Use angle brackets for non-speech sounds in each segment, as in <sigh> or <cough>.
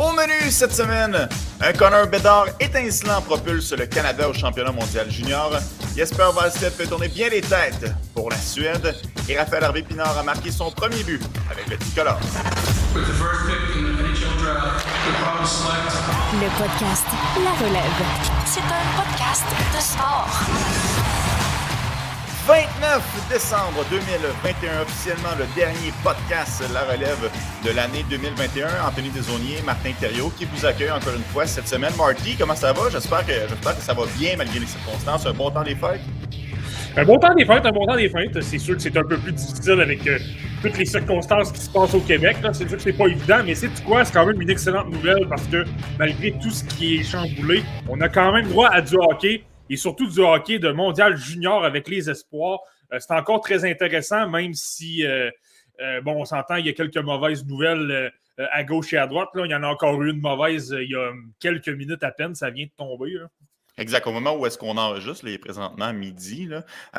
Au menu cette semaine, un Connor Bedard étincelant propulse le Canada au championnat mondial junior. Jesper Wallstedt fait tourner bien les têtes pour la Suède. Et Raphaël Harvey Pinard a marqué son premier but avec le tricolore. Le podcast La Relève. C'est un podcast de sport. 29 décembre 2021, officiellement le dernier podcast La Relève de l'année 2021. Anthony Desaunier, Martin Thériault qui vous accueille encore une fois cette semaine. Marty, comment ça va? J'espère que, j'espère que ça va bien malgré les circonstances. Un bon temps des fêtes? Un bon temps des fêtes, un bon temps des fêtes. C'est sûr que c'est un peu plus difficile avec euh, toutes les circonstances qui se passent au Québec. C'est sûr que c'est pas évident, mais c'est quoi? C'est quand même une excellente nouvelle parce que malgré tout ce qui est chamboulé, on a quand même droit à du hockey et surtout du hockey de mondial junior avec les espoirs. Euh, c'est encore très intéressant, même si, euh, euh, bon, on s'entend, il y a quelques mauvaises nouvelles à gauche et à droite. Là. Il y en a encore eu une mauvaise il y a quelques minutes à peine, ça vient de tomber. Exact. Au moment où est-ce qu'on enregistre, les présentement midi,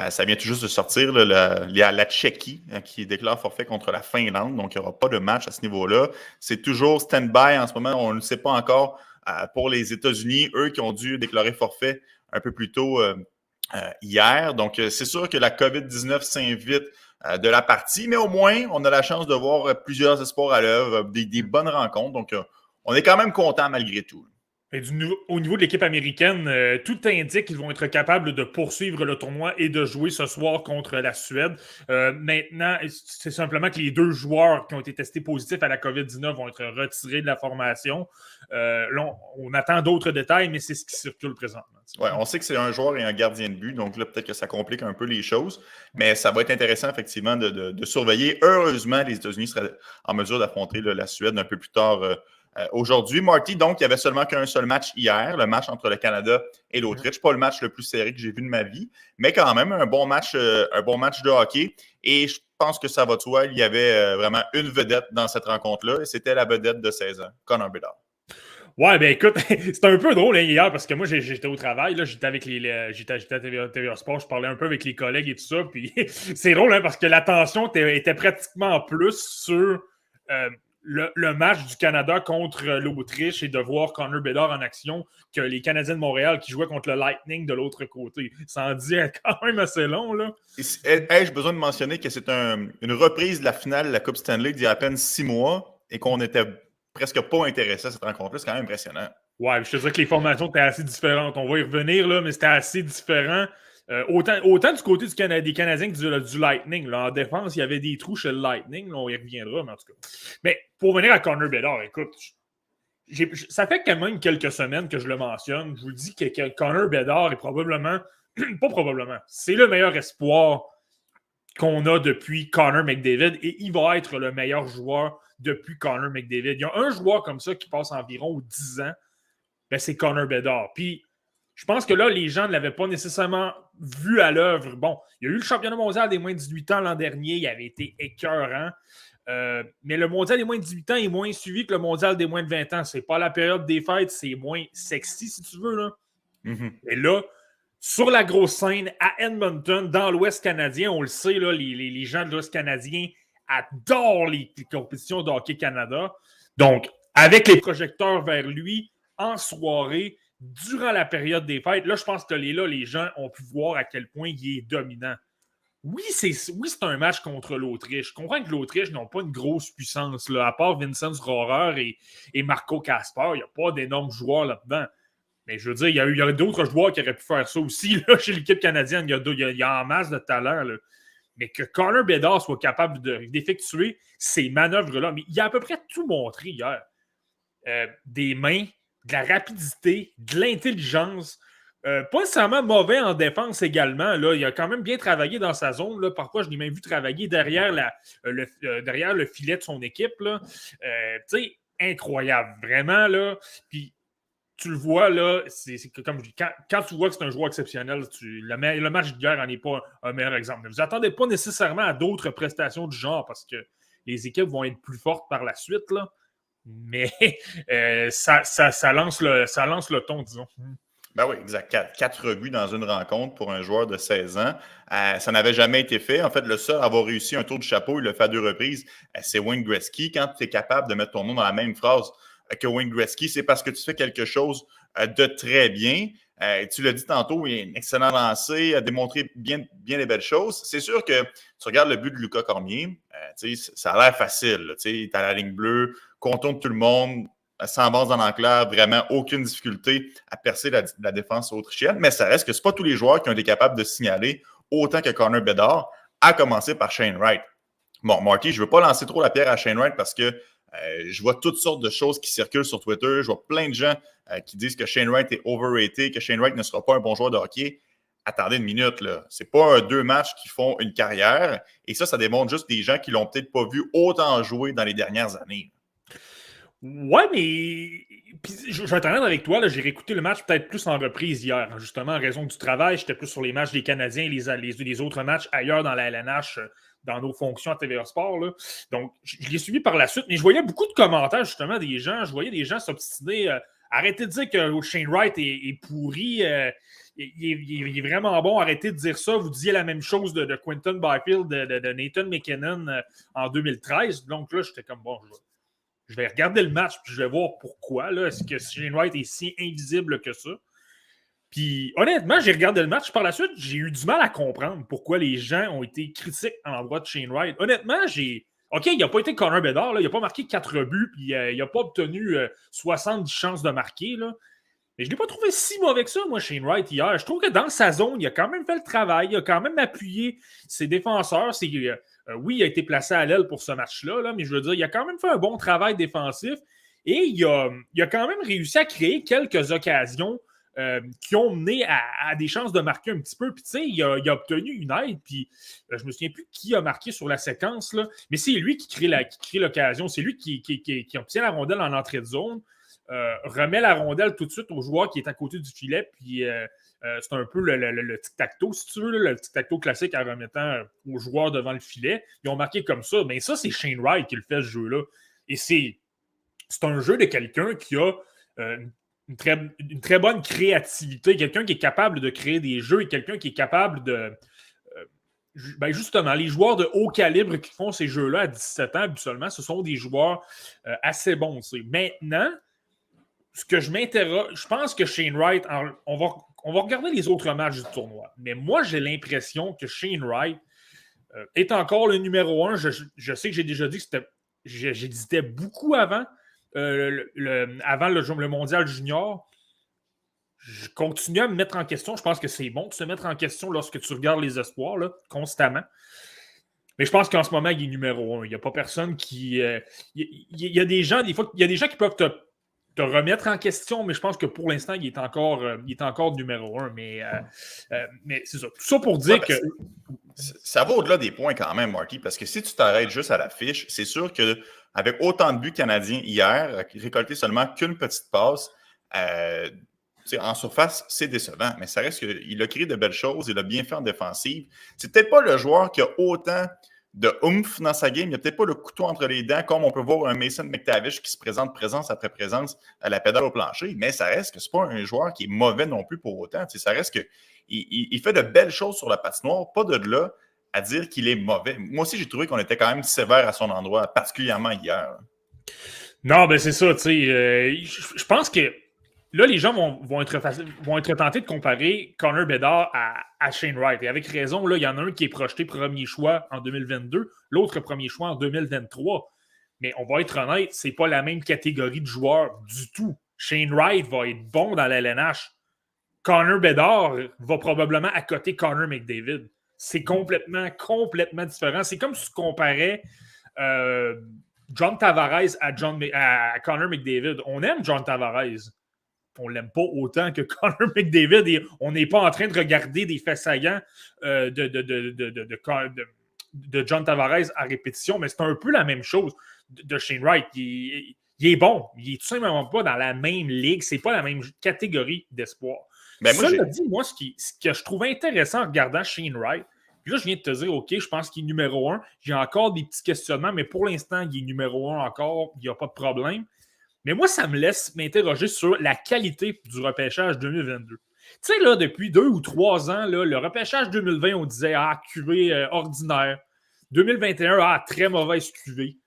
ça vient tout juste de sortir la, la, Tchéquie qui déclare forfait contre la Finlande. Donc, il n'y aura pas de match à ce niveau-là. C'est toujours stand-by en ce moment. On ne sait pas encore pour les États-Unis, eux qui ont dû déclarer forfait un peu plus tôt euh, euh, hier. Donc, euh, c'est sûr que la COVID-19 s'invite de la partie, mais au moins, on a la chance de voir plusieurs espoirs à l'œuvre, des, bonnes rencontres. Donc, on est quand même content malgré tout. Au niveau de l'équipe américaine, tout indique qu'ils vont être capables de poursuivre le tournoi et de jouer ce soir contre la Suède. maintenant, c'est simplement que les deux joueurs qui ont été testés positifs à la COVID-19 vont être retirés de la formation? là, on attend d'autres détails, mais c'est ce qui circule présentement. Ouais, on sait que c'est un joueur et un gardien de but, donc là, peut-être que ça complique un peu les choses, mais ça va être intéressant, effectivement, de, surveiller. Heureusement, les États-Unis seraient en mesure d'affronter la Suède un peu plus tard euh, euh, aujourd'hui. Marty, donc, il n'y avait seulement qu'un seul match hier, le match entre le Canada et l'Autriche. Pas le match le plus serré que j'ai vu de ma vie, mais quand même un bon match, euh, un bon match de hockey. Et je pense que ça va de soi, il y avait vraiment une vedette dans cette rencontre-là, et c'était la vedette de 16 ans, Connor Bedard. Ouais, ben écoute, <laughs> c'était un peu drôle hein, hier parce que moi j'étais au travail, j'étais avec les. J'étais à TVA, Sport, je parlais un peu avec les collègues et tout ça. Puis <laughs> c'est drôle hein, parce que l'attention était, pratiquement plus sur le, match du Canada contre l'Autriche et de voir Connor Bedard en action que les Canadiens de Montréal qui jouaient contre le Lightning de l'autre côté. Ça en dit quand même assez long, là. Ai-je besoin de mentionner que c'est une reprise de la finale de la Coupe Stanley d'il y a à peine six mois et qu'on était presque pas intéressé à cette rencontre-là. C'est quand même impressionnant. Ouais, je te dirais que les formations étaient assez différentes. On va y revenir, là, mais c'était assez différent. Euh, autant, du côté du des Canadiens que du, Lightning. Là. En défense, il y avait des trous chez le Lightning. on y reviendra, mais en tout cas. Mais pour venir à Connor Bedard, écoute, ça fait quand même quelques semaines que je le mentionne. Je vous dis que, que Connor Bedard est probablement, <clears throat> pas probablement, c'est le meilleur espoir qu'on a depuis Connor McDavid et il va être le meilleur joueur depuis Connor McDavid. Il y a un joueur comme ça qui passe environ 10 ans, ben c'est Connor Bedard. Puis je pense que là, les gens ne l'avaient pas nécessairement vu à l'œuvre. Bon, il y a eu le championnat mondial des moins de 18 ans l'an dernier, il avait été écœurant. Euh, mais le mondial des moins de 18 ans est moins suivi que le mondial des moins de 20 ans. C'est pas la période des fêtes, c'est moins sexy, si tu veux. Là. Mm-hmm. Et là, sur la grosse scène à Edmonton, dans l'Ouest canadien, on le sait, là, les, les gens de l'Ouest canadien adore les, compétitions de Hockey Canada. Donc, avec les projecteurs vers lui en soirée, durant la période des fêtes, là, je pense que là, les gens ont pu voir à quel point il est dominant. Oui, c'est oui, un match contre l'Autriche. Je comprends que l'Autriche n'ont pas une grosse puissance. Là. À part Vincent Rohrer et, Marco Casper, il n'y a pas d'énormes joueurs là-dedans. Mais je veux dire, il y a, d'autres joueurs qui auraient pu faire ça aussi <laughs> là, chez l'équipe canadienne. Il y, a, il, y a, en masse de talent. Là mais que Connor Bedard soit capable d'effectuer ces manœuvres-là. Il a à peu près tout montré hier. Euh, des mains, de la rapidité, de l'intelligence. Euh, pas nécessairement mauvais en défense également. Là. Il a quand même bien travaillé dans sa zone. Là. Parfois, je l'ai même vu travailler derrière, euh, le, derrière le filet de son équipe. tu sais, incroyable, vraiment. Là. Puis tu le vois, là, c'est comme dis, quand, tu vois que c'est un joueur exceptionnel, tu, le, match d'hier n'en est pas un meilleur exemple. Mais vous n'attendez pas nécessairement à d'autres prestations du genre parce que les équipes vont être plus fortes par la suite, là. Mais <laughs> euh, ça, ça, lance le, ça lance le ton, disons. Ben oui, exact. Quatre, buts dans une rencontre pour un joueur de 16 ans. Euh, ça n'avait jamais été fait. En fait, le seul à avoir réussi un tour de chapeau, il l'a fait à deux reprises, euh, c'est Wayne Gretzky. Quand tu es capable de mettre ton nom dans la même phrase que Wayne Gretzky, c'est parce que tu fais quelque chose de très bien. tu l'as dit tantôt, il a un excellent lancé, a démontré bien, bien les belles choses. C'est sûr que tu regardes le but de Lucas Cormier, ça a l'air facile. Tu à la ligne bleue, contourne tout le monde, base dans l'enclair, vraiment aucune difficulté à percer la, défense autrichienne. Mais ça reste que ce pas tous les joueurs qui ont été capables de signaler autant que Connor Bedard, à commencer par Shane Wright. Bon, Marty, je ne veux pas lancer trop la pierre à Shane Wright parce que euh, je vois toutes sortes de choses qui circulent sur Twitter. Je vois plein de gens euh, qui disent que Shane Wright est overrated, que Shane Wright ne sera pas un bon joueur de hockey. Attendez une minute, là. C'est pas deux matchs qui font une carrière. Et ça, ça démontre juste des gens qui l'ont peut-être pas vu autant jouer dans les dernières années. Ouais, mais je, vais être avec toi, j'ai réécouté le match peut-être plus en reprise hier, justement en raison du travail. J'étais plus sur les matchs des Canadiens et les, autres matchs ailleurs dans la LNH, euh, dans nos fonctions à TVA Sport. Donc, je, l'ai suivi par la suite, mais je voyais beaucoup de commentaires justement des gens. Je voyais des gens s'obstiner. Euh, arrêtez de dire que Shane Wright est, pourri. Euh, il, est, vraiment bon. Arrêtez de dire ça. Vous disiez la même chose de, Quentin Byfield, de, Nathan McKinnon en 2013. Donc là, j'étais comme bon, je vais regarder le match puis je vais voir pourquoi. Est-ce que Shane Wright est si invisible que ça? Puis honnêtement, j'ai regardé le match. Par la suite, j'ai eu du mal à comprendre pourquoi les gens ont été critiques en l'endroit de Shane Wright. Honnêtement, j'ai. OK, il n'a pas été Connor Bedard, il n'a pas marqué 4 buts, puis euh, il n'a pas obtenu 70 euh, chances de marquer. Là. Mais je ne l'ai pas trouvé si mauvais que ça, moi, Shane Wright, hier. Je trouve que dans sa zone, il a quand même fait le travail, il a quand même appuyé ses défenseurs. C'est, euh, euh, oui, il a été placé à l'aile pour ce match-là, mais je veux dire, il a quand même fait un bon travail défensif et il a, quand même réussi à créer quelques occasions euh, qui ont mené à, des chances de marquer un petit peu. Puis, tu sais, il, a, obtenu une aide. Puis, euh, je me souviens plus qui a marqué sur la séquence, là, mais c'est lui qui crée, l'occasion. C'est lui qui, qui, obtient la rondelle en entrée de zone, remet la rondelle tout de suite au joueur qui est à côté du filet. Puis, euh, c'est un peu le, tic-tac-toe, si tu veux, le tic-tac-toe classique en remettant euh, aux joueurs devant le filet. Ils ont marqué comme ça. Mais ça, c'est Shane Wright qui le fait, ce jeu-là. Et c'est, un jeu de quelqu'un qui a euh, une, très, une, très, bonne créativité, quelqu'un qui est capable de créer des jeux et quelqu'un qui est capable de. Ben justement, les joueurs de haut calibre qui font ces jeux-là à 17 ans, habituellement, ce sont des joueurs assez bons. Maintenant, ce que je m'interroge, je pense que Shane Wright, on va on va regarder les autres matchs du tournoi. Mais moi, j'ai l'impression que Shane Wright euh, est encore le numéro un. Je, sais que j'ai déjà dit que c'était. J'hésitais beaucoup avant, euh, le, avant le, mondial junior. Je continue à me mettre en question. Je pense que c'est bon de se mettre en question lorsque tu regardes les espoirs constamment. Mais je pense qu'en ce moment, il est numéro un. Il n'y a pas personne qui. Euh, il, y a des gens, des fois, il y a des gens qui peuvent te te remettre en question, mais je pense que pour l'instant, il est encore, euh, il est encore numéro un. Mais, euh, euh, mais c'est ça. Tout ça pour dire que. Ça va au-delà des points quand même, Marky, parce que si tu t'arrêtes juste à la fiche, c'est sûr qu'avec autant de buts canadiens hier, récolter seulement qu'une petite passe, en surface, c'est décevant, mais ça reste qu'il a créé de belles choses, il a bien fait en défensive. C'est peut-être pas le joueur qui a autant de oomph dans sa game. Il n'y a peut-être pas le couteau entre les dents, comme on peut voir un Mason McTavish qui se présente présence après présence à la pédale au plancher, mais ça reste que ce n'est pas un joueur qui est mauvais non plus pour autant. ça reste que il, fait de belles choses sur la patinoire, pas de là à dire qu'il est mauvais. Moi aussi, j'ai trouvé qu'on était quand même sévère à son endroit, particulièrement hier. Non, ben c'est ça, tu sais. Euh, je pense que Là, les gens vont, être, tentés de comparer Connor Bedard à, Shane Wright. Et avec raison, là, il y en a un qui est projeté premier choix en 2022, l'autre premier choix en 2023. Mais on va être honnête, c'est pas la même catégorie de joueurs du tout. Shane Wright va être bon dans la. Connor Bedard va probablement à côté Connor McDavid. C'est complètement, complètement différent. C'est comme si tu comparais euh, John Tavares à, John, à Connor McDavid. On aime John Tavares on l'aime pas autant que <laughs> Connor McDavid et on n'est pas en train de regarder des faits saillants euh, de, de, John Tavares à répétition, mais c'est un peu la même chose de Shane Wright. Il, est bon, il est tout simplement pas dans la même ligue, c'est pas la même catégorie d'espoir. Mais ben, moi, dit, moi, ce, qui, ce que je trouve intéressant en regardant Shane Wright, puis là, je viens de te dire, OK, je pense qu'il est numéro un. J'ai encore des petits questionnements, mais pour l'instant, il est numéro un encore. Il n'y a pas de problème. Mais moi, ça me laisse m'interroger sur la qualité du repêchage 2022. Tu sais, là, depuis deux ou trois ans, là, le repêchage 2020, on disait Ah, QV euh, ordinaire. 2021, ah, très mauvaise QV.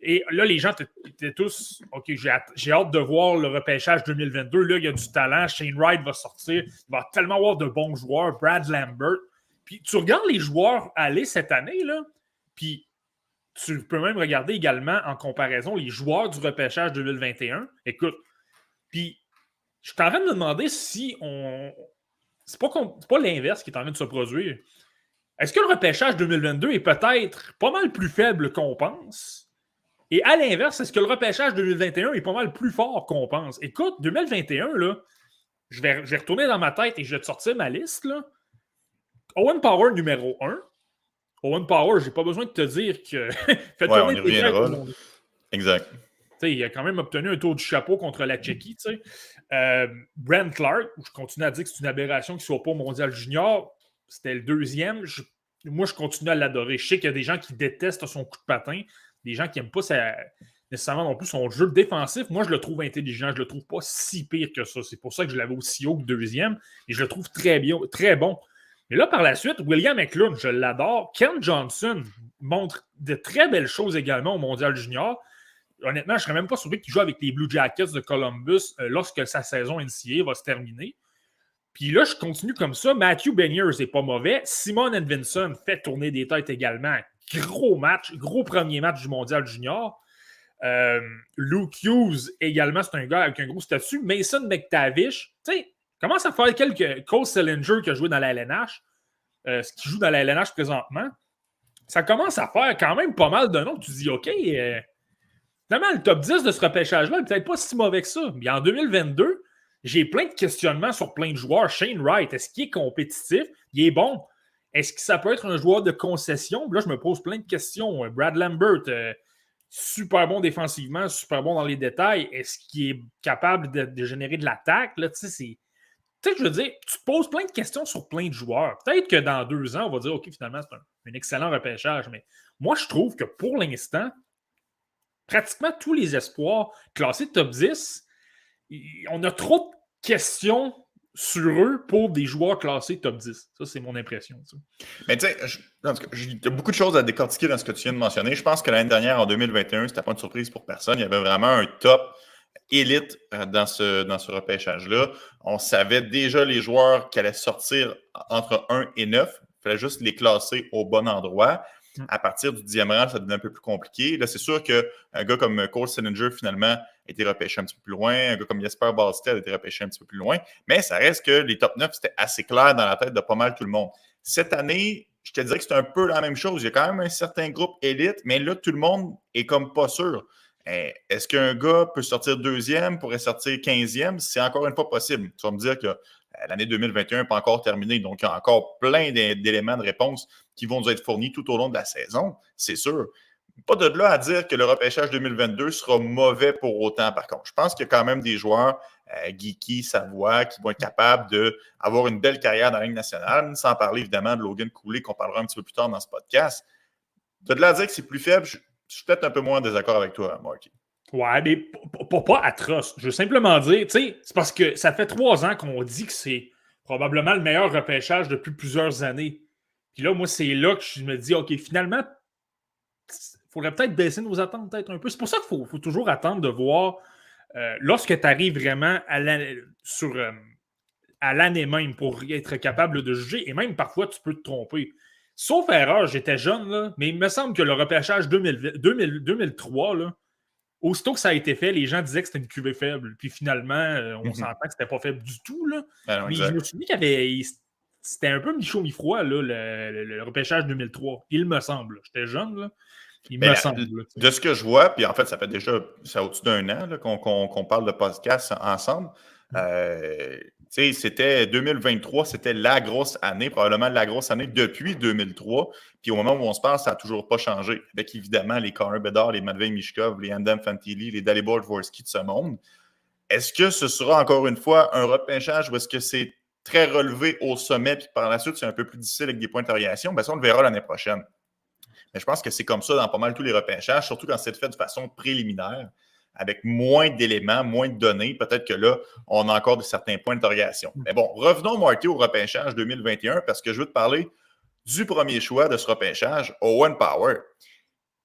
Et là, les gens étaient tous OK, j'ai hâte de voir le repêchage 2022. Là, il y a du talent. Shane Wright va sortir. Il va tellement avoir de bons joueurs. Brad Lambert. Puis tu regardes les joueurs aller cette année, là, puis tu peux même regarder également en comparaison les joueurs du repêchage 2021. Écoute, puis je suis en train de me demander si on. C'est pas, pas l'inverse qui est en train de se produire. Est-ce que le repêchage 2022 est peut-être pas mal plus faible qu'on pense? Et à l'inverse, est-ce que le repêchage 2021 est pas mal plus fort qu'on pense? Écoute, 2021, là, je vais, je vais retourner dans ma tête et je vais te sortir ma liste. Là. Owen Power numéro 1. Owen Power, j'ai pas besoin de te dire que. <laughs> Faites ouais, on y reviendra. Exact. il a quand même obtenu un tour du chapeau contre la Tchéquie. Euh, Brent Clark, je continue à dire que c'est une aberration qu'il ne soit pas au mondial junior. C'était le deuxième. moi, je continue à l'adorer. Je sais qu'il y a des gens qui détestent son coup de patin, des gens qui n'aiment pas nécessairement non plus son jeu défensif. Moi, je le trouve intelligent. Je ne le trouve pas si pire que ça. C'est pour ça que je l'avais aussi haut que deuxième. Et je le trouve très, bien, très bon. Mais là, par la suite, William McLean, je l'adore. Ken Johnson montre de très belles choses également au Mondial Junior. Honnêtement, je ne serais même pas surpris qu'il joue avec les Blue Jackets de Columbus euh, lorsque sa saison NCA va se terminer. Puis là, je continue comme ça. Matthew Beniers n'est pas mauvais. Simon Edvinson fait tourner des têtes également. Gros match, gros premier match du Mondial Junior. Euh, Luke Hughes également, c'est un gars avec un gros statut. Mason McTavish, tu sais, commence à faire quelques. Cole Sillinger qui a joué dans la LNH, euh, ce qui joue dans la LNH présentement, ça commence à faire quand même pas mal de noms. Tu dis, OK, euh, finalement, le top 10 de ce repêchage-là n'est peut-être pas si mauvais que ça. Mais en 2022, j'ai plein de questionnements sur plein de joueurs. Shane Wright, est-ce qu'il est compétitif? Il est bon. Est-ce que ça peut être un joueur de concession? Là, je me pose plein de questions. Brad Lambert, euh, super bon défensivement, super bon dans les détails. Est-ce qu'il est capable de, générer de l'attaque? Là, tu sais, c'est tu sais, je veux dire, tu poses plein de questions sur plein de joueurs. Peut-être que dans deux ans, on va dire, OK, finalement, c'est un, excellent repêchage. Mais moi, je trouve que pour l'instant, pratiquement tous les espoirs classés top 10, on a trop de questions sur eux pour des joueurs classés top 10. Ça, c'est mon impression. Mais tu sais, il y a beaucoup de choses à décortiquer dans ce que tu viens de mentionner. Je pense que l'année dernière, en 2021, c'était pas une surprise pour personne. Il y avait vraiment un top élite euh, dans ce, dans ce repêchage-là. On savait déjà les joueurs qui allaient sortir entre 1 et 9. Il fallait juste les classer au bon endroit. Mm. À partir du dixième rang, ça devenait un peu plus compliqué. Là, c'est sûr qu'un gars comme Cole Sillinger, finalement, a été repêché un petit peu plus loin. Un gars comme Jesper Ballstead a été repêché un petit peu plus loin. Mais ça reste que les top 9, c'était assez clair dans la tête de pas mal tout le monde. Cette année, je te dirais que c'est un peu la même chose. Il y a quand même un certain groupe élite, mais là, tout le monde est comme pas sûr. Est-ce qu'un gars peut sortir deuxième, pourrait sortir quinzième? C'est encore une fois possible. Tu vas me dire que euh, l'année 2021 n'est pas encore terminée, donc il y a encore plein d'éléments de réponse qui vont nous être fournis tout au long de la saison, c'est sûr. Pas de là à dire que le repêchage 2022 sera mauvais pour autant, par contre. Je pense qu'il y a quand même des joueurs, euh, Geeky, Savoie, qui vont être capables d'avoir une belle carrière dans la Ligue nationale, sans parler évidemment de Logan Cooley, qu'on parlera un petit peu plus tard dans ce podcast. De là à dire que c'est plus faible, suis peut-être un peu moins en désaccord avec toi, Marky. Ouais, mais pas, atroce. Je veux simplement dire, tu sais, c'est parce que ça fait trois ans qu'on dit que c'est probablement le meilleur repêchage depuis plusieurs années. Puis là, moi, c'est là que je me dis, OK, finalement, il faudrait peut-être baisser nos attentes peut-être un peu. C'est pour ça qu'il faut, toujours attendre de voir euh, lorsque tu arrives vraiment euh, à l'année même pour être capable de juger. Et même parfois, tu peux te tromper. Sauf erreur, j'étais jeune, là, mais il me semble que le repêchage 2003, là, aussitôt que ça a été fait, les gens disaient que c'était une cuvée faible. Puis finalement, euh, on mhm. s'entend que c'était pas faible du tout. Là. Ben mais je me suis dit qu'il avait. C'était un peu mi-chaud, mi-froid, le, le, repêchage 2003. Il me semble. J'étais jeune, là. Il me semble. De ce que je vois, puis en fait, ça fait déjà au-dessus d'un an qu'on parle de podcast ensemble. Mm. Euh, c'était 2023, c'était la grosse année, probablement la grosse année depuis 2003. Puis au moment où on se parle, ça n'a toujours pas changé. Avec évidemment les Connor Bedard, les Matvei Mishkov, les Andam Fantilli, les Dalibor Dvorsky de ce monde. Est-ce que ce sera encore une fois un repêchage ou est-ce que c'est très relevé au sommet, puis par la suite, c'est un peu plus difficile avec des points d'interrogation? Ben, ça, on le verra l'année prochaine. Mais je pense que c'est comme ça dans pas mal tous les repêchages, surtout quand c'est fait de façon préliminaire avec moins d'éléments, moins de données, peut-être que là, on a encore de certains points d'interrogation. Mais bon, revenons, Marty, au repêchage 2021, parce que je veux te parler du premier choix de ce repêchage, Owen Power.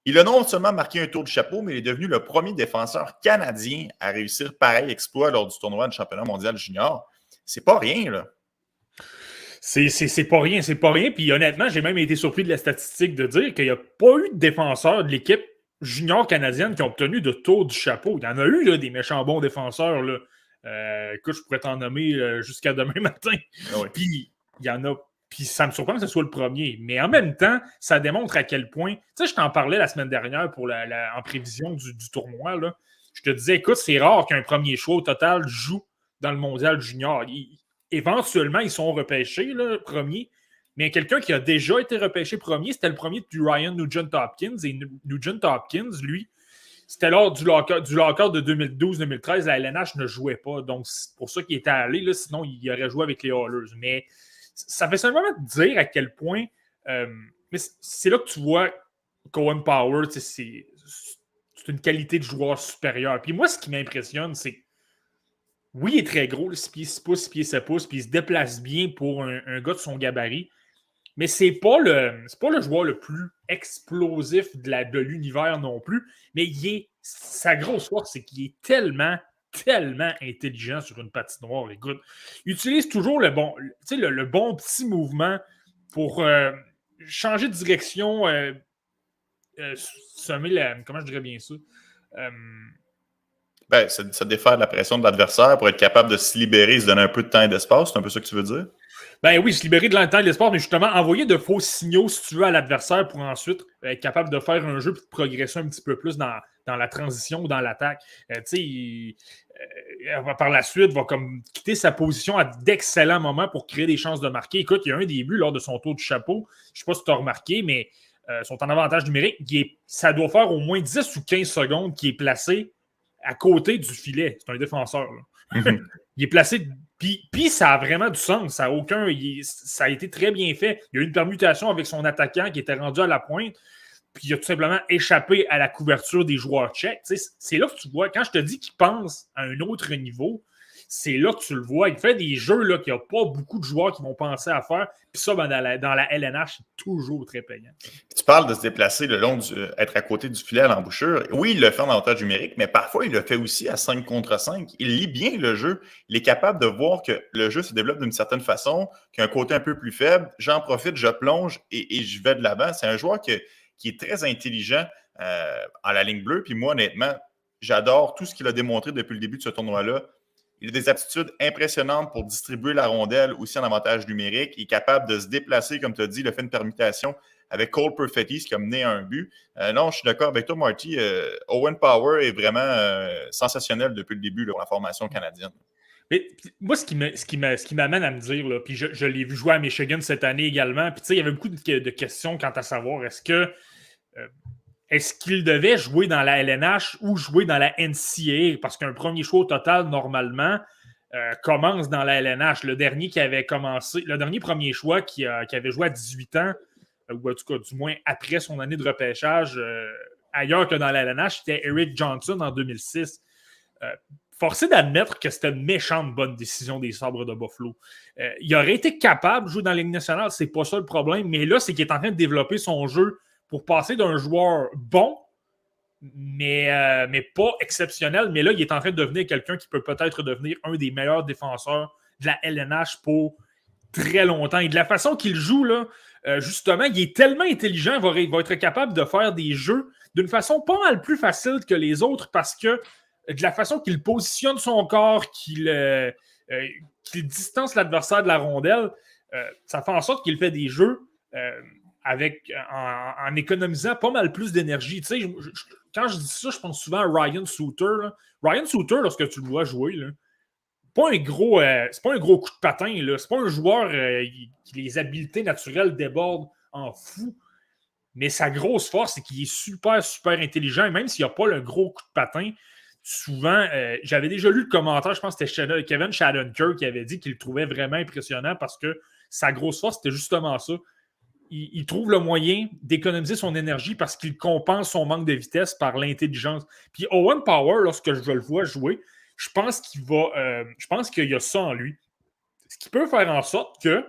Il a non seulement marqué un tour de chapeau, mais il est devenu le premier défenseur canadien à réussir pareil exploit lors du tournoi de championnat mondial junior. C'est pas rien, là. C'est pas rien, c'est pas rien. Puis honnêtement, j'ai même été surpris de la statistique de dire qu'il n'y a pas eu de défenseurs de l'équipe junior canadienne qui ont obtenu de tour du chapeau. Il y en a eu là, des méchants bons défenseurs. Là. Euh, écoute, je pourrais t'en nommer euh, jusqu'à demain <laughs> matin. Ah Puis il y en a. Puis ça me surprend que ce soit le premier. Mais en même temps, ça démontre à quel point. Tu sais, je t'en parlais la semaine dernière pour la, en prévision du, tournoi. Là. Je te disais, écoute, c'est rare qu'un premier choix au total joue dans le mondial junior éventuellement, ils sont repêchés, le premier. Mais quelqu'un qui a déjà été repêché premier, c'était le premier du Ryan Nugent Hopkins. Et Nugent Hopkins, lui, c'était lors du locker, du de 2012-2013, la LNH ne jouait pas. Donc, c'est pour ça qu'il était allé. Là, sinon, il aurait joué avec les Hallers. Mais ça fait simplement dire à quel point. Euh, mais c'est là que tu vois Cohen Power, c'est une qualité de joueur supérieure. Puis moi, ce qui m'impressionne, c'est oui, il est très gros, 6 pieds 6 pouces, 6 pieds 7 pouces, puis il se déplace bien pour un, gars de son gabarit. Mais c'est pas le pas le joueur le plus explosif de l'univers non plus. Mais il est, sa grosse force, c'est qu'il est tellement, tellement intelligent sur une patinoire. Il utilise toujours le bon, le, bon petit mouvement pour euh, changer de direction, euh, euh, semer la. Comment je dirais bien ça? Ben, ça, défaire la pression de l'adversaire pour être capable de se libérer, se donner un peu de temps et d'espace. C'est un peu ça que tu veux dire? Ben oui, se libérer de temps et d'espace, mais justement envoyer de faux signaux, si tu veux, à l'adversaire pour ensuite être capable de faire un jeu et de progresser un petit peu plus dans, la transition ou dans l'attaque. Euh, tu sais, euh, par la suite, va comme quitter sa position à d'excellents moments pour créer des chances de marquer. Écoute, il y a un début lors de son tour du chapeau. Je ne sais pas si tu as remarqué, mais euh, son temps d'avantage numérique, ça doit faire au moins 10 ou 15 secondes qui est placé à côté du filet. C'est un défenseur. Mhm. <laughs> il est placé. Puis, ça a vraiment du sens. Ça a aucun. ça a été très bien fait. Il y a eu une permutation avec son attaquant qui était rendu à la pointe. Puis il a tout simplement échappé à la couverture des joueurs tchèques. C'est là que tu vois, quand je te dis qu'il pense à un autre niveau, c'est là que tu le vois. Il fait des jeux là, qu'il n'y a pas beaucoup de joueurs qui vont penser à faire. Puis ça, ben, dans, la, LNH, c'est toujours très payant. Tu parles de se déplacer le long du. être à côté du filet à l'embouchure. Oui, il le fait en avantage numérique, mais parfois, il le fait aussi à 5 contre 5. Il lit bien le jeu. Il est capable de voir que le jeu se développe d'une certaine façon, qu'il a un côté un peu plus faible. J'en profite, je plonge et, je vais de l'avant. C'est un joueur qui est très intelligent euh, en la ligne bleue. Puis moi, honnêtement, j'adore tout ce qu'il a démontré depuis le début de ce tournoi-là. Il a des aptitudes impressionnantes pour distribuer la rondelle aussi en avantage numérique. Il est capable de se déplacer, comme tu as dit, a fait une permutation avec Cole Perfetti, ce qui a mené à un but. Euh, non, je suis d'accord avec toi, Marty. Euh, Owen Power est vraiment euh, sensationnel depuis le début pour la formation canadienne. Mais moi, ce qui m'amène à me dire, là, puis je, l'ai vu jouer à Michigan cette année également, puis tu sais, il y avait beaucoup de, questions quant à savoir est-ce que est-ce qu'il devait jouer dans la LNH ou jouer dans la NCA? Parce qu'un premier choix total, normalement, euh, commence dans la LNH. Le dernier qui avait commencé, le dernier premier choix qui, avait joué à 18 ans, euh, ou en tout cas, du moins après son année de repêchage, euh, ailleurs que dans la LNH, c'était Eric Johnson en 2006. forcé d'admettre que c'était une méchante bonne décision des sabres de Buffalo. il aurait été capable de jouer dans la Ligue nationale, c'est pas ça le problème, mais là, c'est qu'il est en train de développer son jeu pour passer d'un joueur bon, mais, euh, mais pas exceptionnel. Mais là, il est en train de devenir quelqu'un qui peut peut-être devenir un des meilleurs défenseurs de la LNH pour très longtemps. Et de la façon qu'il joue, là, euh, justement, il est tellement intelligent, il va, être capable de faire des jeux d'une façon pas mal plus facile que les autres parce que de la façon qu'il positionne son corps, qu'il euh, distance l'adversaire de la rondelle, ça fait en sorte qu'il fait des jeux avec, en, économisant pas mal plus d'énergie. Tu sais, quand je dis ça, je pense souvent à Ryan Souter. Ryan Souter, lorsque tu le vois jouer, là, pas un gros, euh, c'est pas un gros coup de patin. C'est pas un joueur euh, qui les habiletés naturelles débordent en fou. Mais sa grosse force, c'est qu'il est super, super intelligent. même s'il n'y a pas le gros coup de patin, souvent, euh, j'avais déjà lu le commentaire, je pense que c'était Kevin Shadonker qui avait dit qu'il le trouvait vraiment impressionnant parce que sa grosse force, c'était justement ça il, trouve le moyen d'économiser son énergie parce qu'il compense son manque de vitesse par l'intelligence. Puis Owen Power, lorsque je le vois jouer, je pense qu'il va. Euh, je pense qu'il y a ça en lui. Ce qui peut faire en sorte que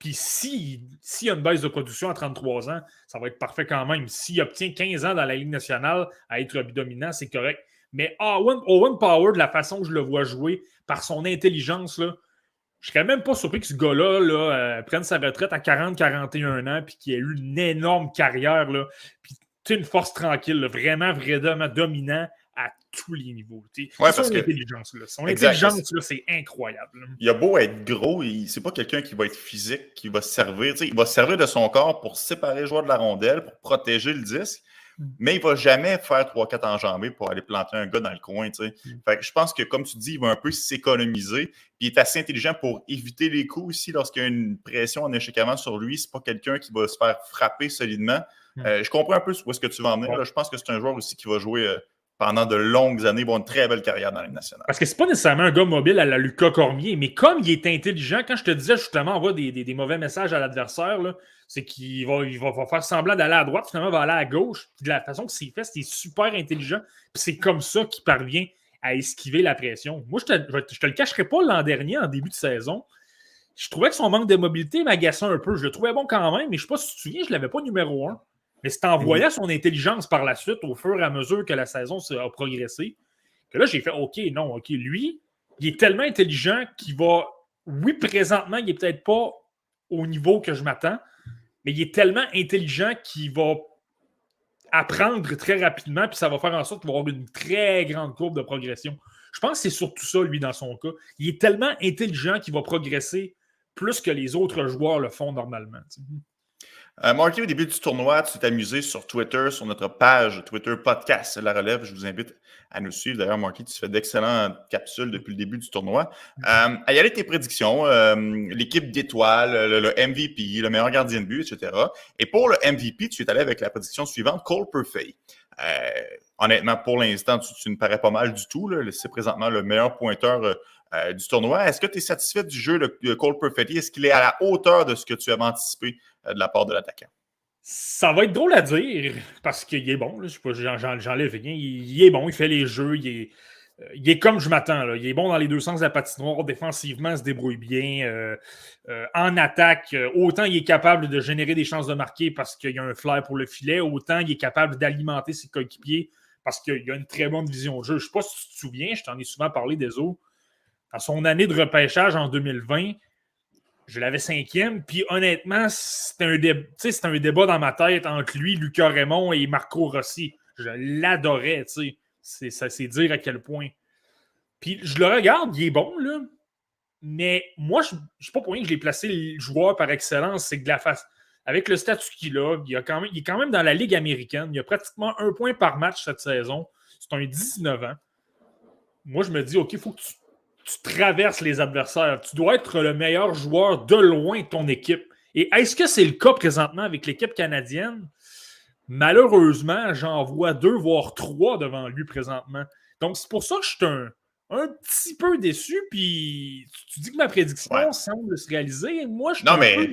Puis s'il y a une baisse de production à 33 ans, ça va être parfait quand même. S'il obtient 15 ans dans la Ligue nationale à être dominant, c'est correct. Mais Owen, Owen, Power, de la façon que je le vois jouer, par son intelligence, là, je serais même pas surpris que ce gars-là euh, prenne sa retraite à 40-41 ans puis qu'il ait eu une énorme carrière. Là, puis une force tranquille, vraiment, vraiment dominant à tous les niveaux. Ouais, son intelligence, là. Son intelligence, c'est incroyable. Il a beau être gros, c'est pas quelqu'un qui va être physique, qui va se servir. Il va se servir de son corps pour séparer le joueur de la rondelle, pour protéger le disque. Mais il ne va jamais faire 3-4 enjambées pour aller planter un gars dans le coin. Mm. Fait je pense que, comme tu dis, il va un peu s'économiser. Puis il est assez intelligent pour éviter les coups aussi lorsqu'il y a une pression en échec avant sur lui. C'est pas quelqu'un qui va se faire frapper solidement. Mm. Euh, je comprends un peu où est-ce que tu vas en venir. Je pense que c'est un joueur aussi qui va jouer euh, pendant de longues années, avoir une très belle carrière dans la nationale. Parce que c'est pas nécessairement un gars mobile à la Lucas Cormier, mais comme il est intelligent, quand je te disais justement, on voit des, mauvais messages à l'adversaire, c'est qu'il va, il va, faire semblant d'aller à droite, finalement, il va aller à gauche. Puis de la façon que c'est fait, c'est super intelligent. Puis c'est comme ça qu'il parvient à esquiver la pression. Moi, je te, te le cacherai pas l'an dernier, en début de saison. Je trouvais que son manque de mobilité m'agaçait un peu. Je le trouvais bon quand même, mais je ne sais pas si tu te souviens, je ne l'avais pas numéro un. Mais c'est en voyant son intelligence par la suite, au fur et à mesure que la saison a progressé, que là, j'ai fait OK, non, OK, lui, il est tellement intelligent qu'il va. Oui, présentement, il n'est peut-être pas au niveau que je m'attends, mais il est tellement intelligent qu'il va apprendre très rapidement, puis ça va faire en sorte qu'il va avoir une très grande courbe de progression. Je pense que c'est surtout ça, lui, dans son cas. Il est tellement intelligent qu'il va progresser plus que les autres joueurs le font normalement. Euh, au début du tournoi, tu t'es amusé sur Twitter, sur notre page Twitter Podcast La Relève. Je vous invite à nous suivre. D'ailleurs, Marky, tu fais d'excellentes capsules depuis le début du tournoi. Euh, à y aller tes prédictions, euh, l'équipe d'étoiles, le, MVP, le meilleur gardien de but, etc. Et pour le MVP, tu es allé avec la prédiction suivante, Cole Perfay. Euh, honnêtement, pour l'instant, tu, ne parais pas mal du tout. C'est présentement le meilleur pointeur du tournoi. Est-ce que tu es satisfait du jeu de Cole Perfetti? Est-ce qu'il est à la hauteur de ce que tu avais anticipé de la part de l'attaquant? Ça va être drôle à dire parce qu'il est bon. J'enlève rien. Il, est bon, il fait les jeux. Il est, est comme je m'attends. Il est bon dans les deux sens de la patinoire. Défensivement, il se débrouille bien. en attaque, autant il est capable de générer des chances de marquer parce qu'il y a un flair pour le filet, autant il est capable d'alimenter ses coéquipiers parce qu'il y a une très bonne vision de jeu. Je ne sais pas si tu te souviens, je t'en ai souvent parlé des autres. Dans son année de repêchage en 2020, je l'avais cinquième. Puis honnêtement, c'était un, débat dans ma tête entre lui, Lucas Raymond et Marco Rossi. Je l'adorais, tu sais. Ça, c'est dire à quel point. Puis je le regarde, il est bon, là. Mais moi, je ne sais pas pour rien que je l'ai placé le joueur par excellence. C'est de la face. Avec le statut qu'il a, il, il est quand même dans la Ligue américaine. Il a pratiquement un point par match cette saison. C'est un 19 ans. Moi, je me dis, OK, il faut que tu tu traverses les adversaires. Tu dois être le meilleur joueur de loin de ton équipe. Et est-ce que c'est le cas présentement avec l'équipe canadienne? Malheureusement, j'en vois deux, voire trois devant lui présentement. Donc, c'est pour ça que je suis un, petit peu déçu. Puis, tu, dis que ma prédiction semble se réaliser. Moi, je suis non, mais...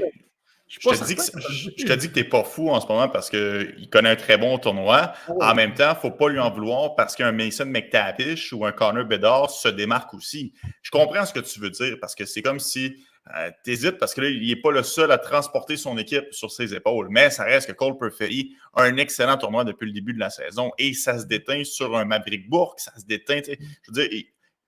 Je, te dis que, je, te dis que tu n'es pas fou en ce moment parce qu'il connaît un très bon tournoi. Oh. En même temps, il ne faut pas lui en vouloir parce qu'un Mason McTavish ou un Connor Bedard se démarque aussi. Je comprends ce que tu veux dire parce que c'est comme si euh, tu hésites parce que là, il n'est pas le seul à transporter son équipe sur ses épaules. Mais ça reste que Cole Perfetti a un excellent tournoi depuis le début de la saison et ça se déteint sur un Maverick Bourque, ça se déteint. Je veux dire,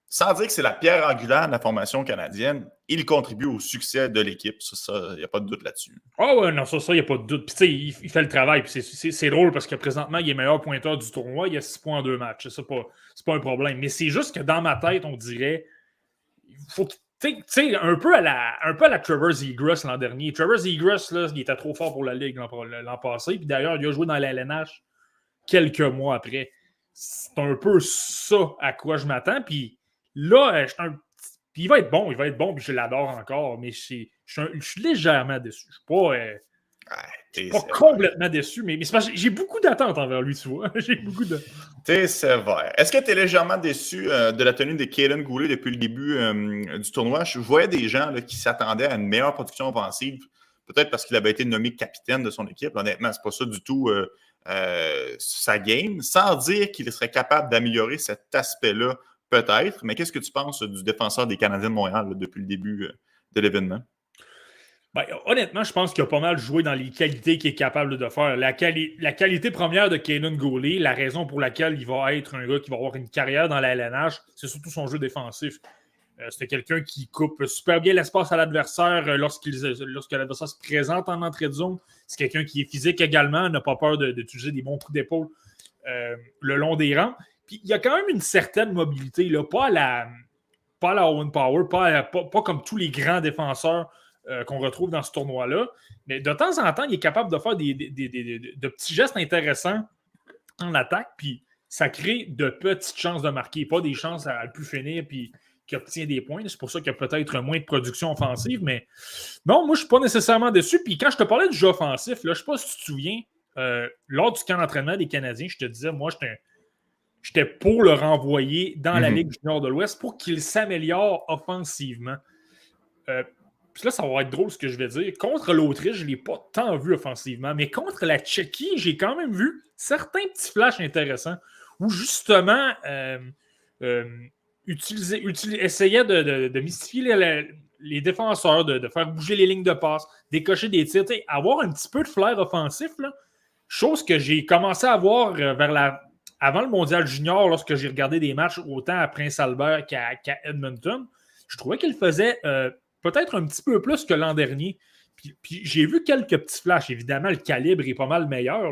sans dire que c'est la pierre angulaire de la formation canadienne, il contribue au succès de l'équipe. Ça, il n'y a pas de doute là-dessus. Ah oh ouais, non, ça, il n'y a pas de doute. Puis, tu sais, il, fait le travail. Puis, c'est drôle parce que présentement, il est meilleur pointeur du tournoi. Il a 6 points en deux matchs. C'est pas, pas un problème. Mais c'est juste que dans ma tête, on dirait. Faut tu sais, un peu à la, un peu à la l'an dernier. Trevor Zegras, là, il était trop fort pour la Ligue l'an passé. Puis d'ailleurs, il a joué dans la LNH quelques mois après. C'est un peu ça à quoi je m'attends. Puis Là, euh, je il va être bon, il va être bon, puis je l'adore encore, mais je suis légèrement déçu. Je ne suis pas, complètement déçu, mais, j'ai beaucoup d'attentes envers lui, tu vois. <laughs> j'ai beaucoup de. T'es sévère. Est-ce que tu es légèrement déçu euh, de la tenue de Kaden Goulet depuis le début euh, du tournoi? Je voyais des gens qui s'attendaient à une meilleure production offensive, peut-être parce qu'il avait été nommé capitaine de son équipe. Honnêtement, c'est pas ça du tout sa game, sans dire qu'il serait capable d'améliorer cet aspect-là Peut-être, mais qu'est-ce que tu penses du défenseur des Canadiens de Montréal depuis le début euh, de l'événement? Ben, honnêtement, je pense qu'il a pas mal joué dans les qualités qu'il est capable de faire. La, qualité première de Kanan Goulet, la raison pour laquelle il va être un gars qui va avoir une carrière dans la LNH, c'est surtout son jeu défensif. Euh, c'est quelqu'un qui coupe super bien l'espace à l'adversaire euh, lorsque l'adversaire se présente en entrée de zone. C'est quelqu'un qui est physique également, n'a pas peur d'utiliser des bons coups d'épaule euh, le long des rangs. Puis il y a quand même une certaine mobilité, là, pas à la, pas la Owen Power, pas, pas, comme tous les grands défenseurs euh, qu'on retrouve dans ce tournoi-là. Mais de temps en temps, il est capable de faire des, de petits gestes intéressants en attaque, puis ça crée de petites chances de marquer, pas des chances à, le plus finir, puis qui obtient des points. C'est pour ça qu'il y a peut-être moins de production offensive, mais non, moi, je ne suis pas nécessairement dessus. Puis quand je te parlais du jeu offensif, là, je ne sais pas si tu te souviens, euh, lors du camp d'entraînement des Canadiens, je te disais, moi, j'étais pour le renvoyer dans la mhm. Ligue du Nord de l'Ouest pour qu'il s'améliore offensivement. Euh, puis là, ça va être drôle ce que je vais dire. Contre l'Autriche, je ne l'ai pas tant vu offensivement, mais contre la Tchéquie, j'ai quand même vu certains petits flashs intéressants où justement, euh, euh utiliser, essayait de, mystifier les, défenseurs, de, faire bouger les lignes de passe, décocher des tirs, avoir un petit peu de flair offensif. chose que j'ai commencé à voir euh, vers la, avant le mondial junior, lorsque j'ai regardé des matchs autant à Prince Albert qu'à Edmonton. Je trouvais qu'il faisait euh, peut-être un petit peu plus que l'an dernier. Puis, j'ai vu quelques petits flashs. Évidemment, le calibre est pas mal meilleur.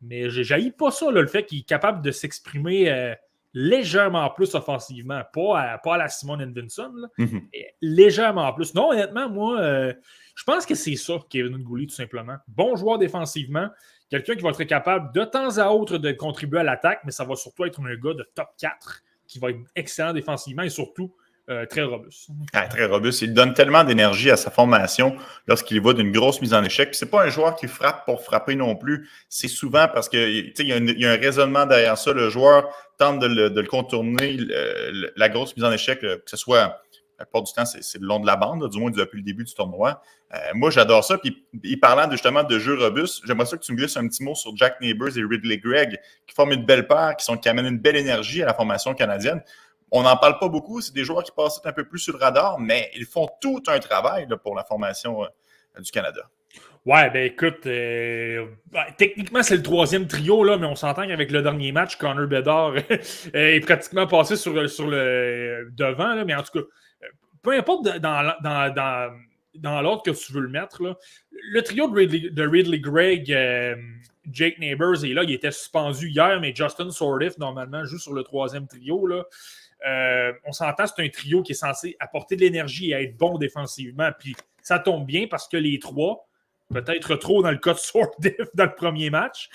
Mais j'ai pas ça, le fait qu'il est capable de s'exprimer euh, légèrement plus offensivement. Pas à, pas la Simon Vinson, mhm. légèrement plus. Non, honnêtement, moi, euh, je pense que c'est ça, Kevin Goulet, tout simplement. Bon joueur défensivement. Quelqu'un qui va être capable de temps à autre de contribuer à l'attaque, mais ça va surtout être un gars de top 4 qui va être excellent défensivement et surtout euh, très robuste. Ah, très robuste. Il donne tellement d'énergie à sa formation lorsqu'il va d'une grosse mise en échec. Ce n'est pas un joueur qui frappe pour frapper non plus. C'est souvent parce qu'il y, a un raisonnement derrière ça. Le joueur tente de le, contourner, la grosse mise en échec, que ce soit la plupart du temps, c'est le long de la bande, du moins depuis le début du tournoi. Euh, moi, j'adore ça. Puis, parlant justement de jeux robustes, j'aimerais ça que tu me glisses un petit mot sur Jack Neighbors et Ridley Gregg, qui forment une belle paire, qui, sont, qui amènent une belle énergie à la formation canadienne. On n'en parle pas beaucoup, c'est des joueurs qui passent un peu plus sur le radar, mais ils font tout un travail pour la formation euh, du Canada. Ouais, ben écoute, euh, ben, techniquement, c'est le troisième trio, là, mais on s'entend qu'avec le dernier match, Connor Bedard <laughs> est pratiquement passé sur, le devant, mais en tout cas, peu importe dans, dans, dans, l'ordre que tu veux le mettre, là, le trio de Ridley, de Ridley Gregg, euh, Jake Neighbors est là, il était suspendu hier, mais Justin Sordiff, normalement, joue sur le troisième trio. Là. Euh, on s'entend, c'est un trio qui est censé apporter de l'énergie et être bon défensivement. Puis ça tombe bien parce que les trois, peut-être trop dans le cas de Swordif dans le premier match,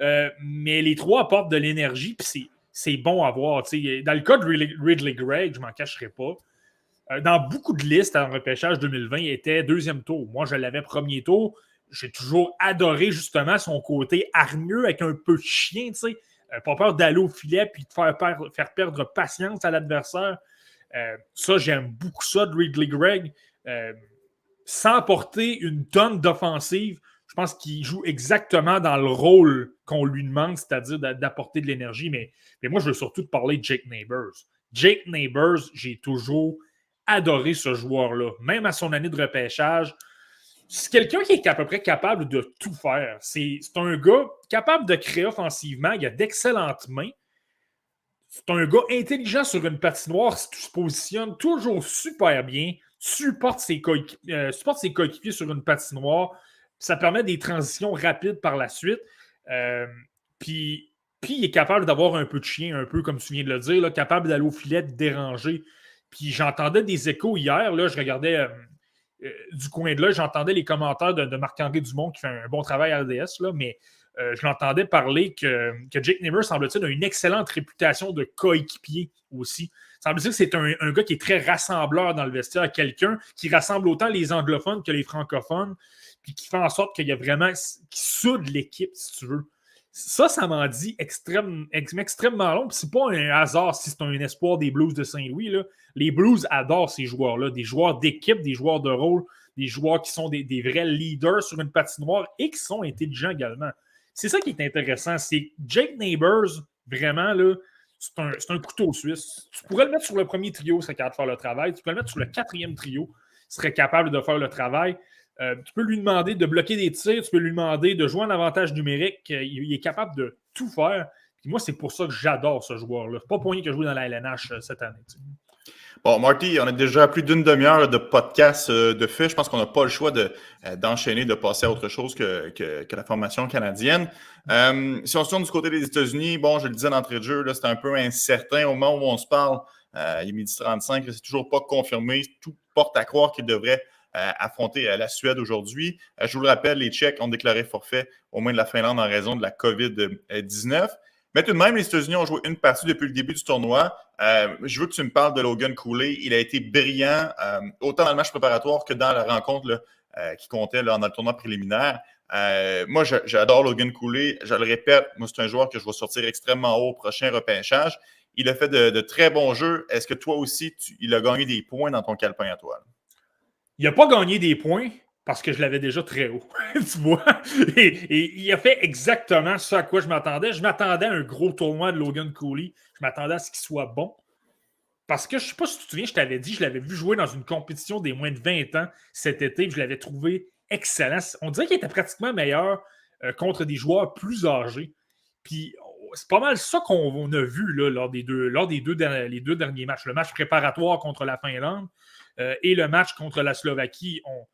euh, mais les trois apportent de l'énergie, puis c'est bon à voir. Dans le cas de Ridley, Gregg, je m'en cacherai pas. Euh, dans beaucoup de listes en repêchage 2020, il était deuxième tour. Moi, je l'avais premier tour. J'ai toujours adoré justement son côté hargneux avec un peu de chien, tu sais. Euh, pas peur d'aller au filet puis de faire, perdre patience à l'adversaire. Euh, ça, j'aime beaucoup ça de Ridley Gregg. Sans porter une tonne d'offensive, je pense qu'il joue exactement dans le rôle qu'on lui demande, c'est-à-dire d'apporter de l'énergie. Mais, mais moi, je veux surtout te parler de Jake Neighbors. Jake Neighbors, j'ai toujours adoré ce joueur-là. Même à son année de repêchage, c'est quelqu'un qui est à peu près capable de tout faire. C'est un gars capable de créer offensivement. Il a d'excellentes mains. C'est un gars intelligent sur une patinoire, se positionne toujours super bien, supporte ses euh, coéquipiers sur une patinoire. Ça permet des transitions rapides par la suite. Euh, puis, puis, il est capable d'avoir un peu de chien, un peu comme tu viens de le dire, capable d'aller au filet, de déranger. Puis j'entendais des échos hier, là, je regardais euh, euh, du coin de là, j'entendais les commentaires de, Marc-André Dumont qui fait un bon travail à RDS, là, mais euh, je l'entendais parler que, que Jake Neighbor, semble-t-il, a une excellente réputation de coéquipier aussi. Semble-t-il que c'est un, gars qui est très rassembleur dans le vestiaire, quelqu'un qui rassemble autant les anglophones que les francophones, puis qui fait en sorte qu'il y a vraiment, qui soude l'équipe, si tu veux. Ça, ça m'en dit extrême, extrêmement long. C'est pas un hasard si c'est un espoir des Blues de Saint-Louis. Les Blues adorent ces joueurs-là, des joueurs d'équipe, des joueurs de rôle, des joueurs qui sont des, vrais leaders sur une patinoire et qui sont intelligents également. C'est ça qui est intéressant. C'est Jake Neighbors, vraiment, c'est un, couteau suisse. Tu pourrais le mettre sur le premier trio, serait capable de faire le travail. Tu pourrais le mettre sur le quatrième trio, serait capable de faire le travail. Euh, tu peux lui demander de bloquer des tirs, tu peux lui demander de jouer en avantage numérique. Euh, il, est capable de tout faire. Puis moi, c'est pour ça que j'adore ce joueur-là. Pas pour rien que je joue dans la LNH euh, cette année. Bon, Marty, on a déjà plus d'une demi-heure de podcast de fait. Je pense qu'on n'a pas le choix d'enchaîner, de, passer à autre chose que, la formation canadienne. si on se tourne du côté des États-Unis, bon, je le disais d'entrée de jeu, c'est un peu incertain au moment où on se parle. il est midi 35, c'est toujours pas confirmé. Tout porte à croire qu'il devrait affronter euh, la Suède aujourd'hui. Euh, je vous le rappelle, les Tchèques ont déclaré forfait au moins de la Finlande en raison de la COVID-19. Mais tout de même, les États-Unis ont joué une partie depuis le début du tournoi. je veux que tu me parles de Logan Cooley. Il a été brillant, autant dans le match préparatoire que dans la rencontre qui comptait dans le tournoi préliminaire. moi, j'adore Logan Cooley. Je le répète, moi, c'est un joueur que je vais sortir extrêmement haut au prochain repêchage. Il a fait de, très bons jeux. Est-ce que toi aussi, il a gagné des points dans ton calepin à toi? Il n'a pas gagné des points parce que je l'avais déjà très haut. <laughs> tu vois? Et, il a fait exactement ce à quoi je m'attendais. Je m'attendais à un gros tournoi de Logan Cooley. Je m'attendais à ce qu'il soit bon. Parce que je ne sais pas si tu te souviens, je t'avais dit, je l'avais vu jouer dans une compétition des moins de 20 ans cet été. Je l'avais trouvé excellent. On dirait qu'il était pratiquement meilleur euh, contre des joueurs plus âgés. Puis c'est pas mal ça qu'on a vu là, lors, des deux, lors des deux, derniers matchs. Le match préparatoire contre la Finlande euh, et le match contre la Slovaquie, on...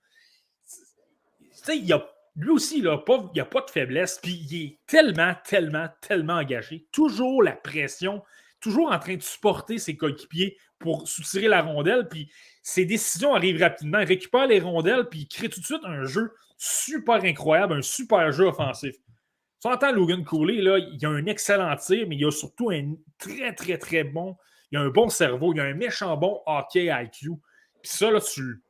il a, lui aussi, il n'y a, pas de faiblesse. Puis il est tellement, tellement, tellement engagé. Toujours la pression, toujours en train de supporter ses coéquipiers pour soutirer la rondelle. Puis ses décisions arrivent rapidement. Il récupère les rondelles, puis il crée tout de suite un jeu super incroyable, un super jeu offensif. Tu entends Logan Cooley, là, il a un excellent tir, mais il a surtout un très, très, très bon. Il a un bon cerveau, il a un méchant bon hockey IQ. Puis ça, là, tu.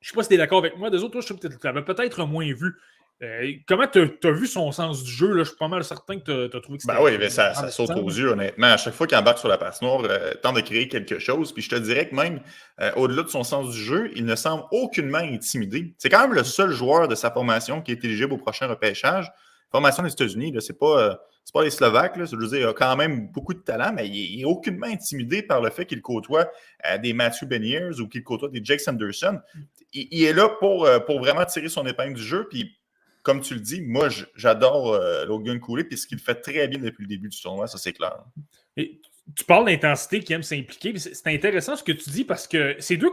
Je sais pas si tu es d'accord avec moi. Des autres, toi, je sais que tu l'avais peut-être moins vu. Euh, comment tu as, vu son sens du jeu? Là? Je suis pas mal certain que tu as, trouvé que c'était. Ben oui, mais ça, ça saute aux yeux, honnêtement. À chaque fois qu'il embarque sur la passe noire, euh, tente de créer quelque chose. Puis je te dirais que même euh, au-delà de son sens du jeu, il ne semble aucunement intimidé. C'est quand même le seul joueur de sa formation qui est éligible au prochain repêchage. Formation des États-Unis, c'est pas c'est pas les Slovaques, je veux dire, il a quand même beaucoup de talent, mais il est, aucunement intimidé par le fait qu'il côtoie euh, des Matthew Beniers ou qu'il côtoie des Jake Sanderson. Il, est là pour, euh, pour vraiment tirer son épingle du jeu. Puis, comme tu le dis, moi, j'adore euh, Logan Cooley, puis ce qu'il fait très bien depuis le début du tournoi, ça c'est clair. Tu parles d'intensité qui aime s'impliquer. C'est intéressant ce que tu dis parce que ces deux,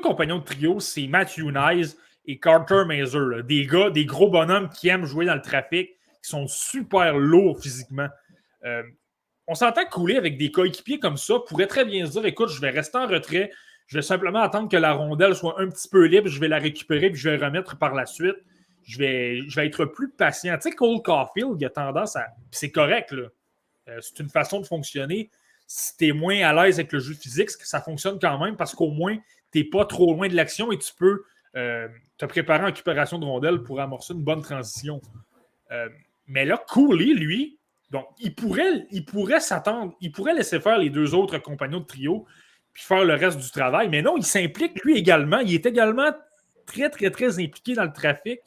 compagnons de trio, c'est Matthew Nyes et Carter Mazer. Des gars, des gros bonhommes qui aiment jouer dans le trafic qui sont super lourds physiquement. Euh, on s'entend couler avec des coéquipiers comme ça pourrait très bien se dire écoute, je vais rester en retrait, je vais simplement attendre que la rondelle soit un petit peu libre, je vais la récupérer puis je vais remettre par la suite. Je vais, être plus patient. Tu sais, Cole Caulfield, il a tendance à. C'est correct, là. Euh, c'est une façon de fonctionner. Si tu es moins à l'aise avec le jeu physique, ça fonctionne quand même parce qu'au moins, tu n'es pas trop loin de l'action et tu peux euh, te préparer en récupération de rondelle pour amorcer une bonne transition. Mais là, Cooley, lui, donc, il pourrait, il pourrait s'attendre, il pourrait laisser faire les deux autres compagnons de trio puis faire le reste du travail. Mais non, il s'implique lui également. Il est également très, très, très impliqué dans le trafic.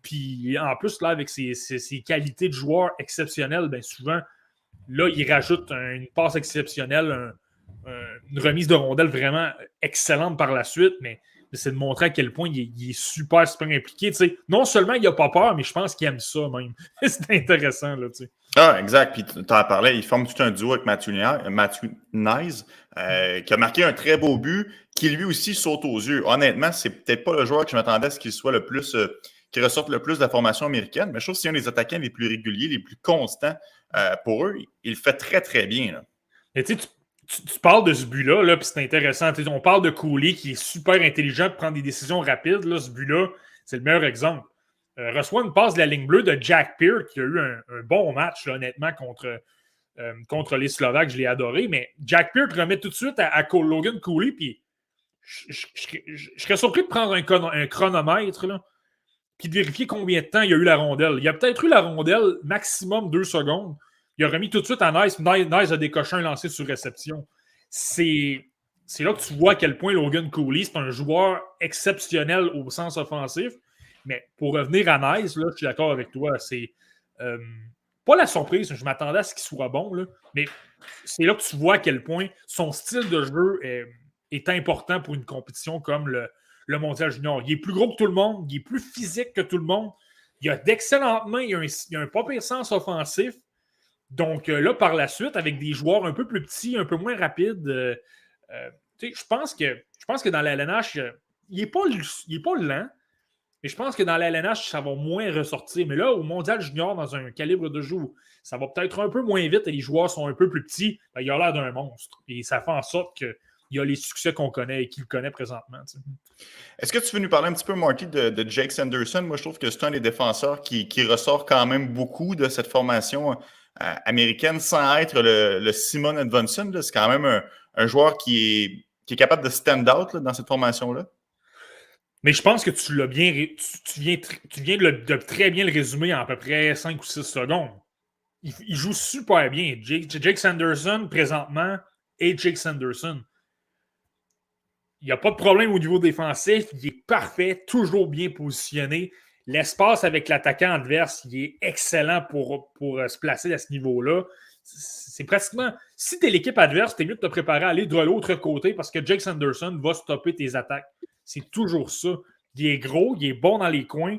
Puis en plus, là, avec ses, qualités de joueur exceptionnelles, bien souvent, là, il rajoute une passe exceptionnelle, une remise de rondelle vraiment excellente par la suite. Mais c'est de montrer à quel point il est, super, super impliqué. Non seulement il n'a pas peur, mais je pense qu'il aime ça même. <laughs> c'est intéressant. Là, ah, exact. Puis tu en parlais, il forme tout un duo avec Matthew, Matthew Nice, euh, qui a marqué un très beau but, qui lui aussi saute aux yeux. Honnêtement, c'est peut-être pas le joueur que je m'attendais à ce qu'il soit le plus. Euh, qui ressorte le plus de la formation américaine, mais je trouve que c'est un des attaquants les plus réguliers, les plus constants euh, pour eux. Il fait très, très bien. Là. Et tu tu, parles de ce but-là, -là, puis c'est intéressant. On parle de Cooley qui est super intelligent pour prendre des décisions rapides. Là, ce but-là, c'est le meilleur exemple. Euh, reçoit une passe de la ligne bleue de Jack Peer qui a eu un, bon match, honnêtement, contre, euh, contre les Slovaques. Je l'ai adoré. Mais Jack Peer remet tout de suite à, Logan Cooley. Puis je, serais surpris de prendre un, un chronomètre là, puis de vérifier combien de temps il y a eu la rondelle. Il y a peut-être eu la rondelle maximum deux secondes il a remis tout de suite à Nice. Nice a décoché un lancé sur réception. C'est là que tu vois à quel point Logan Cooley, c'est un joueur exceptionnel au sens offensif. Mais pour revenir à Nice, là, je suis d'accord avec toi, c'est euh, pas la surprise, je m'attendais à ce qu'il soit bon, là, mais c'est là que tu vois à quel point son style de jeu est, important pour une compétition comme le, le mondial junior. Il est plus gros que tout le monde, il est plus physique que tout le monde. Il a d'excellentes mains, il a un, un pas pire sens offensif. Donc euh, là, par la suite, avec des joueurs un peu plus petits, un peu moins rapides, euh, euh, je pense que pense que dans la LNH, il n'est pas, pas lent, mais je pense que dans la LNH, ça va moins ressortir. Mais là, au Mondial Junior, dans un calibre de jeu, ça va peut-être un peu moins vite et les joueurs sont un peu plus petits. Ben, il a l'air d'un monstre. Et ça fait en sorte qu'il y a les succès qu'on connaît et qu'il connaît présentement. Est-ce que tu veux nous parler un petit peu, Marty, de, Jake Sanderson? Moi, je trouve que c'est un des défenseurs qui, ressort quand même beaucoup de cette formation américaine sans être le, Simon Edvonson. C'est quand même un, joueur qui est, capable de stand out dans cette formation-là. Mais je pense que tu l'as bien. Viens, de, très bien le résumer en à peu près 5 ou 6 secondes. Il, joue super bien. Jake, Sanderson, présentement, et Jake Sanderson. Il n'y a pas de problème au niveau défensif. Il est parfait, toujours bien positionné. L'espace avec l'attaquant adverse, il est excellent pour, euh, se placer à ce niveau-là. C'est pratiquement. Si tu es l'équipe adverse, tu es mieux de te préparer à aller de l'autre côté parce que Jake Sanderson va stopper tes attaques. C'est toujours ça. Il est gros, il est bon dans les coins,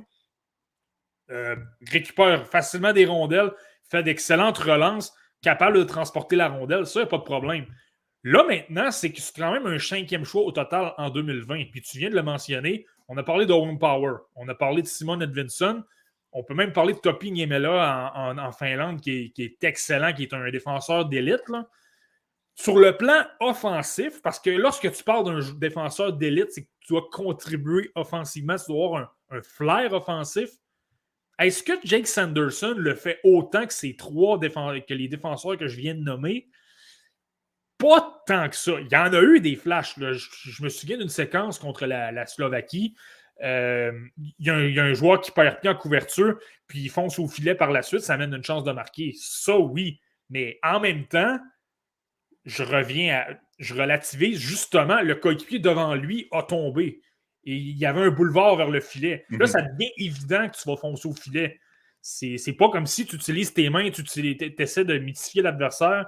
euh, récupère facilement des rondelles, fait d'excellentes relances, capable de transporter la rondelle. Ça, il n'y a pas de problème. Là, maintenant, c'est que c'est quand même un cinquième choix au total en 2020. Puis tu viens de le mentionner, on a parlé d'Owen Power, on a parlé de Simon Edvinson, on peut même parler de Topi Niemela en, Finlande, qui est, excellent, qui est un défenseur d'élite. Sur le plan offensif, parce que lorsque tu parles d'un défenseur d'élite, c'est que tu dois contribuer offensivement, tu dois avoir un, flair offensif. Est-ce que Jake Sanderson le fait autant que ces trois que les défenseurs que je viens de nommer? Pas tant que ça. Il y en a eu des flashs. Je, me souviens d'une séquence contre la, Slovaquie. Euh, il, y a un, joueur qui perd bien en couverture, puis il fonce au filet par la suite, ça amène une chance de marquer. Ça, oui. Mais en même temps, je reviens à. Je relativise justement, le coéquipier devant lui a tombé. Et il y avait un boulevard vers le filet. Là, mhm. ça devient évident que tu vas foncer au filet. C'est pas comme si tu utilises tes mains, tu essaies de mythifier l'adversaire,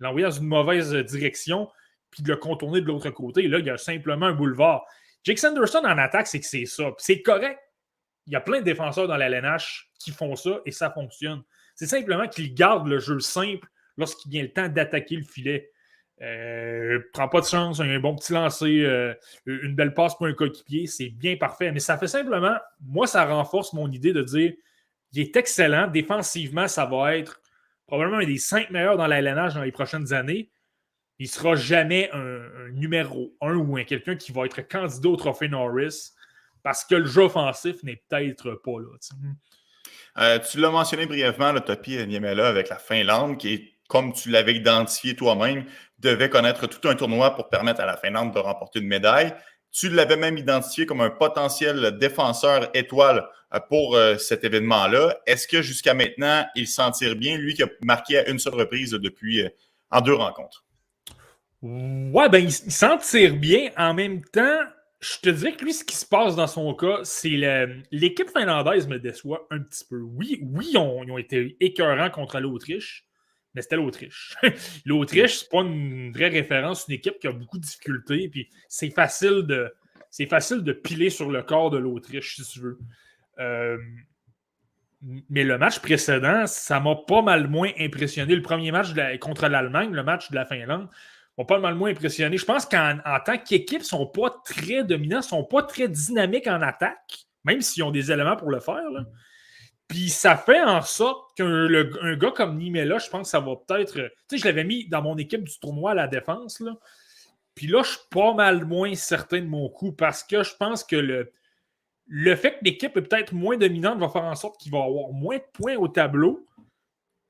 l'envoyer dans une mauvaise direction, puis de le contourner de l'autre côté. Là, il y a simplement un boulevard. Jake Sanderson en attaque, c'est que c'est ça. C'est correct. Il y a plein de défenseur dans la LNH qui font ça et ça fonctionne. C'est simplement qu'il garde le jeu simple lorsqu'il vient le temps d'attaquer le filet. Euh, prend pas de chance, un bon petit lancer, euh, une belle passe pour un coéquipier, c'est bien parfait. Mais ça fait simplement, moi, ça renforce mon idée de dire il est excellent. Défensivement, ça va être probablement un des cinq meilleurs dans la LNH dans les prochaines années. Il ne sera jamais un, numéro un ou un quelqu'un qui va être candidat au trophée Norris parce que le jeu offensif n'est peut-être pas là. Euh, tu l'as mentionné brièvement, le Topi Niemela avec la Finlande, qui comme tu l'avais identifié toi-même, devait connaître tout un tournoi pour permettre à la Finlande de remporter une médaille. Tu l'avais même identifié comme un potentiel défenseur étoile euh, pour euh, cet événement-là. Est-ce que jusqu'à maintenant, il s'en tire bien, lui qui a marqué à une seule reprise depuis en deux rencontres? Ouais, ben il, s'en tire bien. En même temps, je te dirais que lui, ce qui se passe dans son cas, c'est l'équipe finlandaise me déçoit un petit peu. Oui, oui, ils ont été écœurants contre l'Autriche, mais c'était l'Autriche. <laughs> L'Autriche, c'est pas une vraie référence, une équipe qui a beaucoup de difficultés, puis c'est facile de c'est facile de piler sur le corps de l'Autriche, si tu veux. Euh, mais le match précédent, ça m'a pas mal moins impressionné. Le premier match contre l'Allemagne, le match de la Finlande, m'a pas mal moins impressionné. Je pense qu'en tant qu'équipe, ils sont pas très dominants, ils sont pas très dynamiques en attaque, même s'ils ont des éléments pour le faire. Puis ça fait en sorte qu'un gars comme Nimela, je pense que ça va peut-être. Tu sais, je l'avais mis dans mon équipe du tournoi à la défense. Là. Puis là, je suis pas mal moins certain de mon coup parce que je pense que le, fait que l'équipe est peut-être moins dominante va faire en sorte qu'il va avoir moins de points au tableau.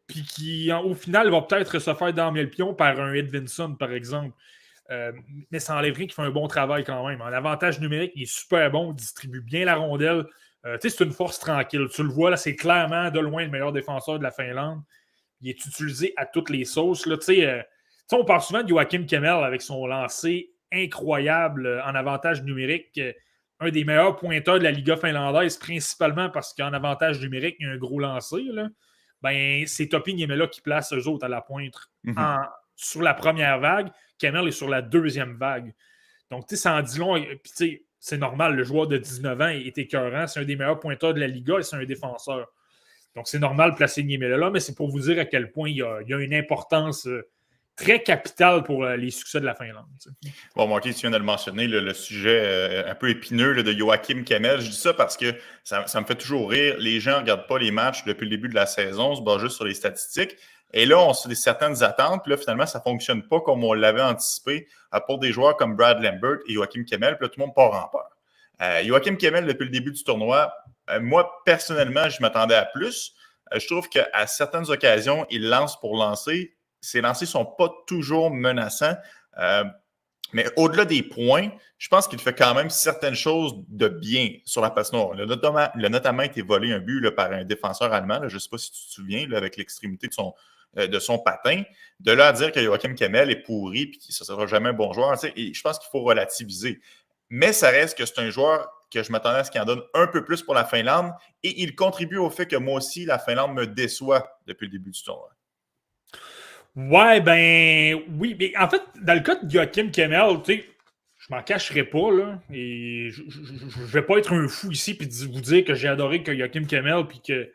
Puis qui, au final, va peut-être se faire dormir le pion par un Edvinson, par exemple. Euh, mais ça enlève rien qu'il fait un bon travail quand même. En avantage numérique, il est super bon, il distribue bien la rondelle. Euh, c'est une force tranquille. Tu le vois, là, c'est clairement de loin le meilleur défenseur de la Finlande. Il est utilisé à toutes les sauces. Là, euh, on parle souvent de Joachim Kemmel avec son lancer incroyable euh, en avantage numérique. un des meilleurs pointeurs de la Liga finlandaise, principalement parce qu'en avantage numérique, il y a un gros lancer. Ben, c'est Topi Niemela qui place eux autres à la pointe mhm. sur la première vague. Kemmel est sur la deuxième vague. Donc, tu sais, ça en dit long. Puis, c'est normal, le joueur de 19 ans est écœurant, c'est un des meilleurs pointeurs de la Liga et c'est un défenseur. Donc, c'est normal de placer Niemela là, mais c'est pour vous dire à quel point il y a, une importance euh, très capitale pour euh, les succès de la Finlande. Bon, Marty, tu viens de le mentionner, le, sujet euh, un peu épineux de Joachim Kemel. Je dis ça parce que ça, me fait toujours rire. Les gens ne regardent pas les matchs depuis le début de la saison, on se base juste sur les statistiques. Et là, on a certaines attentes, là, finalement, ça ne fonctionne pas comme on l'avait anticipé pour des joueurs comme Brad Lambert et Joachim Kemel, puis là, tout le monde part en peur. Euh, Joachim Kemel, depuis le début du tournoi, euh, moi, personnellement, je m'attendais à plus. Euh, je trouve qu'à certaines occasions, il lance pour lancer. Ses lancers ne sont pas toujours menaçants. mais au-delà des points, je pense qu'il fait quand même certaines choses de bien sur la passe noire. Il a notamment, été volé un but par un défenseur allemand. je ne sais pas si tu te souviens, avec l'extrémité de son, de son patin. De là à dire que Joachim Kemel est pourri et que ce ne sera jamais un bon joueur, je pense qu'il faut relativiser. Mais ça reste que c'est un joueur que je m'attendais à ce qu'il en donne un peu plus pour la Finlande et il contribue au fait que moi aussi, la Finlande me déçoit depuis le début du tournoi. Ouais, ben oui, mais en fait, dans le cas de Joachim Kemel, tu sais, je m'en cacherai pas, là, et je, ne vais pas être un fou ici puis vous dire que j'ai adoré que Joachim Kemel puis que, euh,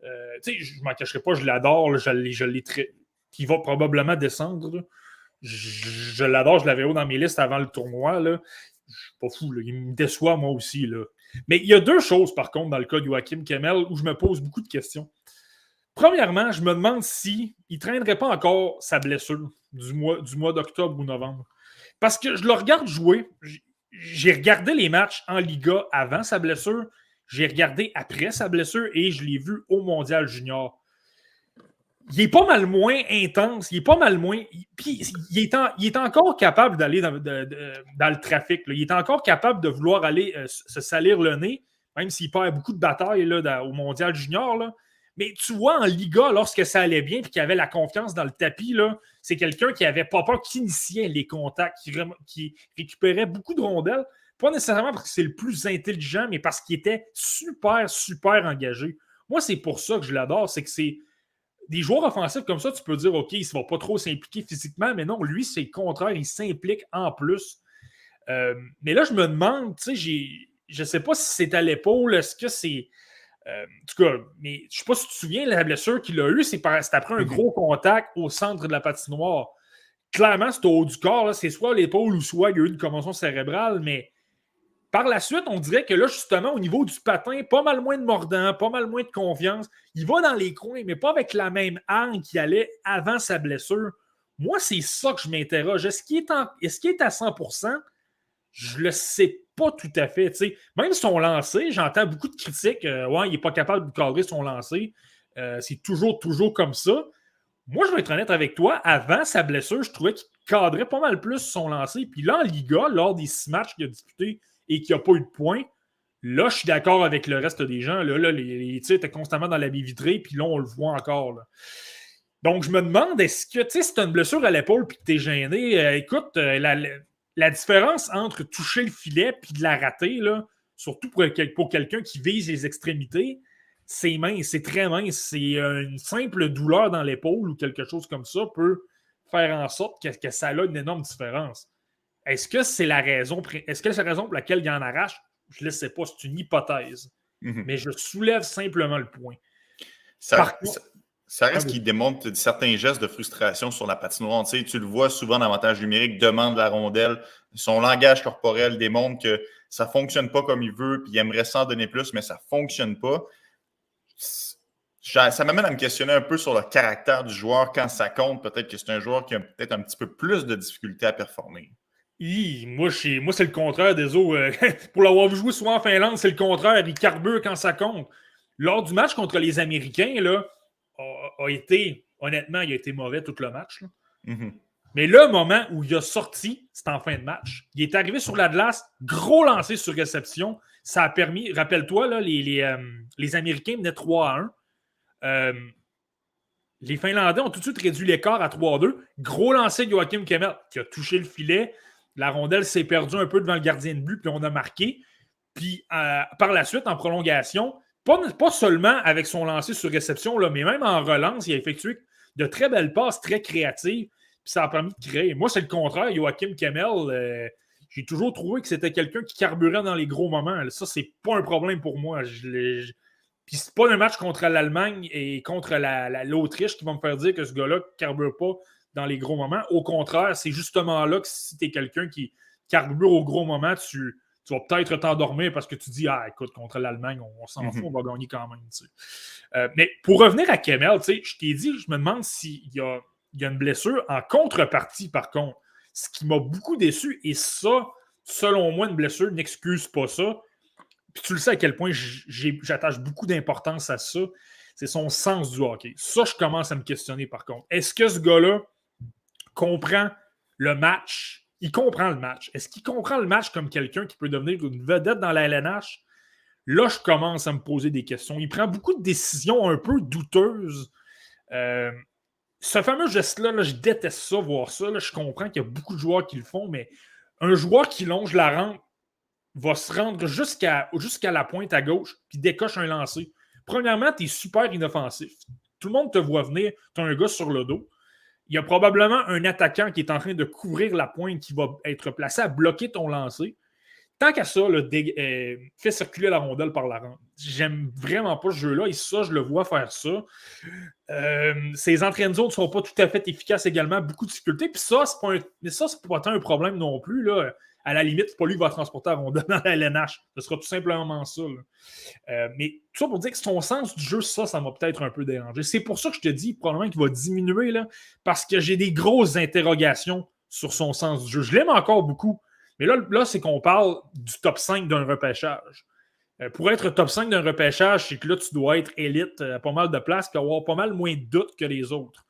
tu sais, je m'en cacherai pas, je l'adore, je l'ai, très... qui va probablement descendre, Je, l'adore, je l'avais haut dans mes listes avant le tournoi, là je suis pas fou, il me déçoit moi aussi. Là. Mais il y a deux choses, par contre, dans le cas de Joachim Kemel, où je me pose beaucoup de questions. Premièrement, je me demande si il ne traînerait pas encore sa blessure du mois, du mois d'octobre ou novembre. Parce que je le regarde jouer. J'ai regardé les matchs en Liga avant sa blessure, j'ai regardé après sa blessure et je l'ai vu au Mondial Junior il est pas mal moins intense, il est pas mal moins. Puis il est, il est encore capable d'aller dans, le trafic. Il est encore capable de vouloir aller euh, se salir le nez, même s'il perd beaucoup de batailles là, au Mondial Junior. Mais tu vois, en Liga, lorsque ça allait bien et qu'il avait la confiance dans le tapis, c'est quelqu'un qui avait pas peur, qui initiait les contacts, qui récupérait beaucoup de rondelles. Pas nécessairement parce que c'est le plus intelligent, mais parce qu'il était super, super engagé. Moi, c'est pour ça que je l'adore, c'est que c'est des joueurs offensifs comme ça, tu peux dire, OK, il ne va pas trop s'impliquer physiquement, mais non, lui, c'est le contraire, il s'implique en plus. Euh, mais là, je me demande, tu sais, je ne sais pas si c'est à l'épaule, est-ce que c'est. Euh, en tout cas, mais je ne sais pas si tu te souviens, la blessure qu'il a eue, c'est après un mhm. gros contact au centre de la patinoire. Clairement, c'est au haut du corps, c'est soit l'épaule ou soit il y a eu une commotion cérébrale, mais par la suite, on dirait que là, justement, au niveau du patin, pas mal moins de mordant, pas mal moins de confiance. Il va dans les coins, mais pas avec la même arme qu'il allait avant sa blessure. Moi, c'est ça que je m'interroge. Est-ce qu'il est, est, à 100% Je le sais pas tout à fait. Même son lancé, j'entends beaucoup de critiques. Euh, ouais, il n'est pas capable de cadrer son lancer. Euh, c'est toujours, toujours comme ça. Moi, je vais être honnête avec toi. Avant sa blessure, je trouvais qu'il cadrait pas mal plus son lancer. Puis là, en Liga, lors des six matchs qu'il a disputés, et qu'il n'y a pas eu de points, là, je suis d'accord avec le reste des gens. Là, là les, étaient constamment dans la baie vitrée, puis là, on le voit encore. Donc, je me demande, est-ce que, tu sais, si as une blessure à l'épaule puis que tu es gêné, euh, écoute, euh, la, différence entre toucher le filet puis de la rater, là, surtout pour, quelqu'un qui vise les extrémités, c'est mince, c'est très mince. C'est une simple douleur dans l'épaule ou quelque chose comme ça peut faire en sorte que, que ça a une énorme différence. Est-ce que c'est la raison est-ce que c'est la raison pour laquelle il en arrache? Je ne le sais pas, c'est une hypothèse. Mhm. Mais je soulève simplement le point. Ça, reste ah qu'il démontre certains gestes de frustration sur la patinoire. Tu, tu le vois souvent davantage numérique, demande la rondelle. Son langage corporel démontre que ça ne fonctionne pas comme il veut, puis il aimerait s'en donner plus, mais ça ne fonctionne pas. Ça m'amène à me questionner un peu sur le caractère du joueur quand ça compte. Peut-être que c'est un joueur qui a peut-être un petit peu plus de difficultés à performer moi, moi c'est le contraire des autres. Euh, <laughs> pour l'avoir vu jouer souvent en Finlande, c'est le contraire. Il carbure quand ça compte. Lors du match contre les Américains, là, a, été, honnêtement, il a été mauvais tout le match. Mm-hmm. Mais le moment où il a sorti, c'est en fin de match. Il est arrivé sur la glace, gros lancé sur réception. Ça a permis, rappelle-toi, les, les, euh, les, Américains menaient 3 à 1. Euh, les Finlandais ont tout de suite réduit l'écart à 3 à 2. Gros lancé de Joachim Kemmel qui a touché le filet. La rondelle s'est perdue un peu devant le gardien de but, puis on a marqué. Puis euh, par la suite, en prolongation, pas, seulement avec son lancer sur réception, là, mais même en relance, il a effectué de très belles passes, très créatives. Puis ça a permis de créer. Moi, c'est le contraire. Joachim Kemmel, euh, J'ai toujours trouvé que c'était quelqu'un qui carburait dans les gros moments. Ça, c'est pas un problème pour moi. Je Puis c'est pas un match contre l'Allemagne et contre l'Autriche qui va me faire dire que ce gars-là carbure pas dans les gros moments. Au contraire, c'est justement là que si tu es quelqu'un qui carbure au gros moment, tu, vas peut-être t'endormir parce que tu dis Ah, écoute, contre l'Allemagne, on, s'en mhm. fout, on va gagner quand même. Euh, mais pour revenir à Kemel, je t'ai dit, je me demande s'il y a, y a une blessure en contrepartie, par contre. Ce qui m'a beaucoup déçu, et ça, selon moi, une blessure n'excuse pas ça. Puis tu le sais à quel point j'attache beaucoup d'importance à ça. C'est son sens du hockey. Ça, je commence à me questionner par contre. Est-ce que ce gars-là comprend le match. Il comprend le match. Est-ce qu'il comprend le match comme quelqu'un qui peut devenir une vedette dans la LNH? Là, je commence à me poser des questions. Il prend beaucoup de décisions un peu douteuses. Euh, ce fameux geste-là, je déteste ça, voir ça. je comprends qu'il y a beaucoup de joueurs qui le font, mais un joueur qui longe la rampe va se rendre jusqu'à la pointe à gauche puis décoche un lancer. Premièrement, tu es super inoffensif. Tout le monde te voit venir, tu as un gars sur le dos il y a probablement un attaquant qui est en train de couvrir la pointe qui va être placé à bloquer ton lancer. Tant qu'à ça, le euh, fait circuler la rondelle par la rampe. J'aime vraiment pas ce jeu-là et ça, je le vois faire ça. Euh, de zone ne sont pas tout à fait efficaces également, beaucoup de difficultés. Puis ça, c'est pas un, pas un problème non plus. Là à la limite, c'est pas lui qui va transporter rondelle dans la LNH. Ce sera tout simplement ça. Euh, mais tout ça pour dire que son sens du jeu, ça, ça m'a peut-être un peu dérangé. C'est pour ça que je te dis probablement qu'il va diminuer, là, parce que j'ai des grosses interrogations sur son sens du jeu. Je l'aime encore beaucoup. Mais là, là c'est qu'on parle du top 5 d'un repêchage. Euh, pour être top 5 d'un repêchage, c'est que là, tu dois être élite à pas mal de places et avoir pas mal moins de doutes que les autres.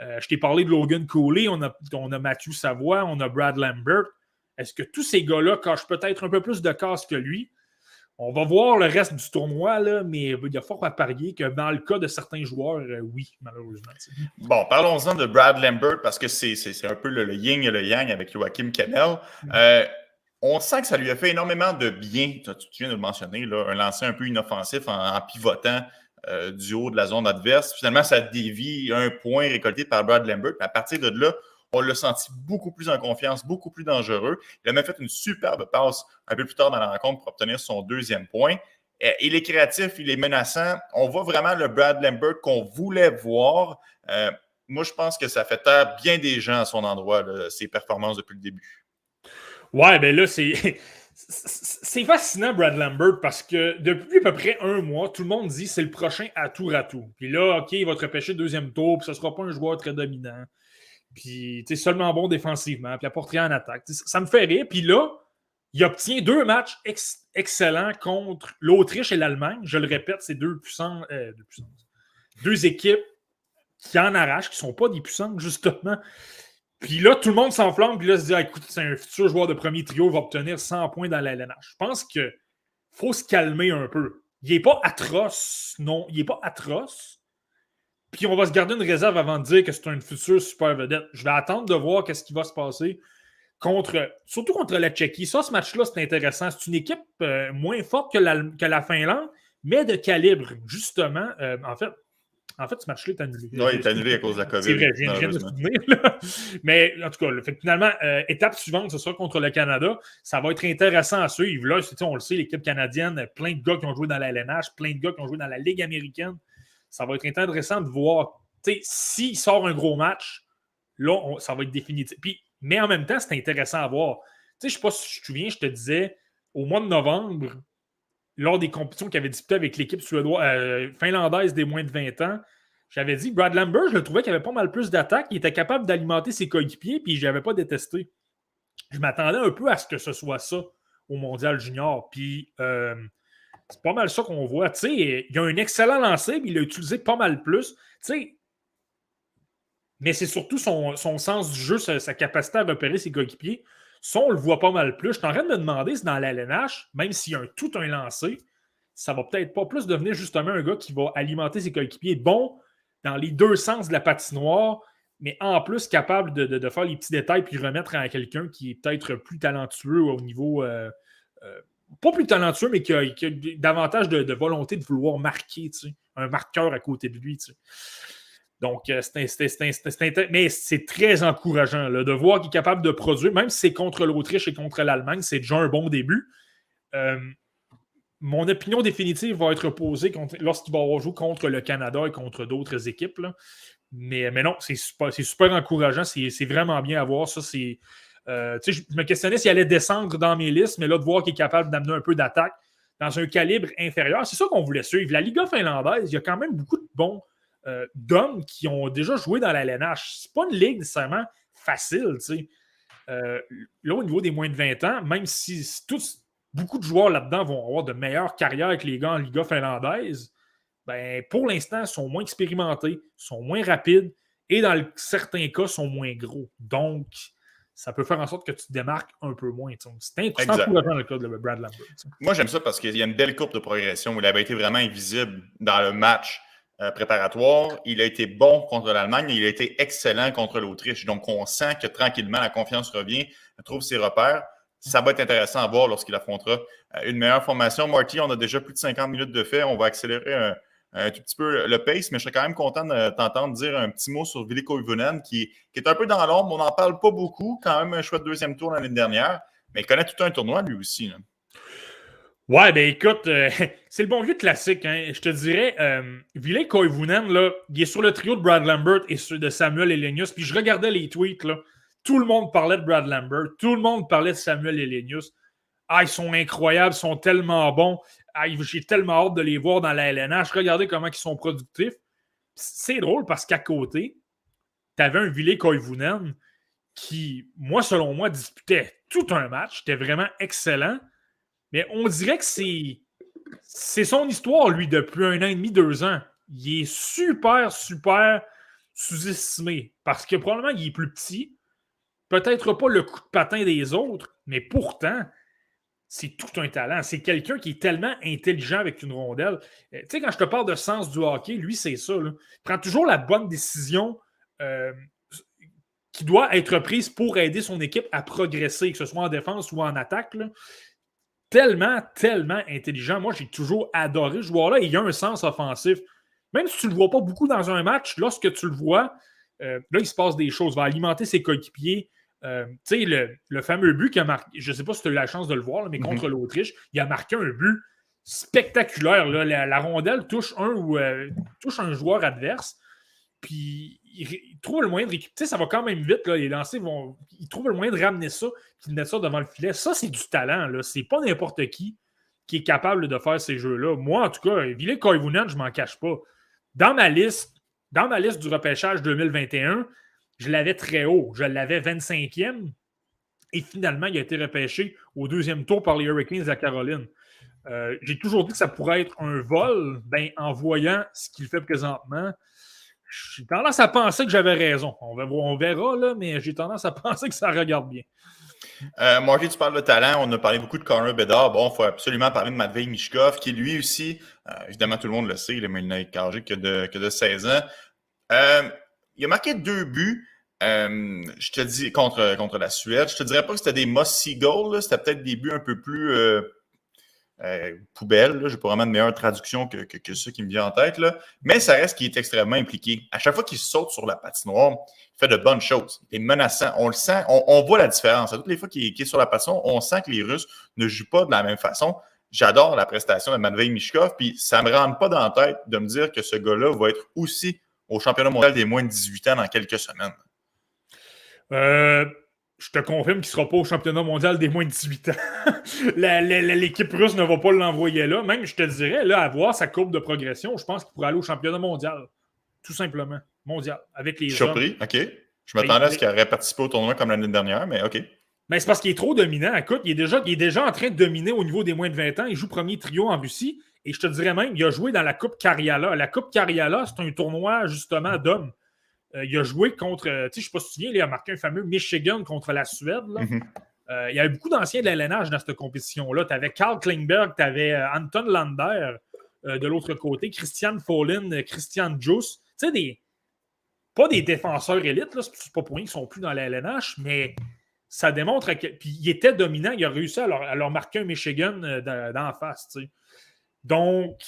Euh, je t'ai parlé de Logan Cooley, on a, on a Matthew Savoie, on a Brad Lambert. Est-ce que tous ces gars-là cachent peut-être un peu plus de casse que lui? On va voir le reste du tournoi, là, mais il y a fort à parier que dans le cas de certains joueurs, euh, oui, malheureusement. Bon, parlons-en de Brad Lambert parce que c'est un peu le, yin et le yang avec Joachim Kennel. Mm. Euh, on sent que ça lui a fait énormément de bien, tu, viens de le mentionner, là, un lancer un peu inoffensif en, pivotant euh, du haut de la zone adverse. Finalement, ça dévie un point récolté par Brad Lambert. À partir de là, on l'a senti beaucoup plus en confiance, beaucoup plus dangereux. Il a même fait une superbe passe un peu plus tard dans la rencontre pour obtenir son deuxième point. Il est créatif, il est menaçant. On voit vraiment le Brad Lambert qu'on voulait voir. Euh, moi, je pense que ça fait taire bien des gens à son endroit, ses performances depuis le début. Ouais, ben là, c'est. <laughs> C'est fascinant, Brad Lambert, parce que depuis à peu près un mois, tout le monde dit c'est le prochain à tour à tout. Puis là, OK, il va te repêcher deuxième tour, puis ce ne sera pas un joueur très dominant. Puis, tu seulement bon défensivement, puis apporte rien en attaque. ça me fait rire. Puis là, il obtient deux matchs excellents contre l'Autriche et l'Allemagne. Je le répète, c'est deux puissances, euh, deux équipes qui en arrachent, qui ne sont pas des puissantes, justement. Puis là, tout le monde s'enflamme, puis là, se dit ah, écoute, c'est un futur joueur de premier trio, va obtenir 100 points dans la LNH. Je pense qu'il faut se calmer un peu. Il n'est pas atroce, non, il n'est pas atroce, puis on va se garder une réserve avant de dire que c'est une future super vedette. Je vais attendre de voir qu'est-ce qui va se passer contre, surtout contre la Tchéquie. Ça, ce match-là, c'est intéressant. C'est une équipe euh, moins forte que la, que la, Finlande, mais de calibre, justement. Euh, en fait, en fait, ce match-là est annulé. Oui, il est annulé à cause de la COVID. C'est vrai, je viens de souvenir. Mais en tout cas, finalement, euh, étape suivante, ce sera contre le Canada. Ça va être intéressant à suivre. Là, on le sait, l'équipe canadienne, plein de gars qui ont joué dans la LNH, plein de gars qui ont joué dans la Ligue américaine ça va être intéressant de voir. S'il sort un gros match, là, ça va être définitif. Puis, mais en même temps, c'est intéressant à voir. Je ne sais pas si tu te souviens, je te disais, au mois de novembre, lors des compétitions qu'il avait disputées avec l'équipe euh, finlandaise des moins de 20 ans, j'avais dit Brad Lambert, je le trouvais qu'il avait pas mal plus d'attaques, il était capable d'alimenter ses coéquipiers, puis je n'avais pas détesté. Je m'attendais un peu à ce que ce soit ça au Mondial Junior. Puis euh, c'est pas mal ça qu'on voit. il a un excellent lancer, mais il l'a utilisé pas mal plus. mais c'est surtout son, sens du jeu, sa, capacité à repérer ses coéquipiers. Ça, on le voit pas mal plus. Je suis en train de me demander si dans la LNH, même s'il y a tout un lancé, ça va peut-être pas plus devenir justement un gars qui va alimenter ses coéquipiers bon dans les deux sens de la patinoire, mais en plus capable de, faire les petits détails puis remettre à quelqu'un qui est peut-être plus talentueux au niveau euh, euh, pas plus talentueux, mais qui a, davantage de, volonté de vouloir marquer, un marqueur à côté de lui. Donc, c'est mais c'est très encourageant de voir qu'il est capable de produire, même si c'est contre l'Autriche et contre l'Allemagne, c'est déjà un bon début. Euh, mon opinion définitive va être posée lorsqu'il va jouer contre le Canada et contre d'autres équipes. Mais, mais non, c'est super, super encourageant. C'est vraiment bien à voir. Ça, c'est. Euh, je me questionnais s'il allait descendre dans mes listes, mais là, de voir qu'il est capable d'amener un peu d'attaque dans un calibre inférieur, c'est ça qu'on voulait suivre. La Liga finlandaise, il y a quand même beaucoup de bons euh, d'hommes qui ont déjà joué dans la LNH. C'est pas une ligue nécessairement facile, euh, là, au niveau des moins de 20 ans, même si beaucoup de joueurs là-dedans vont avoir de meilleures carrières avec les gars en Liga finlandaise, ben, pour l'instant, sont moins expérimentés, sont moins rapides et dans certains cas, sont moins gros. Donc, ça peut faire en sorte que tu te démarques un peu moins. C'est encourageant le cas de Brad Lambert. Moi, j'aime ça parce qu'il y a une belle courbe de progression. Il avait été vraiment invisible dans le match euh, préparatoire. Il a été bon contre l'Allemagne et il a été excellent contre l'Autriche. Donc, on sent que tranquillement, la confiance revient, trouve ses repères. Ça va être intéressant à voir lorsqu'il affrontera euh, une meilleure formation. Marty, on a déjà plus de 50 minutes de fait. On va accélérer un, tout petit peu le pace, mais je serais quand même content de t'entendre dire un petit mot sur Ville Koivunen, qui, qui, est un peu dans l'ombre. On n'en parle pas beaucoup. Quand même un chouette deuxième tour l'année dernière, mais il connaît tout un tournoi lui aussi. Ouais, ben écoute, euh, <laughs> c'est le bon vieux classique. Hein. Je te dirais, euh, Ville Koivunen, là, il est sur le trio de Brad Lambert et de Samuel Elenius. Puis je regardais les tweets, là, tout le monde parlait de Brad Lambert, tout le monde parlait de Samuel Elenius. Ah, ils sont incroyables, ils sont tellement bons. J'ai tellement hâte de les voir dans la LNH. Regardez comment ils sont productifs. C'est drôle parce qu'à côté, tu avais un Ville Koivunen qui, moi, selon moi, disputait tout un match. C'était vraiment excellent. Mais on dirait que c'est. C'est son histoire, lui, depuis un an et demi, deux ans. Il est super, super sous-estimé. Parce que probablement, il est plus petit. Peut-être pas le coup de patin des autres, mais pourtant, c'est tout un talent. C'est quelqu'un qui est tellement intelligent avec une rondelle. Euh, tu sais, quand je te parle de sens du hockey, lui, c'est ça. Il prend toujours la bonne décision euh, qui doit être prise pour aider son équipe à progresser, que ce soit en défense ou en attaque. Tellement, tellement intelligent. Moi, j'ai toujours adoré ce joueur-là. Il a un sens offensif. Même si tu ne le vois pas beaucoup dans un match, lorsque tu le vois, euh, là, il se passe des choses. Il va alimenter ses coéquipiers. Euh, tu sais, le, fameux but qu'il a marqué, je ne sais pas si tu as eu la chance de le voir, mais mhm. contre l'Autriche, il a marqué un but spectaculaire. La, rondelle touche un ou euh, touche un joueur adverse, puis il, trouve le moyen de récupérer. Ça va quand même vite. Là, les lancers vont. Il trouve le moyen de ramener ça, puis de mettre ça devant le filet. Ça, c'est du talent. C'est pas n'importe qui qui est capable de faire ces jeux-là. Moi, en tout cas, Ville Koivunen, je m'en cache pas. Dans ma liste, dans ma liste du repêchage 2021, je l'avais très haut. Je l'avais 25e. Et finalement, il a été repêché au deuxième tour par les Hurricanes à Caroline. Euh, j'ai toujours dit que ça pourrait être un vol. Ben, en voyant ce qu'il fait présentement, j'ai tendance à penser que j'avais raison. On, verra, mais j'ai tendance à <laughs> penser que ça regarde bien. Euh, tu parles de talent. On a parlé beaucoup de Connor Bedard. Bon, il faut absolument parler de Matvei Mishkov, qui lui aussi, euh, évidemment, tout le monde le sait, il n'a que de, que de 16 ans. Euh, il a marqué deux buts. Euh, je te dis contre, contre la Suède. Je te dirais pas que c'était des must-see goals. C'était peut-être des buts un peu plus euh, euh, poubelles. Je n'ai pas vraiment de meilleure traduction que, que, ceux qui me viennent en tête. Mais ça reste qu'il est extrêmement impliqué. À chaque fois qu'il saute sur la patinoire, il fait de bonnes choses. Il est menaçant. On le sent. On, voit la différence. À toutes les fois qu'il est, sur la patinoire, on sent que les Russes ne jouent pas de la même façon. J'adore la prestation de Matvei Mishkov, puis ça ne me rentre pas dans la tête de me dire que ce gars-là va être aussi au championnat mondial des moins de 18 ans dans quelques semaines. Euh, je te confirme qu'il ne sera pas au championnat mondial des moins de 18 ans. <laughs> L'équipe russe ne va pas l'envoyer là. Même, je te dirais, là, à voir sa courbe de progression, je pense qu'il pourrait aller au championnat mondial. Tout simplement. Mondial. Avec les Surpris, OK. Je m'attendais à ce qu'il aurait participé au tournoi comme l'année dernière, mais OK. Mais c'est parce qu'il est trop dominant. Écoute, il est, déjà, il est déjà en train de dominer au niveau des moins de 20 ans. Il joue premier trio en Russie. Et je te dirais même, il a joué dans la Coupe Cariala. La Coupe Cariala, c'est un tournoi justement d'hommes. Euh, il a joué contre, euh, tu sais, je ne sais pas si tu te souviens, il a marqué un fameux Michigan contre la Suède. Mhm. Euh, il y avait beaucoup d'anciens de l'LNH dans cette compétition-là. Tu avais Karl Klingberg, tu avais Anton Lander de l'autre côté, Christian Follin, Christian Juice. Tu sais, des, pas des défenseurs élites, c'est pas pour rien qu'ils sont plus dans la LNH, mais ça démontre que. Puis il était dominant, il a réussi à leur, marquer un Michigan d'en face. Tu sais. Donc,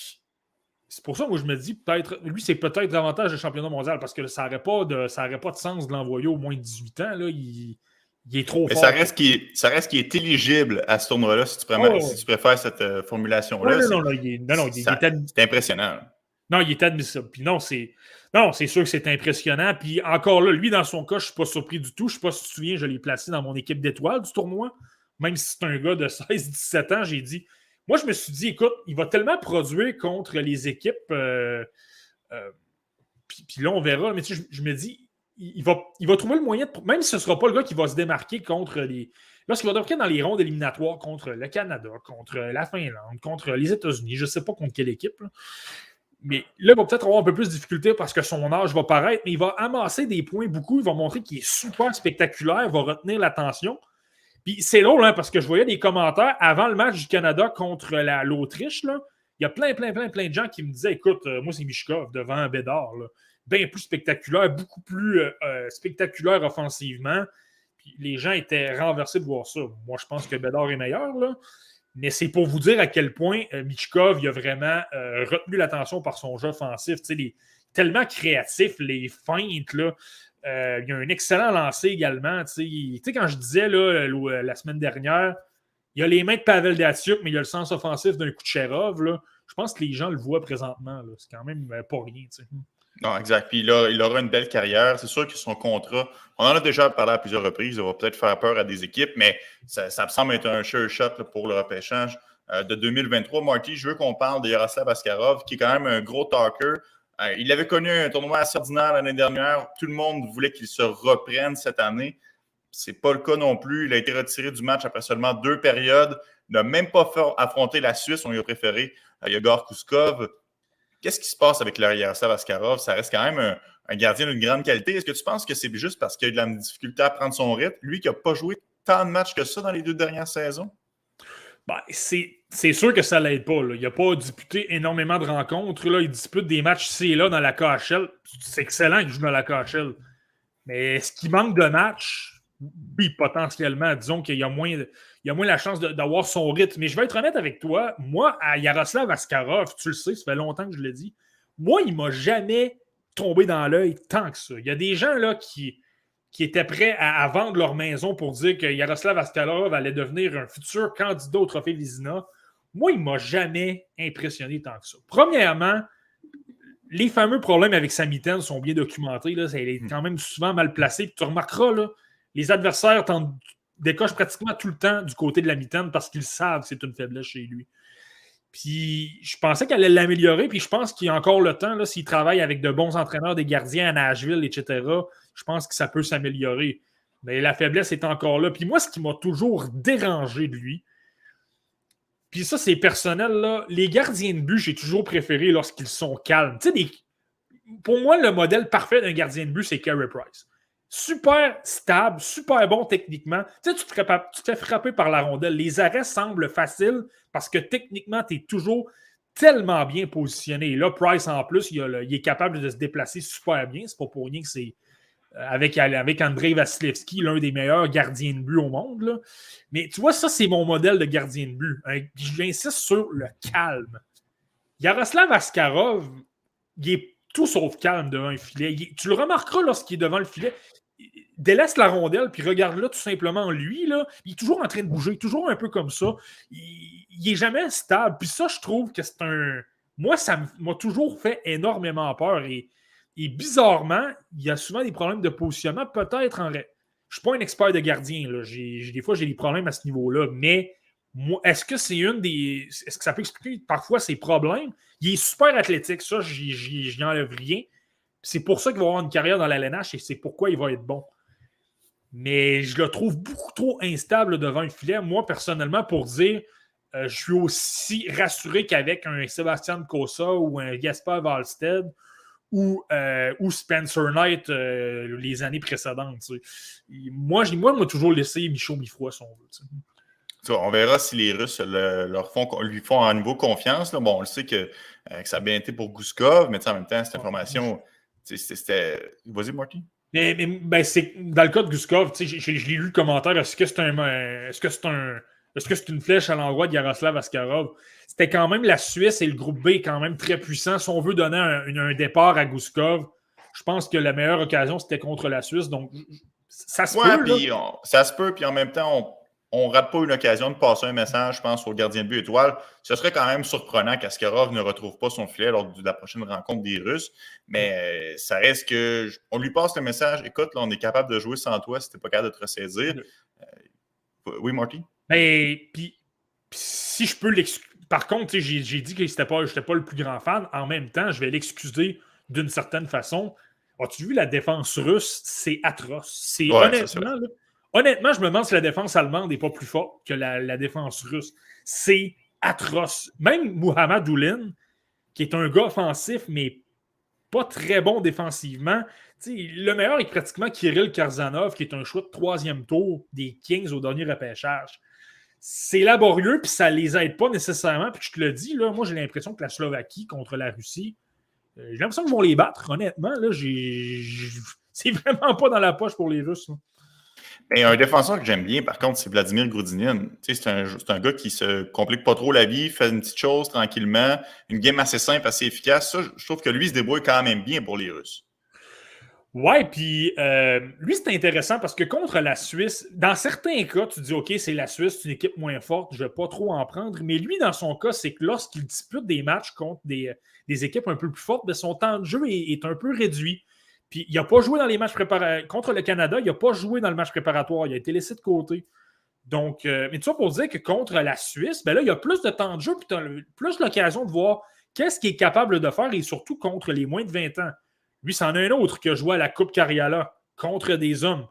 c'est pour ça que moi je me dis, peut-être, lui, c'est peut-être davantage le championnat mondial parce que ça n'aurait pas, de, pas de sens de l'envoyer au moins de 18 ans. Là. Il, est trop Mais fort. Ça reste qu'il est, est, éligible à ce tournoi-là si, tu préfères, si tu préfères cette euh, formulation-là. Non, non, non, il est, non, non, il, c'est impressionnant. Non, il est admissible. Puis non, c'est. Non, c'est sûr que c'est impressionnant. Puis encore là, lui, dans son cas, je ne suis pas surpris du tout. Je ne sais pas si tu te souviens, je l'ai placé dans mon équipe d'étoiles du tournoi. Même si c'est un gars de 16-17 ans, j'ai dit. Moi, je me suis dit, écoute, il va tellement produire contre les équipes. Euh, euh, puis, là, on verra. Mais tu sais, je, me dis, il va, il va trouver le moyen, de, même si ce ne sera pas le gars qui va se démarquer contre les. Lorsqu'il va démarquer dans les rondes éliminatoires contre le Canada, contre la Finlande, contre les États-Unis, je ne sais pas contre quelle équipe. Mais là, il va peut-être avoir un peu plus de difficulté parce que son âge va paraître, mais il va amasser des points beaucoup. Il va montrer qu'il est super spectaculaire, il va retenir l'attention. Puis c'est drôle, hein, parce que je voyais des commentaires avant le match du Canada contre l'Autriche. Il y a plein, plein, plein, plein de gens qui me disaient Écoute, euh, moi, c'est Mishkov devant Bédard. Bien plus spectaculaire, beaucoup plus euh, euh, spectaculaire offensivement. Puis les gens étaient renversés de voir ça. Moi, je pense que Bédard est meilleur. Là. Mais c'est pour vous dire à quel point Michkov il a vraiment retenu l'attention par son jeu offensif. Les, tellement créatif, les feintes. Là. Euh, il a un excellent lancer également. Tu sais, quand je disais là, la semaine dernière, il a les mains de Pavel Datsuk, mais il a le sens offensif d'un coup de. Je pense que les gens le voient présentement. C'est quand même pas rien. Non, exact. Puis il aura une belle carrière. C'est sûr que son contrat, on en a déjà parlé à plusieurs reprises, il va peut-être faire peur à des équipes, mais ça, me semble être un sure shot pour le repêchage euh, de 2023. Marty, je veux qu'on parle de Yaroslav Askarov, qui est quand même un gros talker. Euh, il avait connu un tournoi assez ordinaire l'année dernière. Tout le monde voulait qu'il se reprenne cette année. Ce n'est pas le cas non plus. Il a été retiré du match après seulement deux périodes. Il n'a même pas fait affronter la Suisse. On lui a préféré euh, Yegor Kuskov. Qu'est-ce qui se passe avec Yaroslav Askarov? Ça reste quand même un, gardien d'une grande qualité. Est-ce que tu penses que c'est juste parce qu'il a de la difficulté à prendre son rythme? Lui qui n'a pas joué tant de matchs que ça dans les deux dernières saisons? Ben, c'est sûr que ça l'aide pas. Il n'a pas disputé énormément de rencontres. Là. Il dispute des matchs ici et là dans la KHL. C'est excellent qu'il joue dans la KHL. Mais est-ce qu'il manque de matchs? Potentiellement. Disons qu'il y a moins a moins la chance d'avoir son rythme. Mais je vais être honnête avec toi. Moi, à Yaroslav Askarov, tu le sais, ça fait longtemps que je le dis. Moi, il ne m'a jamais tombé dans l'œil tant que ça. Il y a des gens là qui, qui étaient prêts à, vendre leur maison pour dire que Yaroslav Askarov allait devenir un futur candidat au trophée Vizina. Moi, il ne m'a jamais impressionné tant que ça. Premièrement, les fameux problèmes avec sa mitaine sont bien documentés. Là. Elle est hmm. quand même souvent mal placée. tu remarqueras, là, les adversaires tentent décoche pratiquement tout le temps du côté de la mitaine parce qu'ils savent que c'est une faiblesse chez lui. Puis je pensais qu'elle allait l'améliorer, puis je pense qu'il y a encore le temps, s'il travaille avec de bons entraîneurs, des gardiens à Nashville, etc., je pense que ça peut s'améliorer. Mais la faiblesse est encore là. Puis moi, ce qui m'a toujours dérangé de lui, puis ça, c'est personnel, là, les gardiens de but, j'ai toujours préféré lorsqu'ils sont calmes. Tu sais, pour moi, le modèle parfait d'un gardien de but, c'est Carey Price super stable, super bon techniquement. Tu sais, tu te, fais frapper par la rondelle. Les arrêts semblent faciles parce que techniquement, tu es toujours tellement bien positionné. Et là, Price, en plus, il, est capable de se déplacer super bien. C'est pas pour rien que c'est avec, avec Andrei Vasilevski, l'un des meilleurs gardiens de but au monde. Mais tu vois, ça, c'est mon modèle de gardien de but. J'insiste sur le calme. Yaroslav Askarov, il est tout sauf calme devant un filet. tu le remarqueras lorsqu'il est devant le filet délaisse la rondelle, puis regarde là tout simplement lui, là, il est toujours en train de bouger, toujours un peu comme ça. Il, il est jamais stable. Puis ça, je trouve que c'est un. Moi, ça m'a toujours fait énormément peur. Et, bizarrement, il y a souvent des problèmes de positionnement, peut-être en. Je ne suis pas un expert de gardien. Là. des fois, j'ai des problèmes à ce niveau-là. Mais est-ce que c'est une des. Est-ce que ça peut expliquer parfois ses problèmes? Il est super athlétique, ça, je n'enlève rien. C'est pour ça qu'il va avoir une carrière dans la LNH et c'est pourquoi il va être bon mais je le trouve beaucoup trop instable devant le filet. Moi, personnellement, pour dire, euh, je suis aussi rassuré qu'avec un Sébastien Cosa ou un Gaspar Valstead ou, euh, ou Spencer Knight euh, les années précédentes. Moi, moi, moi, toujours laissé Michaud Mifroy, si on veut. On verra si les Russes leur font, lui font à nouveau confiance. Bon, on le sait que, ça a bien été pour Gouskov, mais en même temps, cette information, c'était. Vas-y, Marty. Mais, ben, c'est dans le cas de Guskov, je, je, l'ai lu le commentaire. Est-ce que c'est un, est-ce que c'est un, Est-ce que c'est une flèche à l'endroit de Yaroslav Askarov? C'était quand même la Suisse et le groupe B quand même très puissant. Si on veut donner un, départ à Gouskov, je pense que la meilleure occasion, c'était contre la Suisse. Donc, ça se peut. ça se peut, puis en même temps, on ne rate pas une occasion de passer un message, je pense, au gardien de but étoile. Ce serait quand même surprenant qu'Askarov ne retrouve pas son filet lors de la prochaine rencontre des Russes. Mais euh, ça reste que. On lui passe le message écoute, là, on est capable de jouer sans toi si tu n'es pas capable de te ressaisir. Euh, oui, Marty? Mais, puis, si je peux l'excuser. Par contre, j'ai dit que je n'étais pas, pas le plus grand fan. En même temps, je vais l'excuser d'une certaine façon. As-tu vu la défense russe? C'est atroce. C'est honnêtement, honnêtement, je me demande si la défense allemande n'est pas plus forte que la, défense russe. C'est atroce. Même Muhammad Oulin, qui est un gars offensif, mais pas très bon défensivement. le meilleur est pratiquement Kirill Karzanov, qui est un choix de troisième tour des Kings au dernier repêchage. C'est laborieux, puis ça les aide pas nécessairement. Puis je te le dis, là, moi j'ai l'impression que la Slovaquie contre la Russie, euh, j'ai l'impression qu'ils vont les battre, honnêtement. Là, <laughs> c'est vraiment pas dans la poche pour les Russes. Mais un défenseur que j'aime bien, par contre, c'est Vladimir Groudinin. C'est un, un, gars qui se complique pas trop la vie, fait une petite chose tranquillement, une game assez simple, assez efficace. Ça, je trouve que lui se débrouille quand même bien pour les Russes. Ouais, puis euh, lui, c'est intéressant parce que contre la Suisse, dans certains cas, tu dis OK, c'est la Suisse, c'est une équipe moins forte, je ne vais pas trop en prendre. Mais lui, dans son cas, c'est que lorsqu'il dispute des matchs contre des, équipes un peu plus fortes, ben, son temps de jeu est, un peu réduit. Puis il n'a pas joué dans les matchs préparatoires. Contre le Canada, il n'a pas joué dans le match préparatoire. Il a été laissé de côté. Donc, euh, mais tout ça pour dire que contre la Suisse, ben il y a plus de temps de jeu, puis tu plus l'occasion de voir qu'est-ce qu'il est capable de faire et surtout contre les moins de 20 ans. Lui, c'en a un autre qui a joué à la Coupe Cariala contre des hommes.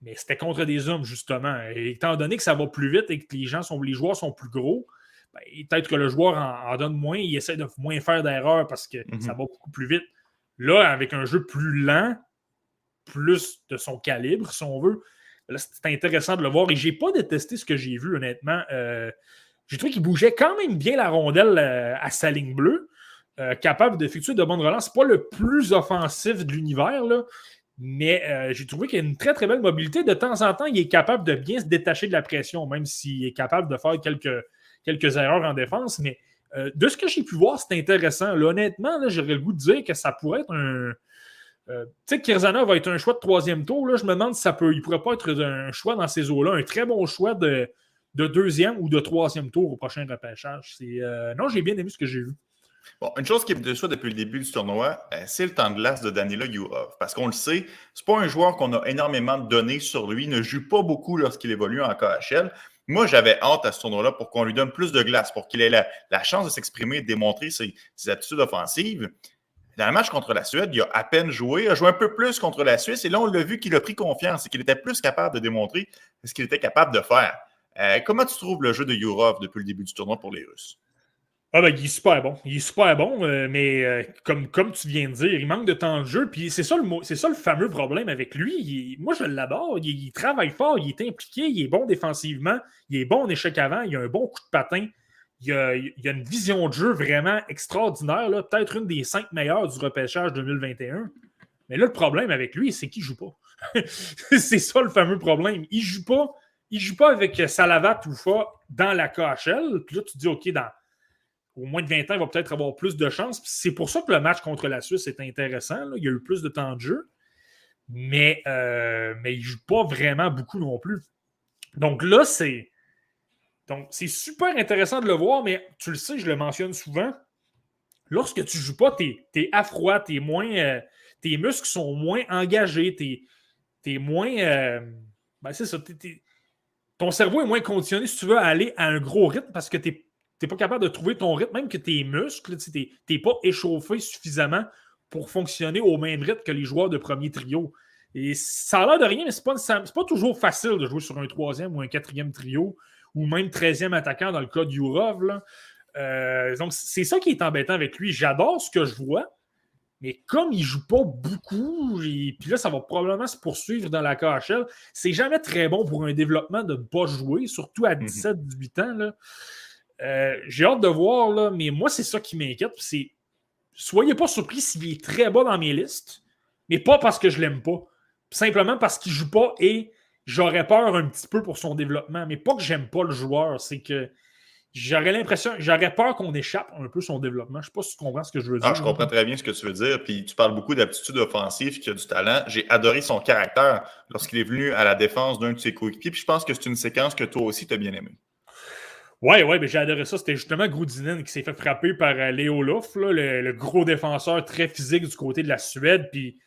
Mais c'était contre des hommes, justement. Et étant donné que ça va plus vite et que les, gens sont, les joueurs sont plus gros, ben, peut-être que le joueur en, donne moins, il essaie de moins faire d'erreurs parce que mhm. ça va beaucoup plus vite. Là, avec un jeu plus lent, plus de son calibre, si on veut, là, c'est intéressant de le voir. Et j'ai pas détesté ce que j'ai vu, honnêtement. Euh, j'ai trouvé qu'il bougeait quand même bien la rondelle euh, à sa ligne bleue. Euh, capable d'effectuer de bonnes relances. pas le plus offensif de l'univers, mais euh, j'ai trouvé qu'il a une très très belle mobilité. De temps en temps, il est capable de bien se détacher de la pression, même s'il est capable de faire quelques, quelques erreurs en défense. Mais euh, de ce que j'ai pu voir, c'est intéressant. honnêtement, j'aurais le goût de dire que ça pourrait être un. tu sais, Kirzana va être un choix de troisième tour. Là, je me demande si ça peut. Il pourrait pas être un choix dans ces eaux-là. Un très bon choix de, de deuxième ou de troisième tour au prochain repêchage. non, j'ai bien aimé ce que j'ai vu. Bon, une chose qui est de soi depuis le début du tournoi, euh, c'est le temps de glace de Danila Yurov. Parce qu'on le sait, c'est pas un joueur qu'on a énormément de données sur lui, ne joue pas beaucoup lorsqu'il évolue en KHL. Moi, j'avais hâte à ce tournoi-là pour qu'on lui donne plus de glace, pour qu'il ait la, chance de s'exprimer et de démontrer ses, ses, attitudes offensives. Dans le match contre la Suède, il a à peine joué, il a joué un peu plus contre la Suisse, et là, on l'a vu qu'il a pris confiance et qu'il était plus capable de démontrer ce qu'il était capable de faire. Euh, comment tu trouves le jeu de Yurov depuis le début du tournoi pour les Russes? Ah ben, il est super bon. Il est super bon, euh, mais euh, comme, comme tu viens de dire, il manque de temps de jeu. Puis c'est ça, le, ça le fameux problème avec lui. moi, je l'adore. Il, travaille fort, il est impliqué, il est bon défensivement, il est bon en échec avant, il a un bon coup de patin. Il a, une vision de jeu vraiment extraordinaire, peut-être une des cinq meilleures du repêchage 2021. Mais là, le problème avec lui, c'est qu'il ne joue pas. <laughs> c'est ça le fameux problème. Il ne joue pas. Il joue pas avec Salavat ou Fa dans la KHL. Puis là, tu te dis, OK, dans au moins de 20 ans, il va peut-être avoir plus de chances. C'est pour ça que le match contre la Suisse est intéressant. Il y a eu plus de temps de jeu, mais, euh, mais il ne joue pas vraiment beaucoup non plus. Donc là, c'est. Donc, c'est super intéressant de le voir, mais tu le sais, je le mentionne souvent. Lorsque tu ne joues pas, tu es, à froid, moins, euh, tes muscles sont moins engagés, tu es, moins. Euh, ben c'est ça. ton cerveau est moins conditionné si tu veux aller à un gros rythme parce que tu n'es pas capable de trouver ton rythme, même que tes muscles, tu n'es pas échauffé suffisamment pour fonctionner au même rythme que les joueurs de premier trio. Et ça a l'air de rien, mais ce n'est pas, pas, toujours facile de jouer sur un troisième ou un quatrième trio, ou même treizième attaquant dans le cas d'Urov. Euh, donc, c'est ça qui est embêtant avec lui. J'adore ce que je vois, mais comme il ne joue pas beaucoup, et puis là, ça va probablement se poursuivre dans la KHL, c'est jamais très bon pour un développement de ne pas jouer, surtout à 17-18 mhm. ans. Là. Euh, j'ai hâte de voir, là, mais moi, c'est ça qui m'inquiète. C'est soyez pas surpris s'il est très bas dans mes listes, mais pas parce que je l'aime pas. Simplement parce qu'il joue pas et j'aurais peur un petit peu pour son développement. Mais pas que j'aime pas le joueur, c'est que j'aurais l'impression, j'aurais peur qu'on échappe un peu son développement. Je ne sais pas si tu comprends ce que je veux dire. Je comprends très bien ce que tu veux dire. Puis tu parles beaucoup d'aptitude offensive, qui a du talent. J'ai adoré son caractère lorsqu'il est venu à la défense d'un de ses coéquipiers. Puis je pense que c'est une séquence que toi aussi tu as bien aimé. Ouais, mais j'ai adoré ça. C'était justement Groudinen qui s'est fait frapper par euh, Léo Luff, le, gros défenseur très physique du côté de la Suède. Puis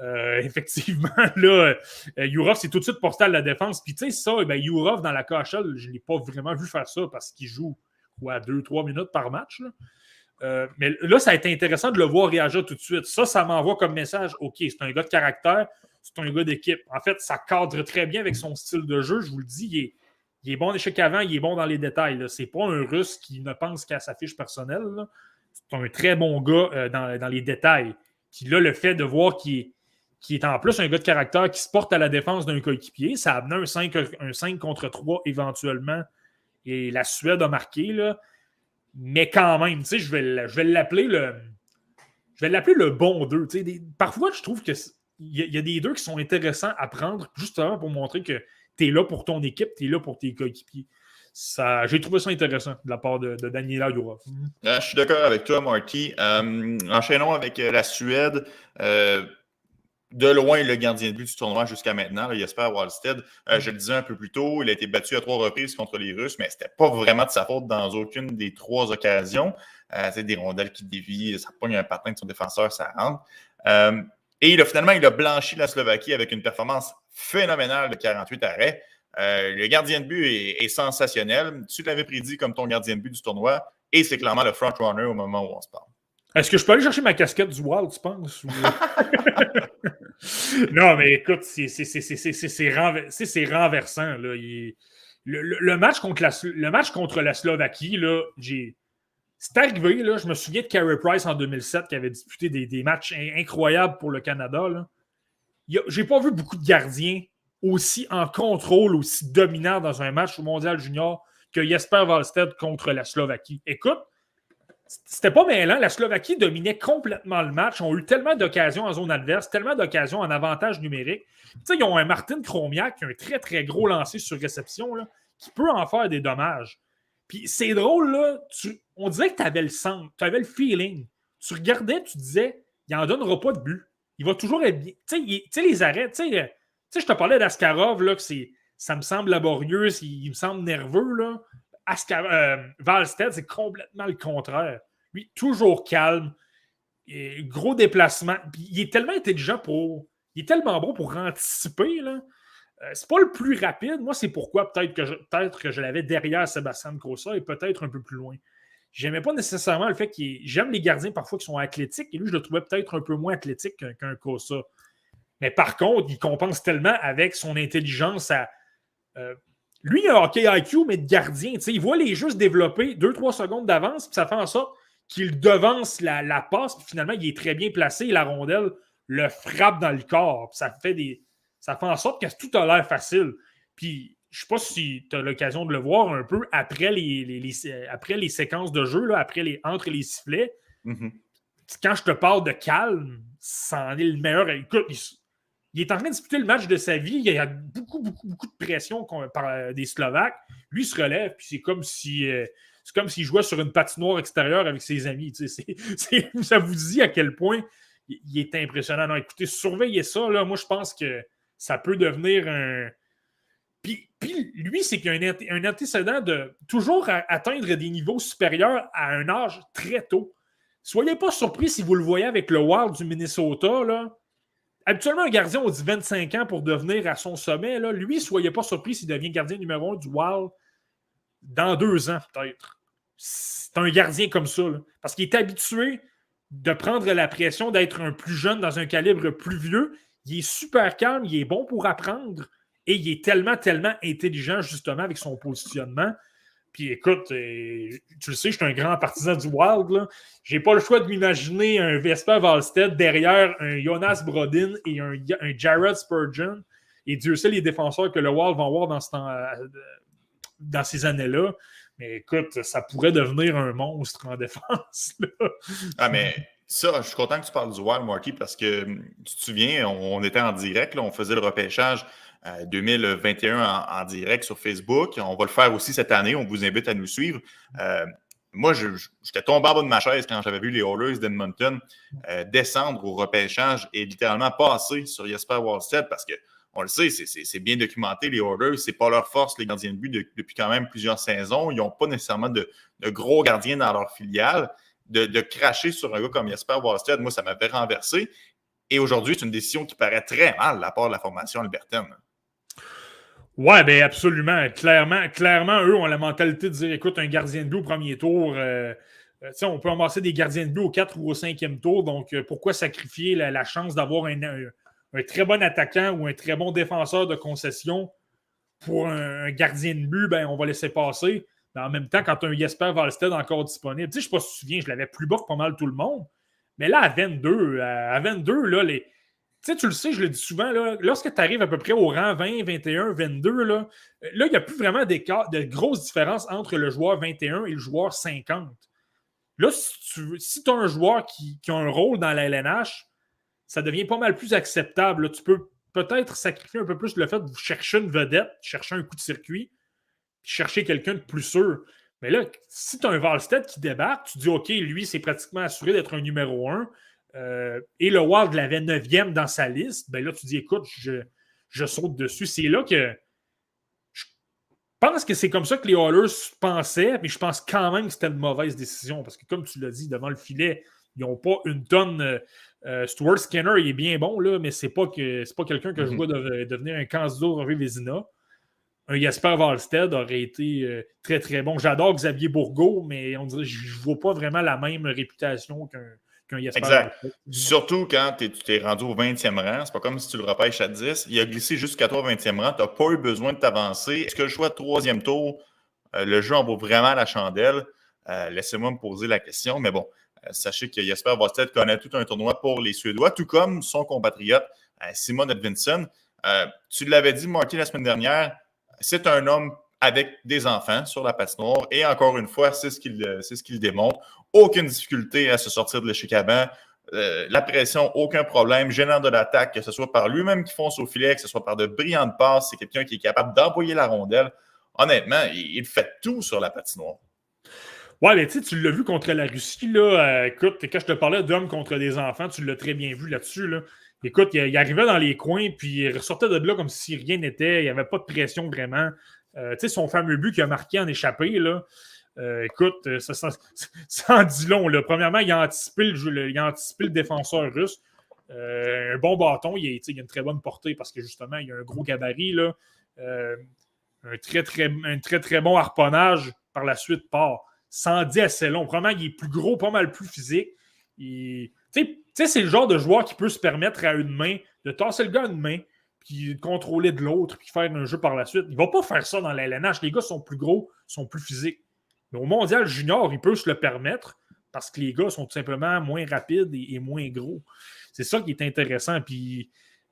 euh, <laughs> effectivement, là, euh, Yurov s'est tout de suite porté à la défense. Puis, tu sais, ça, ben, Yurov dans la KHL, je ne l'ai pas vraiment vu faire ça parce qu'il joue quoi, 2-3 minutes par match. Euh, mais là, ça a été intéressant de le voir réagir tout de suite. Ça, ça m'envoie comme message OK, c'est un gars de caractère, c'est un gars d'équipe. En fait, ça cadre très bien avec son style de jeu. Je vous le dis, il est, il est bon d'échec avant, il est bon dans les détails. C'est pas un russe qui ne pense qu'à sa fiche personnelle. C'est un très bon gars dans, dans, les détails. Puis là, le fait de voir qu'il est en plus un gars de caractère qui se porte à la défense d'un coéquipier. Ça a amené un 5, un 5 contre 3 éventuellement. Et la Suède a marqué. Là. Mais quand même, je vais, je vais l'appeler le. Je vais l'appeler le bon 2. parfois, je trouve qu'il y, y, a des deux qui sont intéressants à prendre justement pour montrer que tu es là pour ton équipe, tu es là pour tes coéquipiers. J'ai trouvé ça intéressant de la part de, Daniela Jourov. Ah, je suis d'accord avec toi, Marty. Euh, enchaînons avec euh, la Suède. Euh, de loin le gardien de but du tournoi jusqu'à maintenant, Jesper Wallstead. Euh, je le disais un peu plus tôt, il a été battu à trois reprises contre les Russes, mais ce n'était pas vraiment de sa faute dans aucune des trois occasions. Euh, c'est des rondelles qui dévient, ça pogne un patin de son défenseur, ça rentre. Euh, et il a, finalement, il a blanchi la Slovaquie avec une performance phénoménale de 48 arrêts. le gardien de but est, sensationnel. Tu l'avais prédit comme ton gardien de but du tournoi et c'est clairement le front-runner au moment où on se parle. Est-ce que je peux aller chercher ma casquette du Wild, tu penses? <laughs> non, mais écoute, c'est renversant. Là. le, match contre la, le match contre la Slovaquie, là. C'est arrivé, là, je me souviens de Carey Price en 2007 qui avait disputé des, matchs incroyables pour le Canada. J'ai pas vu beaucoup de gardiens aussi en contrôle, aussi dominants dans un match au Mondial Junior que Jesper Wallstedt contre la Slovaquie. Écoute, c'était pas mêlant. La Slovaquie dominait complètement le match. Ils ont eu tellement d'occasions en zone adverse, tellement d'occasions en avantage numérique. Tu sais, ils ont un Martin Kromiak qui a un très, très gros lancer sur réception là, qui peut en faire des dommages. Puis c'est drôle, là, on disait que tu avais le sens, tu avais le feeling. Tu regardais, tu disais, il n'en donnera pas de but. Il va toujours être bien. Tu sais, les arrêts, tu sais, je te parlais d'Askarov, là, ça me semble laborieux, il, me semble nerveux, là. Euh, Valstead, c'est complètement le contraire. Lui, toujours calme, gros déplacement. il est tellement intelligent pour. Il est tellement bon pour anticiper. Là. Euh, c'est pas le plus rapide. Moi, c'est pourquoi peut-être que je, peut que je l'avais derrière Sébastien Grossa et peut-être un peu plus loin. J'aimais pas nécessairement le fait qu'il. J'aime les gardiens parfois qui sont athlétiques et lui, je le trouvais peut-être un peu moins athlétique qu'un qu Cosa. Mais par contre, il compense tellement avec son intelligence à. Euh, lui, il a un hockey IQ, mais de gardien. Il voit les jeux se développer 2-3 secondes d'avance, puis ça fait en sorte qu'il devance la, passe, puis finalement, il est très bien placé la rondelle le frappe dans le corps. ça fait des. Ça fait en sorte que tout a l'air facile. Puis je ne sais pas si tu as l'occasion de le voir un peu après les, après les séquences de jeu, là, après les, entre les sifflets. Mm-hmm. Quand je te parle de calme, ça en est le meilleur. Écoute, il est en train de disputer le match de sa vie. Il y a beaucoup, beaucoup, beaucoup de pression par euh, des Slovaques. Lui se relève, puis c'est comme si. Euh, c'est comme s'il jouait sur une patinoire extérieure avec ses amis. <laughs> ça vous dit à quel point il est impressionnant. Non, écoutez, surveillez ça. Là. Moi, je pense que ça peut devenir un. Puis, lui, c'est qu'il a un, antécédent de toujours atteindre des niveaux supérieurs à un âge très tôt. Soyez pas surpris si vous le voyez avec le Wild du Minnesota. Là. Habituellement, un gardien, on dit 25 ans pour devenir à son sommet. Là. Lui, soyez pas surpris s'il devient gardien numéro un du Wild dans deux ans, peut-être. C'est un gardien comme ça. parce qu'il est habitué de prendre la pression d'être un plus jeune dans un calibre plus vieux. Il est super calme, il est bon pour apprendre et il est tellement, tellement intelligent justement avec son positionnement puis écoute, euh, tu le sais, je suis un grand partisan du Wild. Je n'ai pas le choix de m'imaginer un Vesper Valstead derrière un Jonas Brodin et un, Jared Spurgeon. Et Dieu sait les défenseurs que le Wild va avoir euh, dans ces années-là. Mais écoute, ça pourrait devenir un monstre en défense. <laughs> Ah, mais ça, je suis content que tu parles du Wild, Marty, parce que hum, tu te souviens, on, était en direct, on faisait le repêchage 2021 euh, en, direct sur Facebook. On va le faire aussi cette année. On vous invite à nous suivre. Euh, moi, j'étais tombé en bas de ma chaise quand j'avais vu les Oilers d'Edmonton euh, descendre au repêchage et littéralement passer sur Jesper Wallstead parce que on le sait, c'est bien documenté, les Oilers, c'est pas leur force, les gardiens de but, depuis quand même plusieurs saisons. Ils n'ont pas nécessairement de, gros gardiens dans leur filiale. De, cracher sur un gars comme Jesper Wallstead, moi, ça m'avait renversé. Et aujourd'hui, c'est une décision qui paraît très mal de la part de la formation albertaine. Ouais, ben absolument. Clairement, clairement, eux ont la mentalité de dire écoute, un gardien de but au premier tour, euh, euh, on peut amasser des gardiens de but au 4 ou au 5e tour, donc euh, pourquoi sacrifier la, chance d'avoir un, très bon attaquant ou un très bon défenseur de concession pour un, gardien de but, ben on va laisser passer. Mais en même temps, quand un Jesper Valstead encore disponible, je ne sais pas si te souviens, je l'avais plus bas que pas mal tout le monde. Mais là, à 22, à 22, là, les, tu sais, tu le sais, je le dis souvent, lorsque tu arrives à peu près au rang 20, 21, 22, là, là il n'y a plus vraiment de grosses différences entre le joueur 21 et le joueur 50. Là, si tu as un joueur qui, a un rôle dans la LNH, ça devient pas mal plus acceptable. Tu peux peut-être sacrifier un peu plus le fait de chercher une vedette, chercher un coup de circuit, chercher quelqu'un de plus sûr. Mais là, si tu as un Valstead qui débarque, tu dis OK, lui, c'est pratiquement assuré d'être un numéro 1 euh, et le Wild l'avait 9e dans sa liste, ben là, tu dis, écoute, je, saute dessus. C'est là que je pense que c'est comme ça que les Oilers pensaient, mais je pense quand même que c'était une mauvaise décision parce que, comme tu l'as dit, devant le filet, ils n'ont pas une tonne. Euh, euh, Stuart Skinner, il est bien bon, là, mais c'est pas, que, pas quelqu'un que je mhm. vois devenir un candidat Vézina. Un Jasper Wallstead aurait été très, très bon. J'adore Xavier Bourgault, mais on dirait je ne vois pas vraiment la même réputation qu'un Exact. Surtout quand tu t'es rendu au 20e rang, c'est pas comme si tu le repêches à 10. Il a glissé jusqu'à toi au 20e rang, tu n'as pas eu besoin de t'avancer. Est-ce que le choix de troisième tour, euh, le jeu en vaut vraiment la chandelle? Euh, laissez-moi me poser la question, mais bon, euh, sachez que Jesper Vosted connaît tout un tournoi pour les Suédois, tout comme son compatriote Simon Edvinson. tu l'avais dit, Marty, la semaine dernière, c'est un homme avec des enfants sur la patinoire. Et encore une fois, c'est ce qu'il ce qu'il démontre. Aucune difficulté à se sortir de l'échec avant. Euh, la pression, aucun problème. Gênant de l'attaque, que ce soit par lui-même qui fonce au filet, que ce soit par de brillantes passes. C'est quelqu'un qui est capable d'envoyer la rondelle. Honnêtement, il, fait tout sur la patinoire. Ouais, mais tu l'as vu contre la Russie, là. Euh, écoute, quand je te parlais d'hommes contre des enfants, tu l'as très bien vu là-dessus, là. Écoute, il, arrivait dans les coins, puis il ressortait de là comme si rien n'était. Il n'y avait pas de pression vraiment. Euh, tu sais, son fameux but qui a marqué en échappé, là. Euh, écoute, euh, ça, <laughs> en dit long. Premièrement, il a, anticipé le, défenseur russe. un bon bâton, il, a, une très bonne portée parce que justement, il a un gros gabarit. Un, très, très, bon harponnage par la suite part. Sans dit assez long. Premièrement, il est plus gros, pas mal plus physique. C'est le genre de joueur qui peut se permettre à une main de tasser le gars à une main, puis contrôler de l'autre, puis faire un jeu par la suite. Il ne va pas faire ça dans la LNH. Les gars sont plus gros, sont plus physiques. Mais au mondial junior, il peut se le permettre parce que les gars sont tout simplement moins rapides et, moins gros. C'est ça qui est intéressant. Puis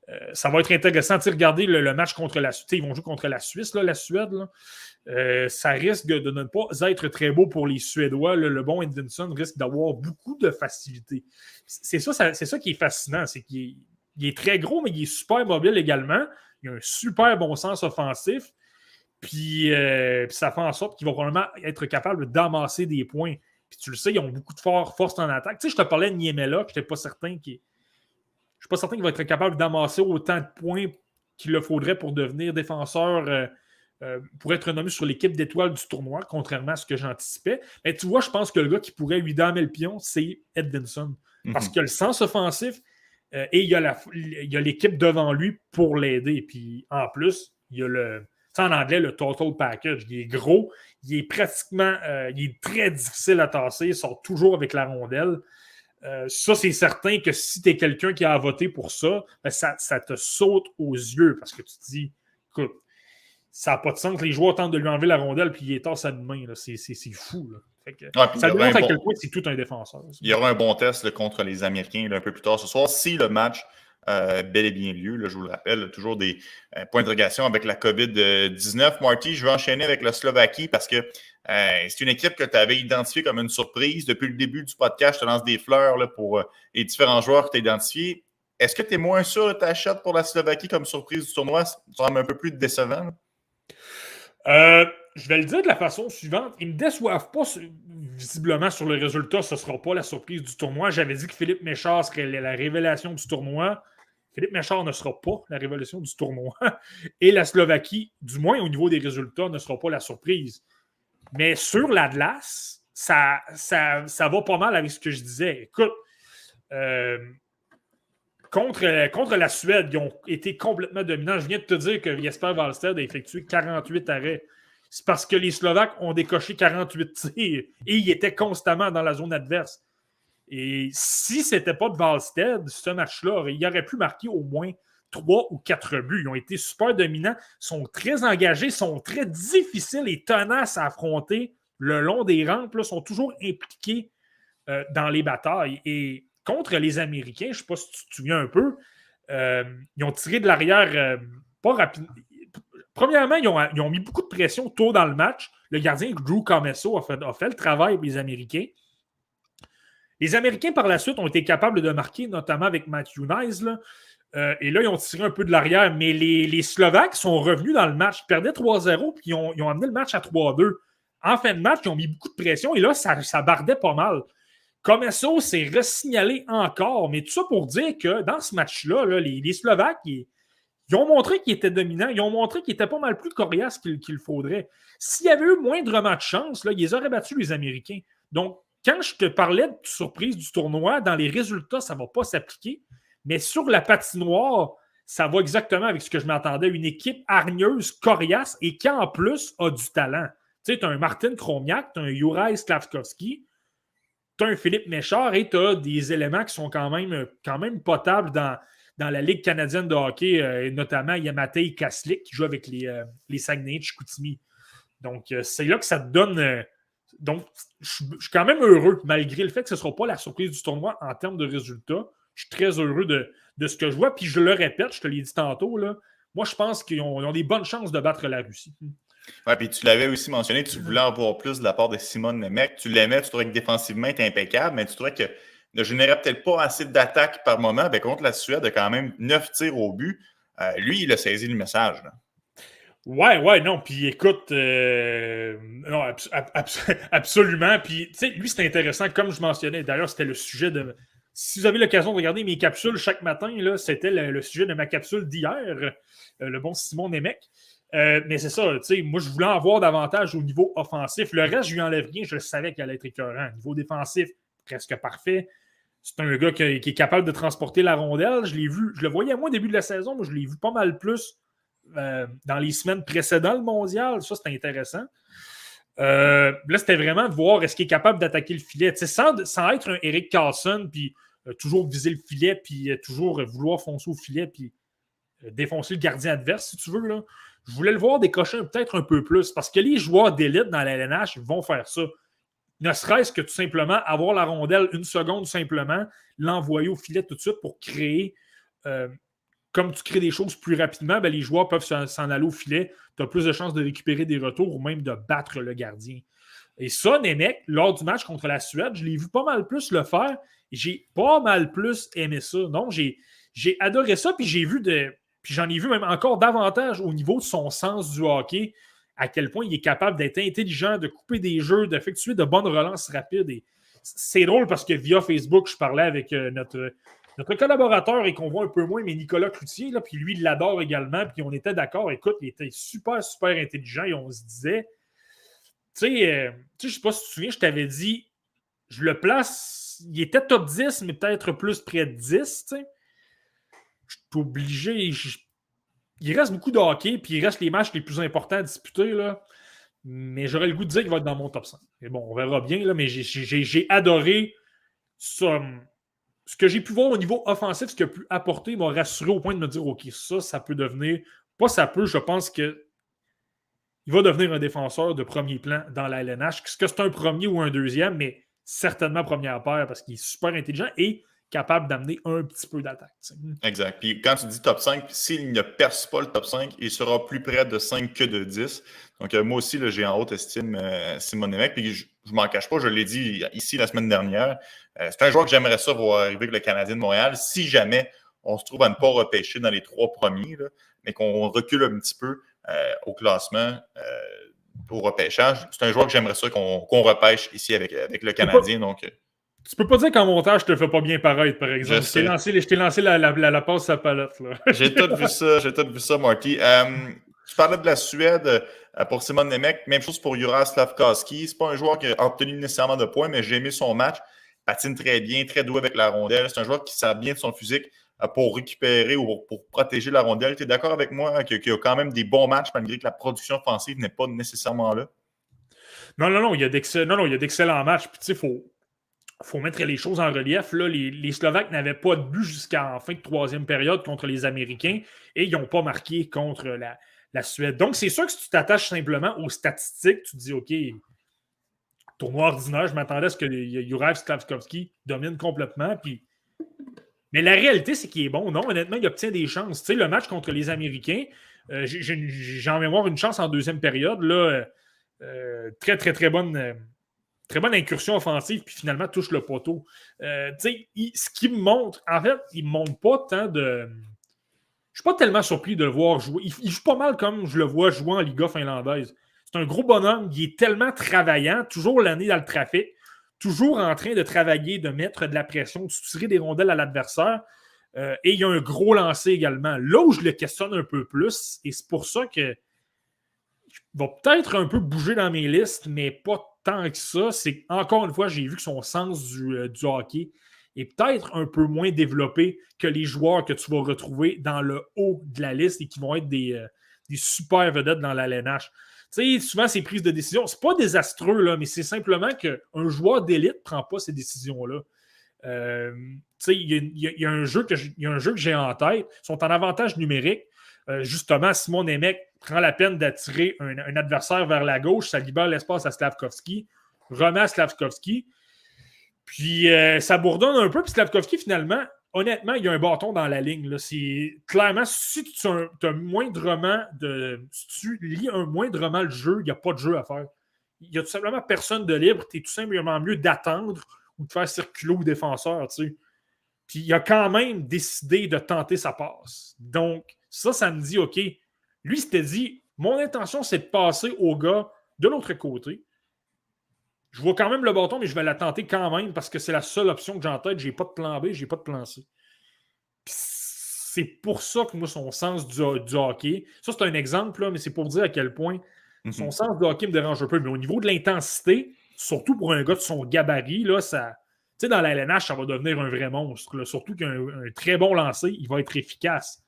euh, ça va être intéressant de regarder le, match contre la Suisse. Ils vont jouer contre la Suisse, la Suède. Euh, ça risque de, ne pas être très beau pour les Suédois. Le, bon Edvinson risque d'avoir beaucoup de facilité. C'est ça, c'est ça qui est fascinant. C'est qu'il il est très gros, mais il est super mobile également. Il a un super bon sens offensif. Puis, euh, ça fait en sorte qu'il va probablement être capable d'amasser des points. Puis tu le sais, ils ont beaucoup de force en attaque. Tu sais, je te parlais de Niemela, je n'étais pas certain qu'il. Je suis pas certain qu'il va être capable d'amasser autant de points qu'il le faudrait pour devenir défenseur, euh, euh, pour être nommé sur l'équipe d'étoiles du tournoi, contrairement à ce que j'anticipais. Mais tu vois, je pense que le gars qui pourrait lui damer le pion, c'est Edvinson. Parce mhm. qu'il a le sens offensif, et il y a l'équipe devant lui pour l'aider. Puis en plus, il y a le. En anglais, le total package. Il est gros, il est pratiquement. Euh, il est très difficile à tasser. Il sort toujours avec la rondelle. Euh, ça, c'est certain que si tu es quelqu'un qui a voté pour ça, ben, ça, ça, te saute aux yeux parce que tu te dis, écoute, ça n'a pas de sens que les joueurs tentent de lui enlever la rondelle puis il est tasse à une main. C'est fou. Là ça démontre à quel point c'est tout un défenseur. Il y aura un bon test contre les Américains un peu plus tard ce soir. Si le match euh, bel et bien lieu, je vous le rappelle, toujours des euh, points d'interrogation avec la COVID-19. Marty, je vais enchaîner avec la Slovaquie parce que Euh, c'est une équipe que tu avais identifiée comme une surprise. Depuis le début du podcast, je te lance des fleurs pour euh, les différents joueurs que tu as identifiés. Est-ce que tu es moins sûr de ta shot pour la Slovaquie comme surprise du tournoi? Ça semble un peu plus décevant. Je vais le dire de la façon suivante. Ils ne me déçoivent pas visiblement sur le résultat. Ce ne sera pas la surprise du tournoi. J'avais dit que Philippe Méchard serait la révélation du tournoi. Philippe Méchard ne sera pas la révélation du tournoi. <laughs> Et la Slovaquie, du moins au niveau des résultats, ne sera pas la surprise. Mais sur l'Atlas, ça, ça, ça va pas mal avec ce que je disais. Écoute, euh, contre, contre la Suède, ils ont été complètement dominants. Je viens de te dire que Jesper Wallstedt a effectué 48 arrêts. C'est parce que les Slovaques ont décoché 48 tirs et ils étaient constamment dans la zone adverse. Et si ce n'était pas de Wallstedt, ce match-là, il aurait pu marquer au moins trois ou quatre buts. Ils ont été super dominants, sont très engagés, sont très difficiles et tenaces à affronter le long des rampes, là, sont toujours impliqués euh, dans les batailles. Et contre les Américains, je ne sais pas si tu te souviens un peu, euh, ils ont tiré de l'arrière euh, pas rapidement. Premièrement, ils ont, mis beaucoup de pression tôt dans le match. Le gardien Drew Comesso a fait, a fait le travail pour les Américains. Les Américains, par la suite, ont été capables de marquer, notamment avec Matthew Nice. Euh, et là, ils ont tiré un peu de l'arrière, mais les, Slovaques sont revenus dans le match. Ils perdaient 3-0, puis ils ont, amené le match à 3-2. En fin de match, ils ont mis beaucoup de pression, et là, ça, bardait pas mal. Comme ça, c'est resignalé encore, mais tout ça pour dire que dans ce match-là, les, Slovaques, ils, ont montré qu'ils étaient dominants, ils ont montré qu'ils étaient pas mal plus coriaces qu'il faudrait. S'il y avait eu moindrement de chance, ils auraient battu les Américains. Donc, quand je te parlais de surprise du tournoi, dans les résultats, ça ne va pas s'appliquer. Mais sur la patinoire, ça va exactement avec ce que je m'attendais. Une équipe hargneuse, coriace et qui en plus a du talent. Tu sais, tu as un Martin Kromiak, tu as un Juraj Slavkovski, tu as un Philippe Méchard et tu as des éléments qui sont quand même, quand même potables dans, dans la Ligue canadienne de hockey, euh, notamment Yamatei Kaslik qui joue avec les, euh, les Saguenay de Chicoutimi. Donc, euh, c'est là que ça te donne. Donc, je suis quand même heureux, malgré le fait que ce ne sera pas la surprise du tournoi en termes de résultats. Je suis très heureux de, ce que je vois. Puis je le répète, je te l'ai dit tantôt, moi, je pense qu'ils ont, des bonnes chances de battre la Russie. Oui, puis tu l'avais aussi mentionné, tu voulais en voir plus de la part de Simone Nemec. Tu l'aimais, tu trouvais que défensivement, il impeccable, mais tu trouvais que ne générait peut-être pas assez d'attaques par moment. Ben, contre la Suède, quand même neuf tirs au but. Euh, lui, il a saisi le message. Ouais, ouais, non. Puis écoute, euh, non, <laughs> absolument. Puis, tu sais, lui, c'est intéressant, comme je mentionnais. D'ailleurs, c'était le sujet de, si vous avez l'occasion de regarder mes capsules chaque matin, c'était le, sujet de ma capsule d'hier, euh, le bon Simon Nemec. Euh, mais c'est ça, tu sais, moi je voulais en voir davantage au niveau offensif. Le reste, je lui enlève rien, je savais qu'il allait être écœurant. Niveau défensif, presque parfait. C'est un gars qui, est capable de transporter la rondelle. Je l'ai vu, je le voyais moi au début de la saison, mais je l'ai vu pas mal plus euh, dans les semaines précédentes le mondial. Ça, c'était intéressant. là, c'était vraiment de voir est-ce qu'il est capable d'attaquer le filet. Sans, sans être un Eric Carlson, puis euh, toujours viser le filet, puis euh, toujours vouloir foncer au filet, puis euh, défoncer le gardien adverse, si tu veux. Là. Je voulais le voir décocher peut-être un peu plus, parce que les joueurs d'élite dans la LNH vont faire ça. Ne serait-ce que tout simplement avoir la rondelle une seconde simplement, l'envoyer au filet tout de suite pour créer. Comme tu crées des choses plus rapidement, ben, les joueurs peuvent s'en aller au filet. Tu as plus de chances de récupérer des retours ou même de battre le gardien. Et ça, Nemec, lors du match contre la Suède, je l'ai vu pas mal plus le faire j'ai pas mal plus aimé ça. Non, j'ai, adoré ça, puis j'ai vu de. Puis j'en ai vu même encore davantage au niveau de son sens du hockey, à quel point il est capable d'être intelligent, de couper des jeux, d'effectuer de bonnes relances rapides. Et c'est drôle parce que via Facebook, je parlais avec euh, notre, notre collaborateur et qu'on voit un peu moins, mais Nicolas Cloutier, là, puis lui, il l'adore également, puis on était d'accord. Écoute, il était super, super intelligent et on se disait, tu sais, euh, je sais pas si tu te souviens, je t'avais dit, je le place il était top 10, mais peut-être plus près de 10. Je suis obligé. il reste beaucoup de hockey, puis il reste les matchs les plus importants à disputer. Là. Mais j'aurais le goût de dire qu'il va être dans mon top 5. Mais bon, on verra bien, là, mais j'ai adoré ça. Ce que j'ai pu voir au niveau offensif, ce qu'il a pu apporter m'a rassuré au point de me dire OK, ça, ça peut devenir. Pas ça peut, je pense que il va devenir un défenseur de premier plan dans la LNH. Est-ce que c'est un premier ou un deuxième, mais certainement première paire parce qu'il est super intelligent et capable d'amener un petit peu d'attaque. Exact. Puis quand tu dis top 5, s'il ne perce pas le top 5, il sera plus près de 5 que de 10. Donc, euh, moi aussi, j'ai en haute estime euh, Simon Nemec. Puis je ne m'en cache pas, je l'ai dit ici la semaine dernière. Euh, c'est un joueur que j'aimerais ça voir arriver avec le Canadien de Montréal si jamais on se trouve à ne pas repêcher dans les trois premiers, mais qu'on recule un petit peu au classement au repêchage. C'est un joueur que j'aimerais ça qu'on repêche ici avec, avec le Canadien. Donc, tu peux pas dire qu'en montage, je te fais pas bien paraître, par exemple. Je t'ai lancé, je t'ai lancé la, la, la, passe à palette. <laughs> j'ai tout vu ça, j'ai tout vu ça, Marty. Euh, tu parlais de la Suède euh, pour Simon Nemec. Même chose pour Jura Slavkowski. C'est pas un joueur qui a obtenu nécessairement de points, mais j'ai aimé son match. Patine très bien, très doué avec la rondelle. C'est un joueur qui sert bien de son physique euh, pour récupérer ou pour protéger la rondelle. Tu es d'accord avec moi qu'il y a quand même des bons matchs malgré que la production offensive n'est pas nécessairement là? Non, non, non, il y a d'excellents matchs. Puis tu sais, il faut, faut mettre les choses en relief. Là, les, Slovaques n'avaient pas de but jusqu'à fin de troisième période contre les Américains et ils n'ont pas marqué contre la, Suède. Donc, c'est sûr que si tu t'attaches simplement aux statistiques, tu te dis OK, tournoi ordinaire, je m'attendais à ce que Juraj Slavkovski domine complètement. Puis... Mais la réalité, c'est qu'il est bon. Non, honnêtement, il obtient des chances. Tu sais, le match contre les Américains, euh, j'ai en mémoire une chance en deuxième période. Là, euh, euh, très, très, très bonne Très bonne incursion offensive, puis finalement touche le poteau. Euh, ce qui montre, en fait, il ne montre pas tant de. Je ne suis pas tellement surpris de le voir jouer. Il, joue pas mal comme je le vois jouer en Liga finlandaise. C'est un gros bonhomme, il est tellement travaillant, toujours l'année dans le trafic, toujours en train de travailler, de mettre de la pression, de tirer des rondelles à l'adversaire. Euh, et il a un gros lancer également. Là où je le questionne un peu plus, et c'est pour ça que vais peut-être un peu bouger dans mes listes, mais pas tant que ça, c'est encore une fois, j'ai vu que son sens euh, du, hockey est peut-être un peu moins développé que les joueurs que tu vas retrouver dans le haut de la liste et qui vont être des, euh, super vedettes dans la LNH. Tu sais, souvent, ces prises de décision, c'est pas désastreux, là, mais c'est simplement qu'un joueur d'élite ne prend pas ces décisions-là. Euh, il y, a un jeu que j'ai en tête, ils sont en avantage numérique. justement, Simon Nemec prend la peine d'attirer un, adversaire vers la gauche, ça libère l'espace à Slavkovski, remet à Slavkovski. Puis euh, ça bourdonne un peu, puis Slavkovski, finalement, honnêtement, il y a un bâton dans la ligne. C'est clairement, si tu as, moindrement de. Si tu lis un moindrement le jeu, il n'y a pas de jeu à faire. Il n'y a tout simplement personne de libre. Tu es tout simplement mieux d'attendre ou de faire circuler au défenseur. Tu Puis il a quand même décidé de tenter sa passe. Donc, ça, ça me dit OK, lui, s'était dit Mon intention, c'est de passer au gars de l'autre côté. Je vois quand même le bâton, mais je vais la tenter quand même parce que c'est la seule option que j'ai en tête. Je n'ai pas de plan B, je n'ai pas de plan C. C'est pour ça que moi, son sens du, hockey, ça c'est un exemple, mais c'est pour dire à quel point mhm. son sens du hockey me dérange un peu. Mais au niveau de l'intensité, surtout pour un gars de son gabarit, là, ça, tu sais, dans la LNH, ça va devenir un vrai monstre. Surtout qu'un très bon lancer, il va être efficace.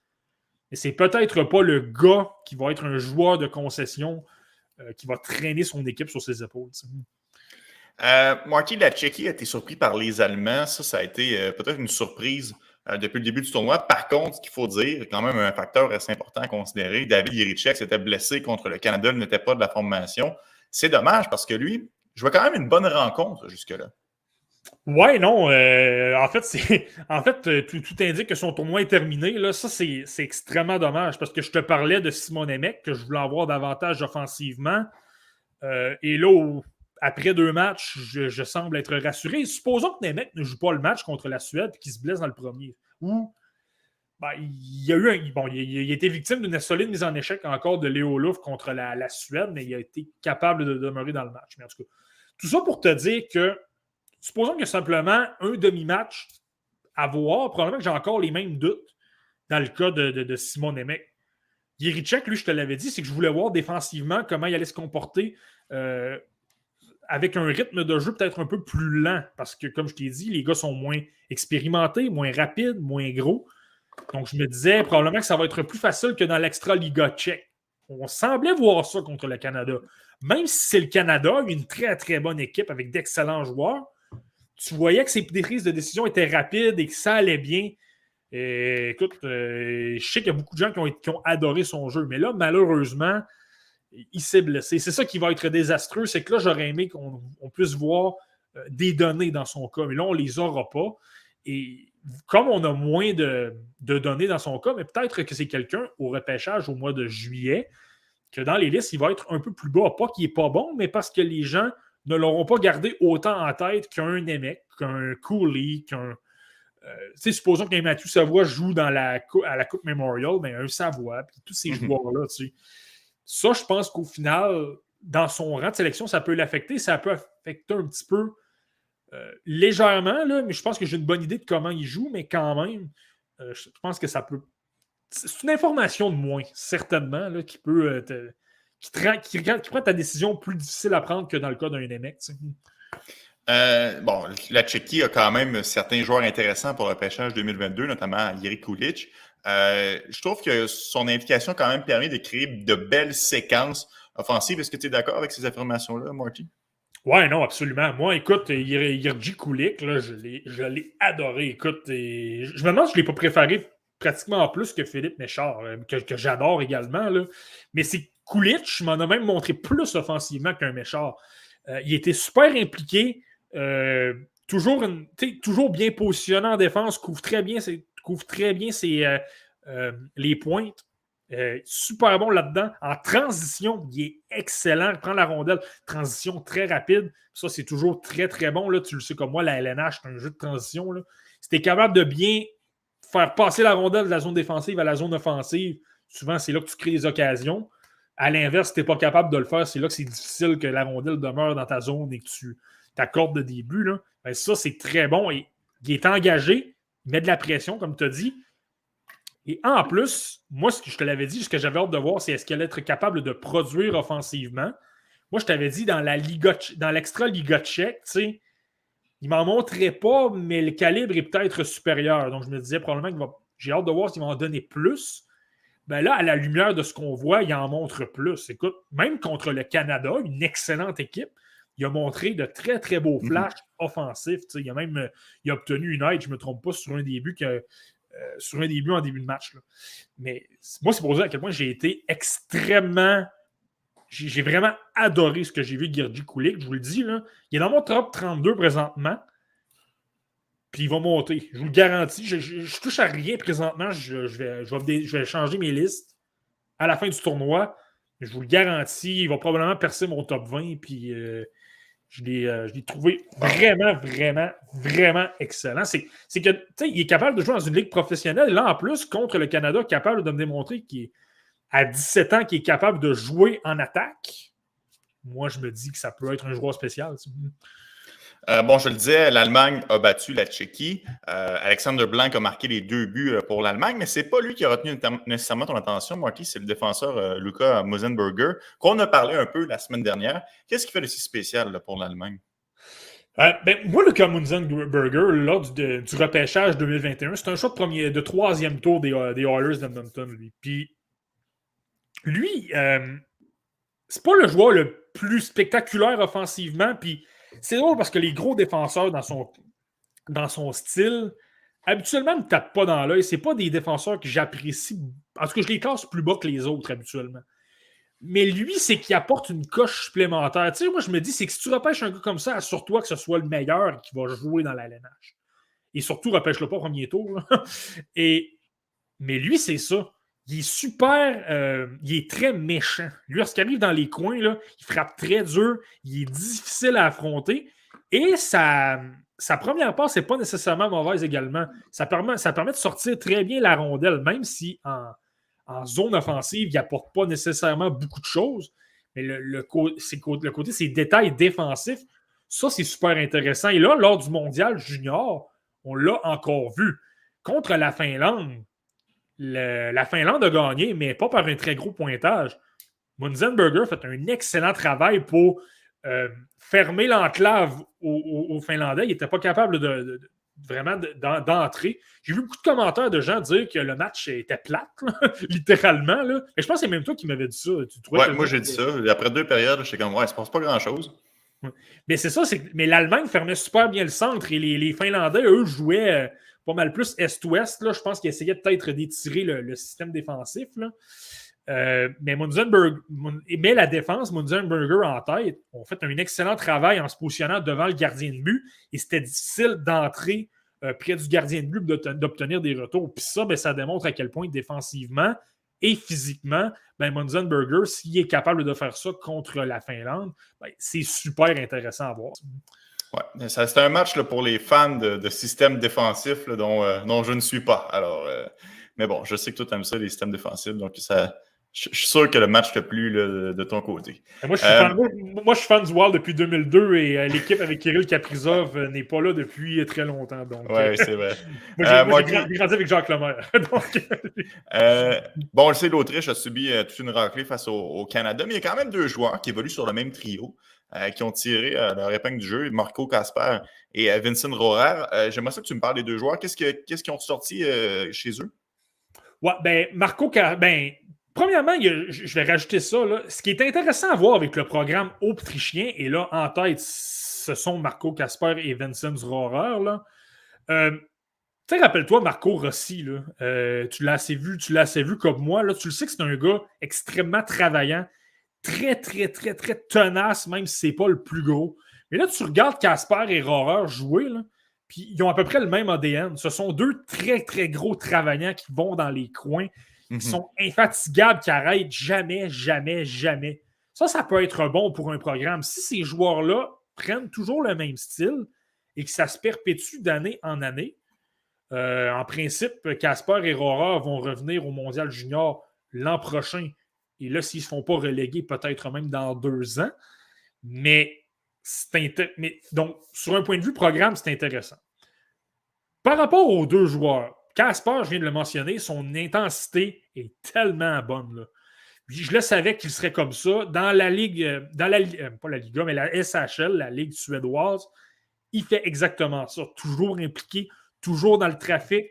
Mais c'est peut-être pas le gars qui va être un joueur de concession euh, qui va traîner son équipe sur ses épaules. Euh, Marty Lacheki a été surpris par les Allemands. Ça, ça a été euh, peut-être une surprise euh, depuis le début du tournoi. Par contre, ce qu'il faut dire, quand même un facteur assez important à considérer, David Yerichek s'était blessé contre le Canada, il n'était pas de la formation. C'est dommage parce que lui, je vois quand même une bonne rencontre jusque-là. Ouais, non. Euh, en fait, <laughs> en fait euh, tout, indique que son tournoi est terminé. Là, ça, c'est extrêmement dommage parce que je te parlais de Simon Nemec, que je voulais avoir davantage offensivement. Euh, et là, après deux matchs, je, semble être rassuré. Supposons que Nemec ne joue pas le match contre la Suède et qu'il se blesse dans le premier. Ou ben, il a eu un, bon, il, a été victime d'une solide mise en échec encore de Léo Louf contre la, la, Suède, mais il a été capable de demeurer dans le match. Mais en tout cas, tout ça pour te dire que supposons a simplement un demi-match à voir, probablement que j'ai encore les mêmes doutes dans le cas de, Simon Nemec. Yerichek, lui, je te l'avais dit, c'est que je voulais voir défensivement comment il allait se comporter euh, avec un rythme de jeu peut-être un peu plus lent, parce que, comme je t'ai dit, les gars sont moins expérimentés, moins rapides, moins gros. Donc, je me disais probablement que ça va être plus facile que dans l'extra-liga tchèque. On semblait voir ça contre le Canada. Même si c'est le Canada, une très, très bonne équipe avec d'excellents joueurs, tu voyais que ses prises de décision étaient rapides et que ça allait bien. écoute, euh, je sais qu'il y a beaucoup de gens qui ont, adoré son jeu, mais là, malheureusement, il s'est blessé. C'est ça qui va être désastreux, c'est que là, j'aurais aimé qu'on puisse voir euh, des données dans son cas, mais là, on ne les aura pas. Et comme on a moins de, données dans son cas, mais peut-être que c'est quelqu'un au repêchage au mois de juillet, que dans les listes, il va être un peu plus bas. Pas qu'il n'est pas bon, mais parce que les gens ne l'auront pas gardé autant en tête qu'un Nemec, qu'un Cooley, qu'un. Euh, supposons qu'un Mathieu Savoie joue dans la, à la Coupe Memorial, mais un Savoie, puis tous ces mhm. joueurs-là, tu sais. Ça, je pense qu'au final, dans son rang de sélection, ça peut l'affecter. Ça peut affecter un petit peu euh, légèrement, là, mais je pense que j'ai une bonne idée de comment il joue, mais quand même, euh, je pense que ça peut. C'est une information de moins, certainement, là, qui peut euh, te... qui, qui, prend ta décision plus difficile à prendre que dans le cas d'un NMX. bon, la Tchéquie a quand même certains joueurs intéressants pour le pêchage 2022, notamment Yeri Kulic. je trouve que son implication a quand même permis de créer de belles séquences offensives. Est-ce que tu es d'accord avec ces affirmations-là, Marty? Ouais, non, absolument. Moi, écoute, Yerji Kulik, là, je l'ai adoré. Écoute, je me demande si je ne l'ai pas préféré pratiquement plus que Philippe Méchard, euh, que, j'adore également. Là. Mais c'est Kulich m'en a même montré plus offensivement qu'un Méchard. Euh, il était super impliqué, euh, toujours, toujours bien positionné en défense, couvre très bien couvre très bien ses, les pointes. Euh, super bon là-dedans. En transition, il est excellent. Il prend la rondelle. Transition très rapide. Ça, c'est toujours très, très bon. Là. Tu le sais comme moi, la LNH, c'est un jeu de transition. Si tu es capable de bien faire passer la rondelle de la zone défensive à la zone offensive, souvent, c'est là que tu crées des occasions. À l'inverse, si tu n'es pas capable de le faire, c'est là que c'est difficile que la rondelle demeure dans ta zone et que tu t'accordes de début. Là. Ben, ça, c'est très bon. Et il est engagé, il met de la pression, comme tu as dit. Et en plus, moi, ce que je te l'avais dit, ce que j'avais hâte de voir, c'est est-ce qu'elle être capable de produire offensivement. Moi, je t'avais dit dans la Liga, dans l'extra Liga tchèque, tu sais, il m'en montrait pas, mais le calibre est peut-être supérieur. Donc, je me disais probablement que j'ai hâte de voir s'il va en donner plus. Ben là, à la lumière de ce qu'on voit, il en montre plus. Écoute, même contre le Canada, une excellente équipe, il a montré de très, très beaux mhm. flashs offensifs. Il a même il a obtenu une aide, je ne me trompe pas, sur un début que euh, sur un début en début de match. Mais moi, c'est pour dire à quel point j'ai été extrêmement. J'ai vraiment adoré ce que j'ai vu de Gergi Kulik. Je vous le dis, là, il est dans mon top 32 présentement. Puis il va monter. Je vous le garantis. Je, je, touche à rien présentement. Je, vais, je, vais, changer mes listes à la fin du tournoi. Je vous le garantis. Il va probablement percer mon top 20. Puis euh, euh, je l'ai trouvé vraiment, vraiment, vraiment excellent. C'est que, tu sais, il est capable de jouer dans une ligue professionnelle. Là, en plus, contre le Canada, capable de me démontrer qu'il est à 17 ans, qu'il est capable de jouer en attaque. Moi, je me dis que ça peut être un joueur spécial. Euh, bon, je le disais, l'Allemagne a battu la Tchéquie. Euh, Alexander Blanc a marqué les deux buts euh, pour l'Allemagne, mais ce n'est pas lui qui a retenu nécessairement ton attention, Marty, c'est le défenseur Luca Mosenberger, qu'on a parlé un peu la semaine dernière. Qu'est-ce qui fait de si spécial pour l'Allemagne? Ben, moi, Luca Mosenberger, lors du, repêchage 2021, c'est un choix de, premier, de troisième tour des, des Oilers d'Edmonton, lui. Puis, lui, c'est pas le joueur le plus spectaculaire offensivement, puis c'est drôle parce que les gros défenseurs dans son, style, habituellement, ne tapent pas dans l'œil. Ce pas des défenseurs que j'apprécie. En tout cas, je les casse plus bas que les autres habituellement. Mais lui, c'est qu'il apporte une coche supplémentaire. Tu sais, moi, je me dis, c'est que si tu repêches un gars comme ça, assure-toi que ce soit le meilleur qui va jouer dans l'alénage. Et surtout, repêche-le pas au premier tour. <laughs> Et... Mais lui, c'est ça. Il est super, euh, il est très méchant. Lui, lorsqu'il arrive dans les coins, il frappe très dur, il est difficile à affronter. Et sa, première passe n'est pas nécessairement mauvaise également. Ça permet, ça permet de sortir très bien la rondelle, même si en, zone offensive, il n'apporte pas nécessairement beaucoup de choses. Mais le, le, le côté, ses détails défensifs, ça, c'est super intéressant. Et là, lors du mondial junior, on l'a encore vu. Contre la Finlande, la Finlande a gagné, mais pas par un très gros pointage. Munzenberger fait un excellent travail pour euh, fermer l'enclave aux, Finlandais. Il n'était pas capable de, vraiment d'entrer. J'ai vu beaucoup de commentaires de gens dire que le match était plate, <laughs> littéralement. Là. Et je pense que c'est même toi qui m'avais dit ça. ouais, moi j'ai dit ça. Après deux périodes, j'étais comme, ouais, il se passe pas grand-chose. Mais c'est ça, mais l'Allemagne fermait super bien le centre et les, Finlandais, eux, jouaient euh, pas mal plus est-ouest. Je pense qu'ils essayaient peut-être d'étirer le, système défensif. Euh, mais Munzenberg, mais la défense, Munzenberger en tête, ont fait un excellent travail en se positionnant devant le gardien de but et c'était difficile d'entrer euh, près du gardien de but d'obtenir des retours. Puis ça, ben, ça démontre à quel point défensivement et physiquement, ben, Munzenberger, s'il est capable de faire ça contre la Finlande, ben, c'est super intéressant à voir. Ouais, c'est un match là, pour les fans de, systèmes défensifs dont, euh, dont, je ne suis pas. Alors, euh, mais bon, je sais que toi, tu aimes ça, les systèmes défensifs, donc ça, je, suis sûr que le match te plu de ton côté. Moi je, suis fan, du Wild depuis 2002 et euh, l'équipe avec Kirill Kaprizov euh, n'est pas là depuis très longtemps. Oui, c'est vrai. <laughs> moi, j'ai grandi avec Jacques Lemaire. <laughs> bon, on le sait, l'Autriche a subi toute une raclée face au, Canada, mais il y a quand même deux joueurs qui évoluent sur le même trio. Qui ont tiré leur épingle du jeu, Marco Casper et Vincent Rohrer. J'aimerais ça que tu me parles des deux joueurs. Qu'est-ce qu'ils ont sorti chez eux? Ouais, ben, Marco, ben, Premièrement, je vais rajouter ça. Ce qui est intéressant à voir avec le programme autrichien, et là, en tête, ce sont Marco Casper et Vincent Rohrer. Euh, tu sais, rappelle-toi Marco Rossi, euh, tu l'as assez vu, tu l'as comme moi. Là, tu le sais que c'est un gars extrêmement travaillant, très, très, très, très tenace, même si c'est pas le plus gros. Mais là, tu regardes Casper et Rohrer jouer, puis ils ont à peu près le même ADN. Ce sont deux très, très gros travaillants qui vont dans les coins, qui mhm. sont infatigables, qui arrêtent jamais, jamais, jamais. Ça, ça peut être bon pour un programme. Si ces joueurs-là prennent toujours le même style et que ça se perpétue d'année en année, euh, en principe, Casper et Rora vont revenir au Mondial Junior l'an prochain. Et là, s'ils ne se font pas reléguer, peut-être même dans deux ans. Mais, mais donc, sur un point de vue programme, c'est intéressant. Par rapport aux deux joueurs, Casper, je viens de le mentionner, son intensité est tellement bonne. Je le savais qu'il serait comme ça. Dans la Ligue, euh, dans la, euh, pas la Liga, mais la SHL, la Ligue suédoise, il fait exactement ça. Toujours impliqué, toujours dans le trafic,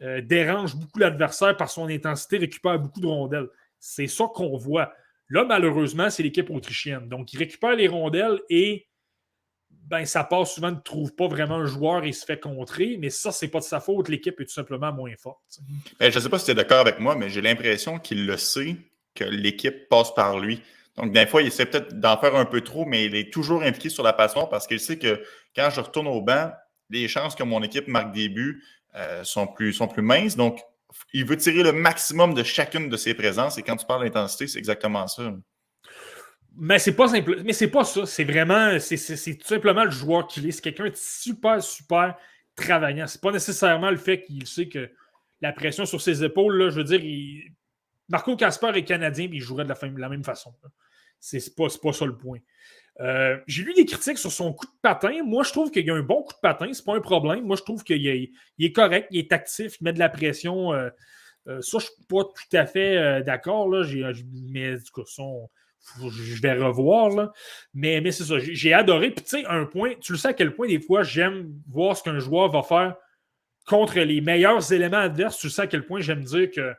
euh, dérange beaucoup l'adversaire par son intensité, récupère beaucoup de rondelles. C'est ça qu'on voit. Là, malheureusement, c'est l'équipe autrichienne. Donc, il récupère les rondelles et ben, ça passe souvent, ne trouve pas vraiment un joueur et se fait contrer, mais ça, c'est pas de sa faute. L'équipe est tout simplement moins forte. Ben, je ne sais pas si tu es d'accord avec moi, mais j'ai l'impression qu'il le sait, que l'équipe passe par lui. Donc, des fois, il essaie peut-être d'en faire un peu trop, mais il est toujours impliqué sur la passion parce qu'il sait que quand je retourne au banc, les chances que mon équipe marque des buts euh, sont, plus, sont plus minces. Donc, il veut tirer le maximum de chacune de ses présences. Et quand tu parles d'intensité, c'est exactement ça. Mais c'est pas simple. Mais c'est pas ça. C'est vraiment. C'est tout simplement le joueur qu'il est. C'est quelqu'un de super, super travaillant. C'est pas nécessairement le fait qu'il sait que la pression sur ses épaules, là, je veux dire, Marco Casper est canadien, mais il jouerait de la, la même façon. C'est pas, pas ça le point. Euh, j'ai lu des critiques sur son coup de patin. Moi, je trouve qu'il a un bon coup de patin. C'est pas un problème. Moi, je trouve qu'il est, correct, il est actif, il met de la pression. Euh, euh, ça, je suis pas tout à fait d'accord. Mais du coup, je vais revoir. Mais, mais c'est ça, j'ai adoré. Puis tu sais, un point, tu le sais à quel point des fois j'aime voir ce qu'un joueur va faire contre les meilleurs éléments adverses. Tu le sais à quel point j'aime dire que,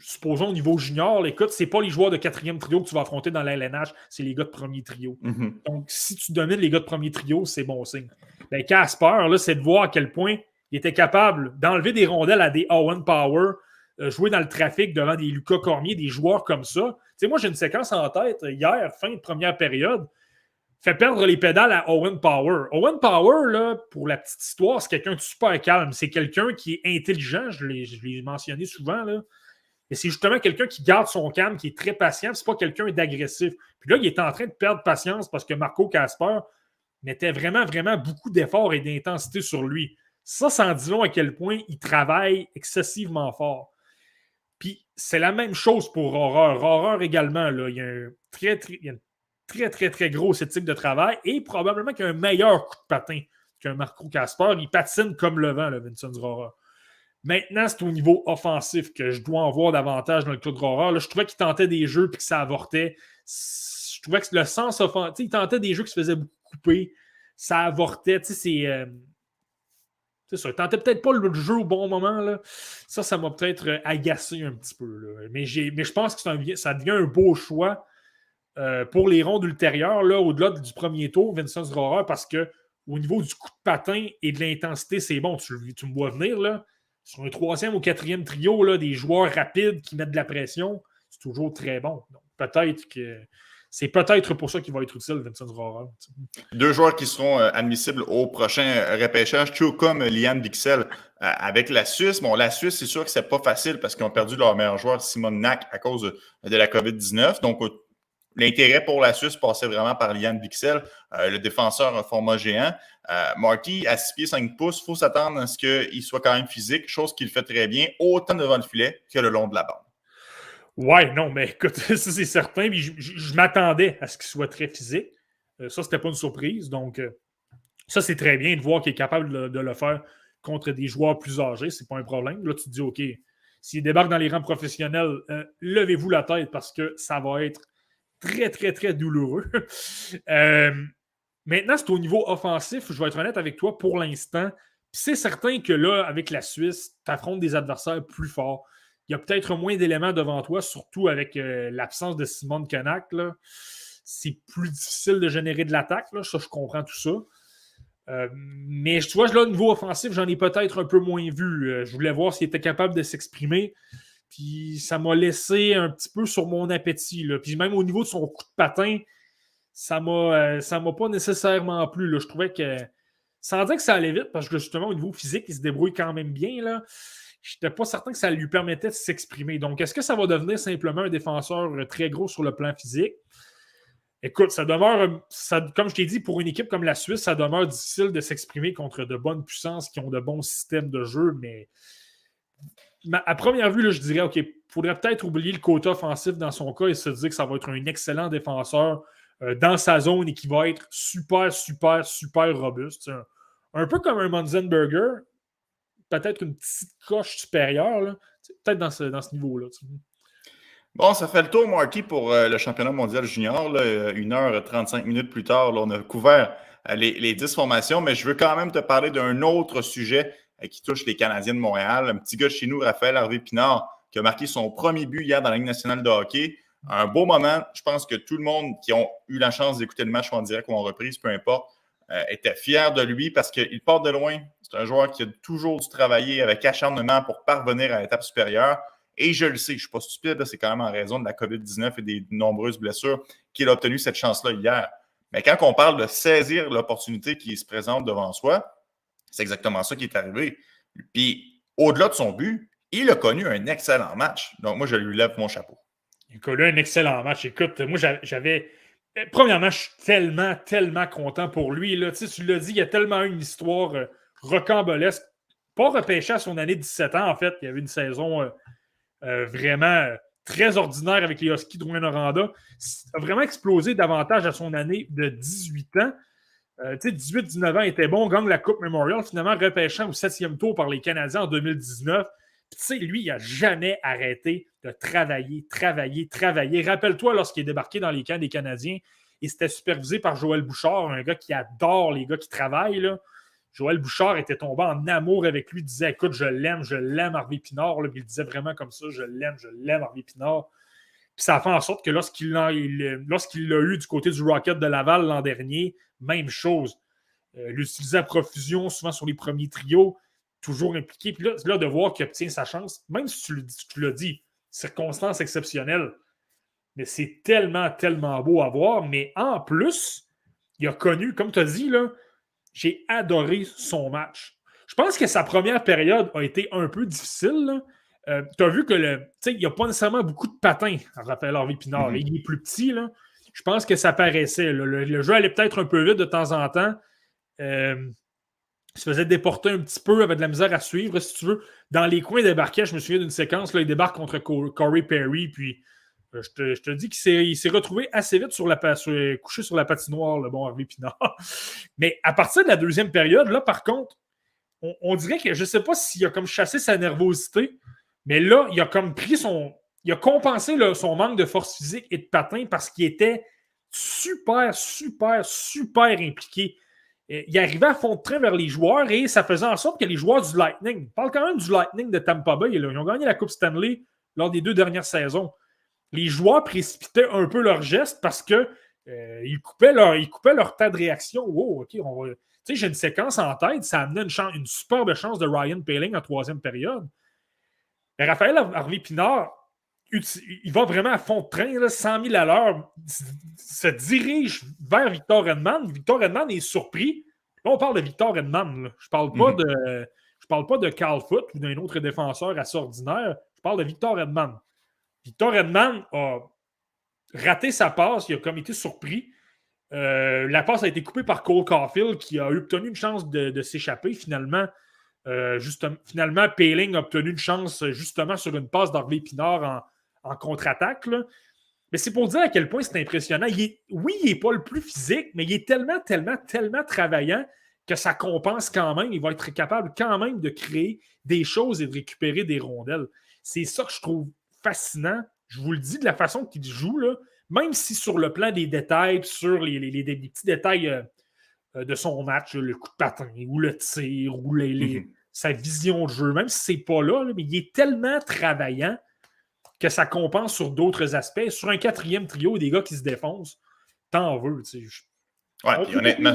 supposons au niveau junior, écoute, c'est pas les joueurs de quatrième trio que tu vas affronter dans l'LNH, c'est les gars de premier trio. Mm-hmm. Donc, si tu domines les gars de premier trio, c'est bon signe. Ben, Casper, là, c'est de voir à quel point il était capable d'enlever des rondelles à des Owen Power, euh, jouer dans le trafic devant des Lucas Cormier, des joueurs comme ça. Tu sais, moi, j'ai une séquence en tête hier, fin de première période, fait perdre les pédales à Owen Power. Owen Power, là, pour la petite histoire, c'est quelqu'un de super calme. C'est quelqu'un qui est intelligent, je l'ai mentionné souvent. Là. Et c'est justement quelqu'un qui garde son calme, qui est très patient. C'est pas quelqu'un d'agressif. Puis là, il est en train de perdre patience parce que Marco Casper mettait vraiment, vraiment beaucoup d'efforts et d'intensité sur lui. Ça, sans dit long à quel point il travaille excessivement fort. Puis c'est la même chose pour Horreur. Horreur également, là, il y a un très, très, très, très, très gros éthique de travail et probablement qu'il a un meilleur coup de patin qu'un Marco Casper. Il patine comme le vent, le Vincent Horreur. Maintenant, c'est au niveau offensif que je dois en voir davantage dans le club de je trouvais qu'il tentait des jeux et que ça avortait. Je trouvais que le sens offensif, il tentait des jeux qui se faisaient beaucoup couper. Ça avortait. C'est. Euh, c'est ça. Tentait peut-être pas le jeu au bon moment. Là. Ça, ça m'a peut-être euh, agacé un petit peu. Mais, mais je pense que ça devient un beau choix euh, pour les rondes ultérieures, au-delà du premier tour, Vincent Rohrer, parce que au niveau du coup de patin et de l'intensité, c'est bon. Tu, me vois venir. Là, sur un troisième ou quatrième trio, là, des joueurs rapides qui mettent de la pression, c'est toujours très bon. Donc, peut-être que c'est peut-être pour ça qu'il va être utile, Vincent Rohrer. Deux joueurs qui seront euh, admissibles au prochain repêchage, tout comme Liam Bixel euh, avec la Suisse. Bon, la Suisse, c'est sûr que c'est pas facile parce qu'ils ont perdu leur meilleur joueur, Simon Nack, à cause de la COVID-19. Donc, l'intérêt pour la Suisse passait vraiment par Liam Bixel, le défenseur format géant. Marty, à 6 pieds 5 pouces, il faut s'attendre à ce qu'il soit quand même physique, chose qu'il fait très bien, autant devant le filet que le long de la bande. Ouais, non, mais écoute, <laughs> ça c'est certain. je, m'attendais à ce qu'il soit très physique. Euh, ça, c'était pas une surprise. Donc, euh, ça, c'est très bien de voir qu'il est capable de, le faire contre des joueurs plus âgés. C'est pas un problème. Là, tu te dis, OK, s'il débarque dans les rangs professionnels, euh, levez-vous la tête parce que ça va être très, très, très douloureux. <laughs> maintenant, c'est au niveau offensif. Je vais être honnête avec toi pour l'instant. C'est certain que là, avec la Suisse, tu affrontes des adversaires plus forts il y a peut-être moins d'éléments devant toi, surtout avec euh, l'absence de Simon Kanak. C'est plus difficile de générer de l'attaque. Ça, je comprends tout ça. Euh, mais tu vois, là, au niveau offensif, j'en ai peut-être un peu moins vu. Euh, je voulais voir s'il était capable de s'exprimer. Puis ça m'a laissé un petit peu sur mon appétit. Là. Puis même au niveau de son coup de patin, ça m'a, ça m'a pas nécessairement plu. Là. Je trouvais que. Sans dire que ça allait vite, parce que justement, au niveau physique, il se débrouille quand même bien. Là je n'étais pas certain que ça lui permettait de s'exprimer. Donc, est-ce que ça va devenir simplement un défenseur euh, très gros sur le plan physique? Écoute, ça demeure, comme je t'ai dit, pour une équipe comme la Suisse, ça demeure difficile de s'exprimer contre de bonnes puissances qui ont de bons systèmes de jeu, mais à première vue, je dirais, OK, faudrait peut-être oublier le côté offensif dans son cas et se dire que ça va être un excellent défenseur euh, dans sa zone et qui va être super, super, super robuste. Un, peu comme un Munzenberger, peut-être une petite coche supérieure, peut-être dans ce, dans ce niveau-là. Bon, ça fait le tour, Marty, pour euh, le championnat mondial junior. Là, 1h35 minutes plus tard, on a couvert euh, les, les 10 formations, mais je veux quand même te parler d'un autre sujet euh, qui touche les Canadiens de Montréal. Un petit gars chez nous, Raphaël Harvey Pinard, qui a marqué son premier but hier dans la Ligue nationale de hockey. Un beau moment. Je pense que tout le monde qui a eu la chance d'écouter le match en direct ou en reprise, peu importe, était fier de lui parce qu'il part de loin, c'est un joueur qui a toujours dû travailler avec acharnement pour parvenir à l'étape supérieure. Et je le sais, je ne suis pas stupide, c'est quand même en raison de la COVID-19 et des nombreuses blessures qu'il a obtenu cette chance-là hier. Mais quand on parle de saisir l'opportunité qui se présente devant soi, c'est exactement ça qui est arrivé. Puis, au-delà de son but, il a connu un excellent match. Donc, moi, je lui lève mon chapeau. Il a connu un excellent match. Écoute, moi, j'avais. Premièrement, je suis tellement, tellement content pour lui. Là. Tu, sais, tu l'as dit, il y a tellement une histoire euh, rocambolesque. Pas repêché à son année de 17 ans, en fait. Il y avait une saison euh, euh, vraiment euh, très ordinaire avec les Huskies de Rouen-Noranda. a vraiment explosé davantage à son année de 18 ans. 18-19 ans était bon, gagne la Coupe Memorial, finalement repêchant au septième tour par les Canadiens en 2019. Tu sais, lui, il n'a jamais arrêté de travailler, travailler, travailler. Rappelle-toi lorsqu'il est débarqué dans les camps des Canadiens, il s'était supervisé par Joël Bouchard, un gars qui adore les gars qui travaillent. Joël Bouchard était tombé en amour avec lui, il disait Écoute, je l'aime, je l'aime, Harvey Pinard. il disait vraiment comme ça Je l'aime, je l'aime, Harvey Pinard. Puis ça fait en sorte que lorsqu'il l'a, eu du côté du Rocket de Laval l'an dernier, même chose. Euh, l'utiliser à profusion, souvent sur les premiers trios, toujours impliqué. Puis là, de voir qu'il obtient sa chance, même si tu, l'as dit, circonstance exceptionnelle. Mais c'est tellement, tellement beau à voir. Mais en plus, il a connu, comme tu as dit, là, j'ai adoré son match. Je pense que sa première période a été un peu difficile. Euh, tu as vu que le. Il n'y a pas nécessairement beaucoup de patins à Raphaël Harvey Pinard. Mm-hmm. Il est plus petit. Là. Je pense que ça paraissait. Le, jeu allait peut-être un peu vite de temps en temps. Euh, il se faisait déporter un petit peu, avec de la misère à suivre, si tu veux. Dans les coins des barquets, je me souviens d'une séquence, là, il débarque contre Corey Perry, puis euh, je te, dis qu'il s'est retrouvé assez vite sur la, couché sur la patinoire, le bon Harvey Pinard. <laughs> Mais à partir de la deuxième période, là, par contre, on, dirait que je ne sais pas s'il a comme chassé sa nervosité, mais là, il a comme pris son. Il a compensé son manque de force physique et de patin parce qu'il était super, super, super impliqué. Il arrivait à fond de train vers les joueurs et ça faisait en sorte que les joueurs du Lightning, on parle quand même du Lightning de Tampa Bay, ils ont gagné la Coupe Stanley lors des deux dernières saisons les joueurs précipitaient un peu leurs gestes parce qu'ils euh, coupaient, leur, ils coupaient leur temps de réaction. Wow, OK, on va. J'ai une séquence en tête, ça amenait une, chance, une superbe chance de Ryan Paling en troisième période. Raphaël Harvey Pinard, il va vraiment à fond de train, là, 100 000 à l'heure, se dirige vers Victor Edman. Victor Edman est surpris. Là, on parle de Victor Edman. Je ne parle, pas mhm. de, je parle pas de Carl Foot ou d'un autre défenseur assez ordinaire. Je parle de Victor Edman. Victor Edman a raté sa passe. Il a comme été surpris. Euh, la passe a été coupée par Cole Caulfield qui a obtenu une chance de, s'échapper. Finalement, euh, finalement, Payling a obtenu une chance justement sur une passe d'Harvey Pinard en, contre-attaque. Mais c'est pour dire à quel point c'est impressionnant. oui, il n'est pas le plus physique, mais il est tellement, tellement, tellement travaillant que ça compense quand même. Il va être capable quand même de créer des choses et de récupérer des rondelles. C'est ça que je trouve fascinant. Je vous le dis de la façon qu'il joue, là, même si sur le plan des détails, sur les, petits détails euh, euh, de son match, le coup de patin ou le tir ou mhm. Sa vision de jeu, même si c'est pas là, mais il est tellement travaillant que ça compense sur d'autres aspects. Sur un quatrième trio, des gars qui se défoncent, t'en veux. Tu sais. Ouais, honnêtement,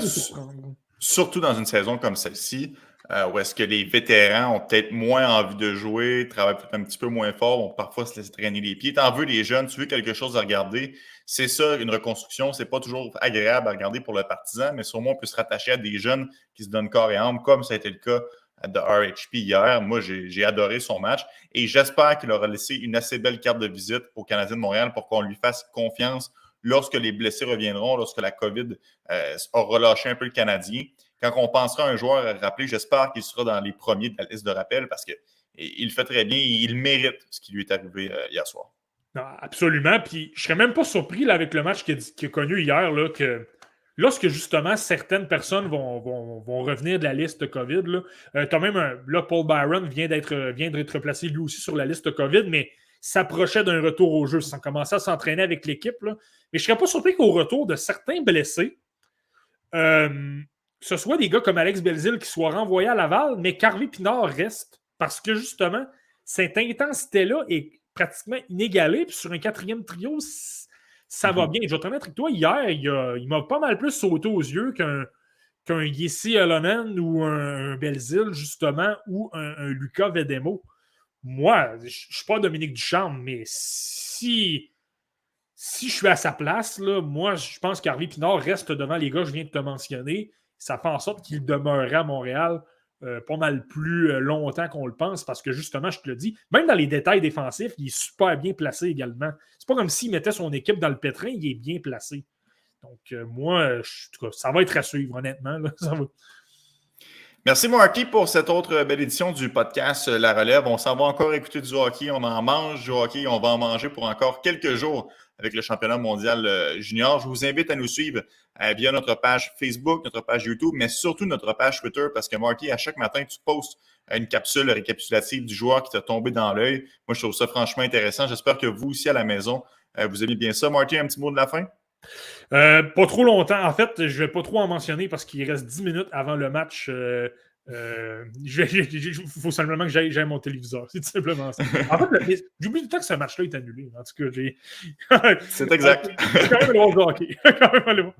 surtout dans une saison comme celle-ci, euh, où est-ce que les vétérans ont peut-être moins envie de jouer, travaillent peut-être un petit peu moins fort, vont parfois se laisser traîner les pieds. T'en veux les jeunes, tu veux quelque chose à regarder. C'est ça, une reconstruction. C'est pas toujours agréable à regarder pour le partisan, mais sûrement on peut se rattacher à des jeunes qui se donnent corps et âme, comme ça a été le cas de RHP hier. Moi, j'ai adoré son match et j'espère qu'il aura laissé une assez belle carte de visite au Canadien de Montréal pour qu'on lui fasse confiance lorsque les blessés reviendront, lorsque la COVID euh, aura relâché un peu le Canadien. Quand on pensera un joueur à rappeler, j'espère qu'il sera dans les premiers de la liste de rappel parce qu'il fait très bien et il mérite ce qui lui est arrivé euh, hier soir. absolument. Puis je serais même pas surpris avec le match qu'il a, a, connu hier là, que Lorsque justement certaines personnes vont, revenir de la liste COVID, là, euh, même un, là, Paul Byron vient d'être vient d'être placé lui aussi sur la liste COVID, mais s'approchait d'un retour au jeu, sans commencer à s'entraîner avec l'équipe. Mais je ne serais pas surpris qu'au retour de certains blessés, euh, ce soit des gars comme Alex Belzil qui soient renvoyés à Laval, mais Carly Pinard reste parce que justement, cette intensité-là est pratiquement inégalée. Puis sur un quatrième trio, ça va mhm. bien. Je vais te remettre avec toi, hier, il, m'a pas mal plus sauté aux yeux qu'un qu'un Yessi ou un, Belzil, justement, ou un, Lucas Vedemo. Moi, je ne suis pas Dominique Duchamp, mais si, si je suis à sa place, là, moi, je pense qu'Harvey Pinard reste devant les gars que je viens de te mentionner. Ça fait en sorte qu'il demeurerait à Montréal euh, pas mal plus euh, longtemps qu'on le pense parce que justement, je te le dis, même dans les détails défensifs, il est super bien placé également. C'est pas comme s'il mettait son équipe dans le pétrin, il est bien placé. Donc, euh, moi, ça va être à suivre, honnêtement. Merci, Marky, pour cette autre belle édition du podcast La Relève. On s'en va encore écouter du hockey. On en mange du hockey. On va en manger pour encore quelques jours avec le championnat mondial euh, junior. Je vous invite à nous suivre euh, via notre page Facebook, notre page YouTube, mais surtout notre page Twitter parce que Marky, à chaque matin, tu postes une capsule récapitulative du joueur qui t'a tombé dans l'œil. Moi, je trouve ça franchement intéressant. J'espère que vous aussi à la maison, euh, vous aimez bien ça. Marky, un petit mot de la fin? pas trop longtemps. En fait, je ne vais pas trop en mentionner parce qu'il reste 10 minutes avant le match il <laughs> faut simplement que j'aille mon téléviseur. <laughs> C'est tout simplement ça. En fait, j'oublie tout le temps que ce match-là est annulé. En tout cas, j'ai. <laughs> C'est exact. quand même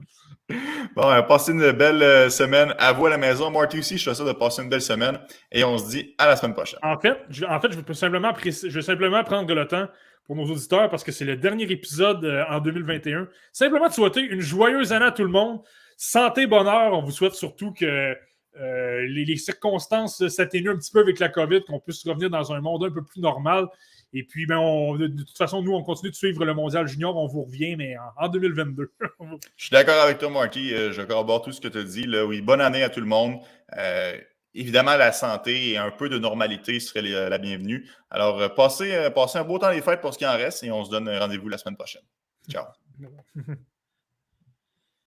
Bon, passez une belle euh, semaine à vous à la maison. Marty aussi, je suis sûr de passer une belle semaine et on se dit à la semaine prochaine. En fait, je, en fait, je veux simplement, je veux simplement prendre le temps pour nos auditeurs parce que c'est le dernier épisode euh, en 2021. Simplement de souhaiter une joyeuse année à tout le monde. Santé, bonheur. On vous souhaite surtout que euh, les, circonstances s'atténuent un petit peu avec la COVID, qu'on puisse revenir dans un monde un peu plus normal. Et puis, ben, de, toute façon, nous, on continue de suivre le Mondial Junior. On vous revient, mais en, 2022. <laughs> je suis d'accord avec toi, Marty. Euh, je corrobore tout ce que tu as dit. Là. Oui, bonne année à tout le monde. Euh, évidemment, la santé et un peu de normalité serait la bienvenue. Alors, passez, passez un beau temps des fêtes pour ce qui en reste et on se donne rendez-vous la semaine prochaine. Ciao. <laughs>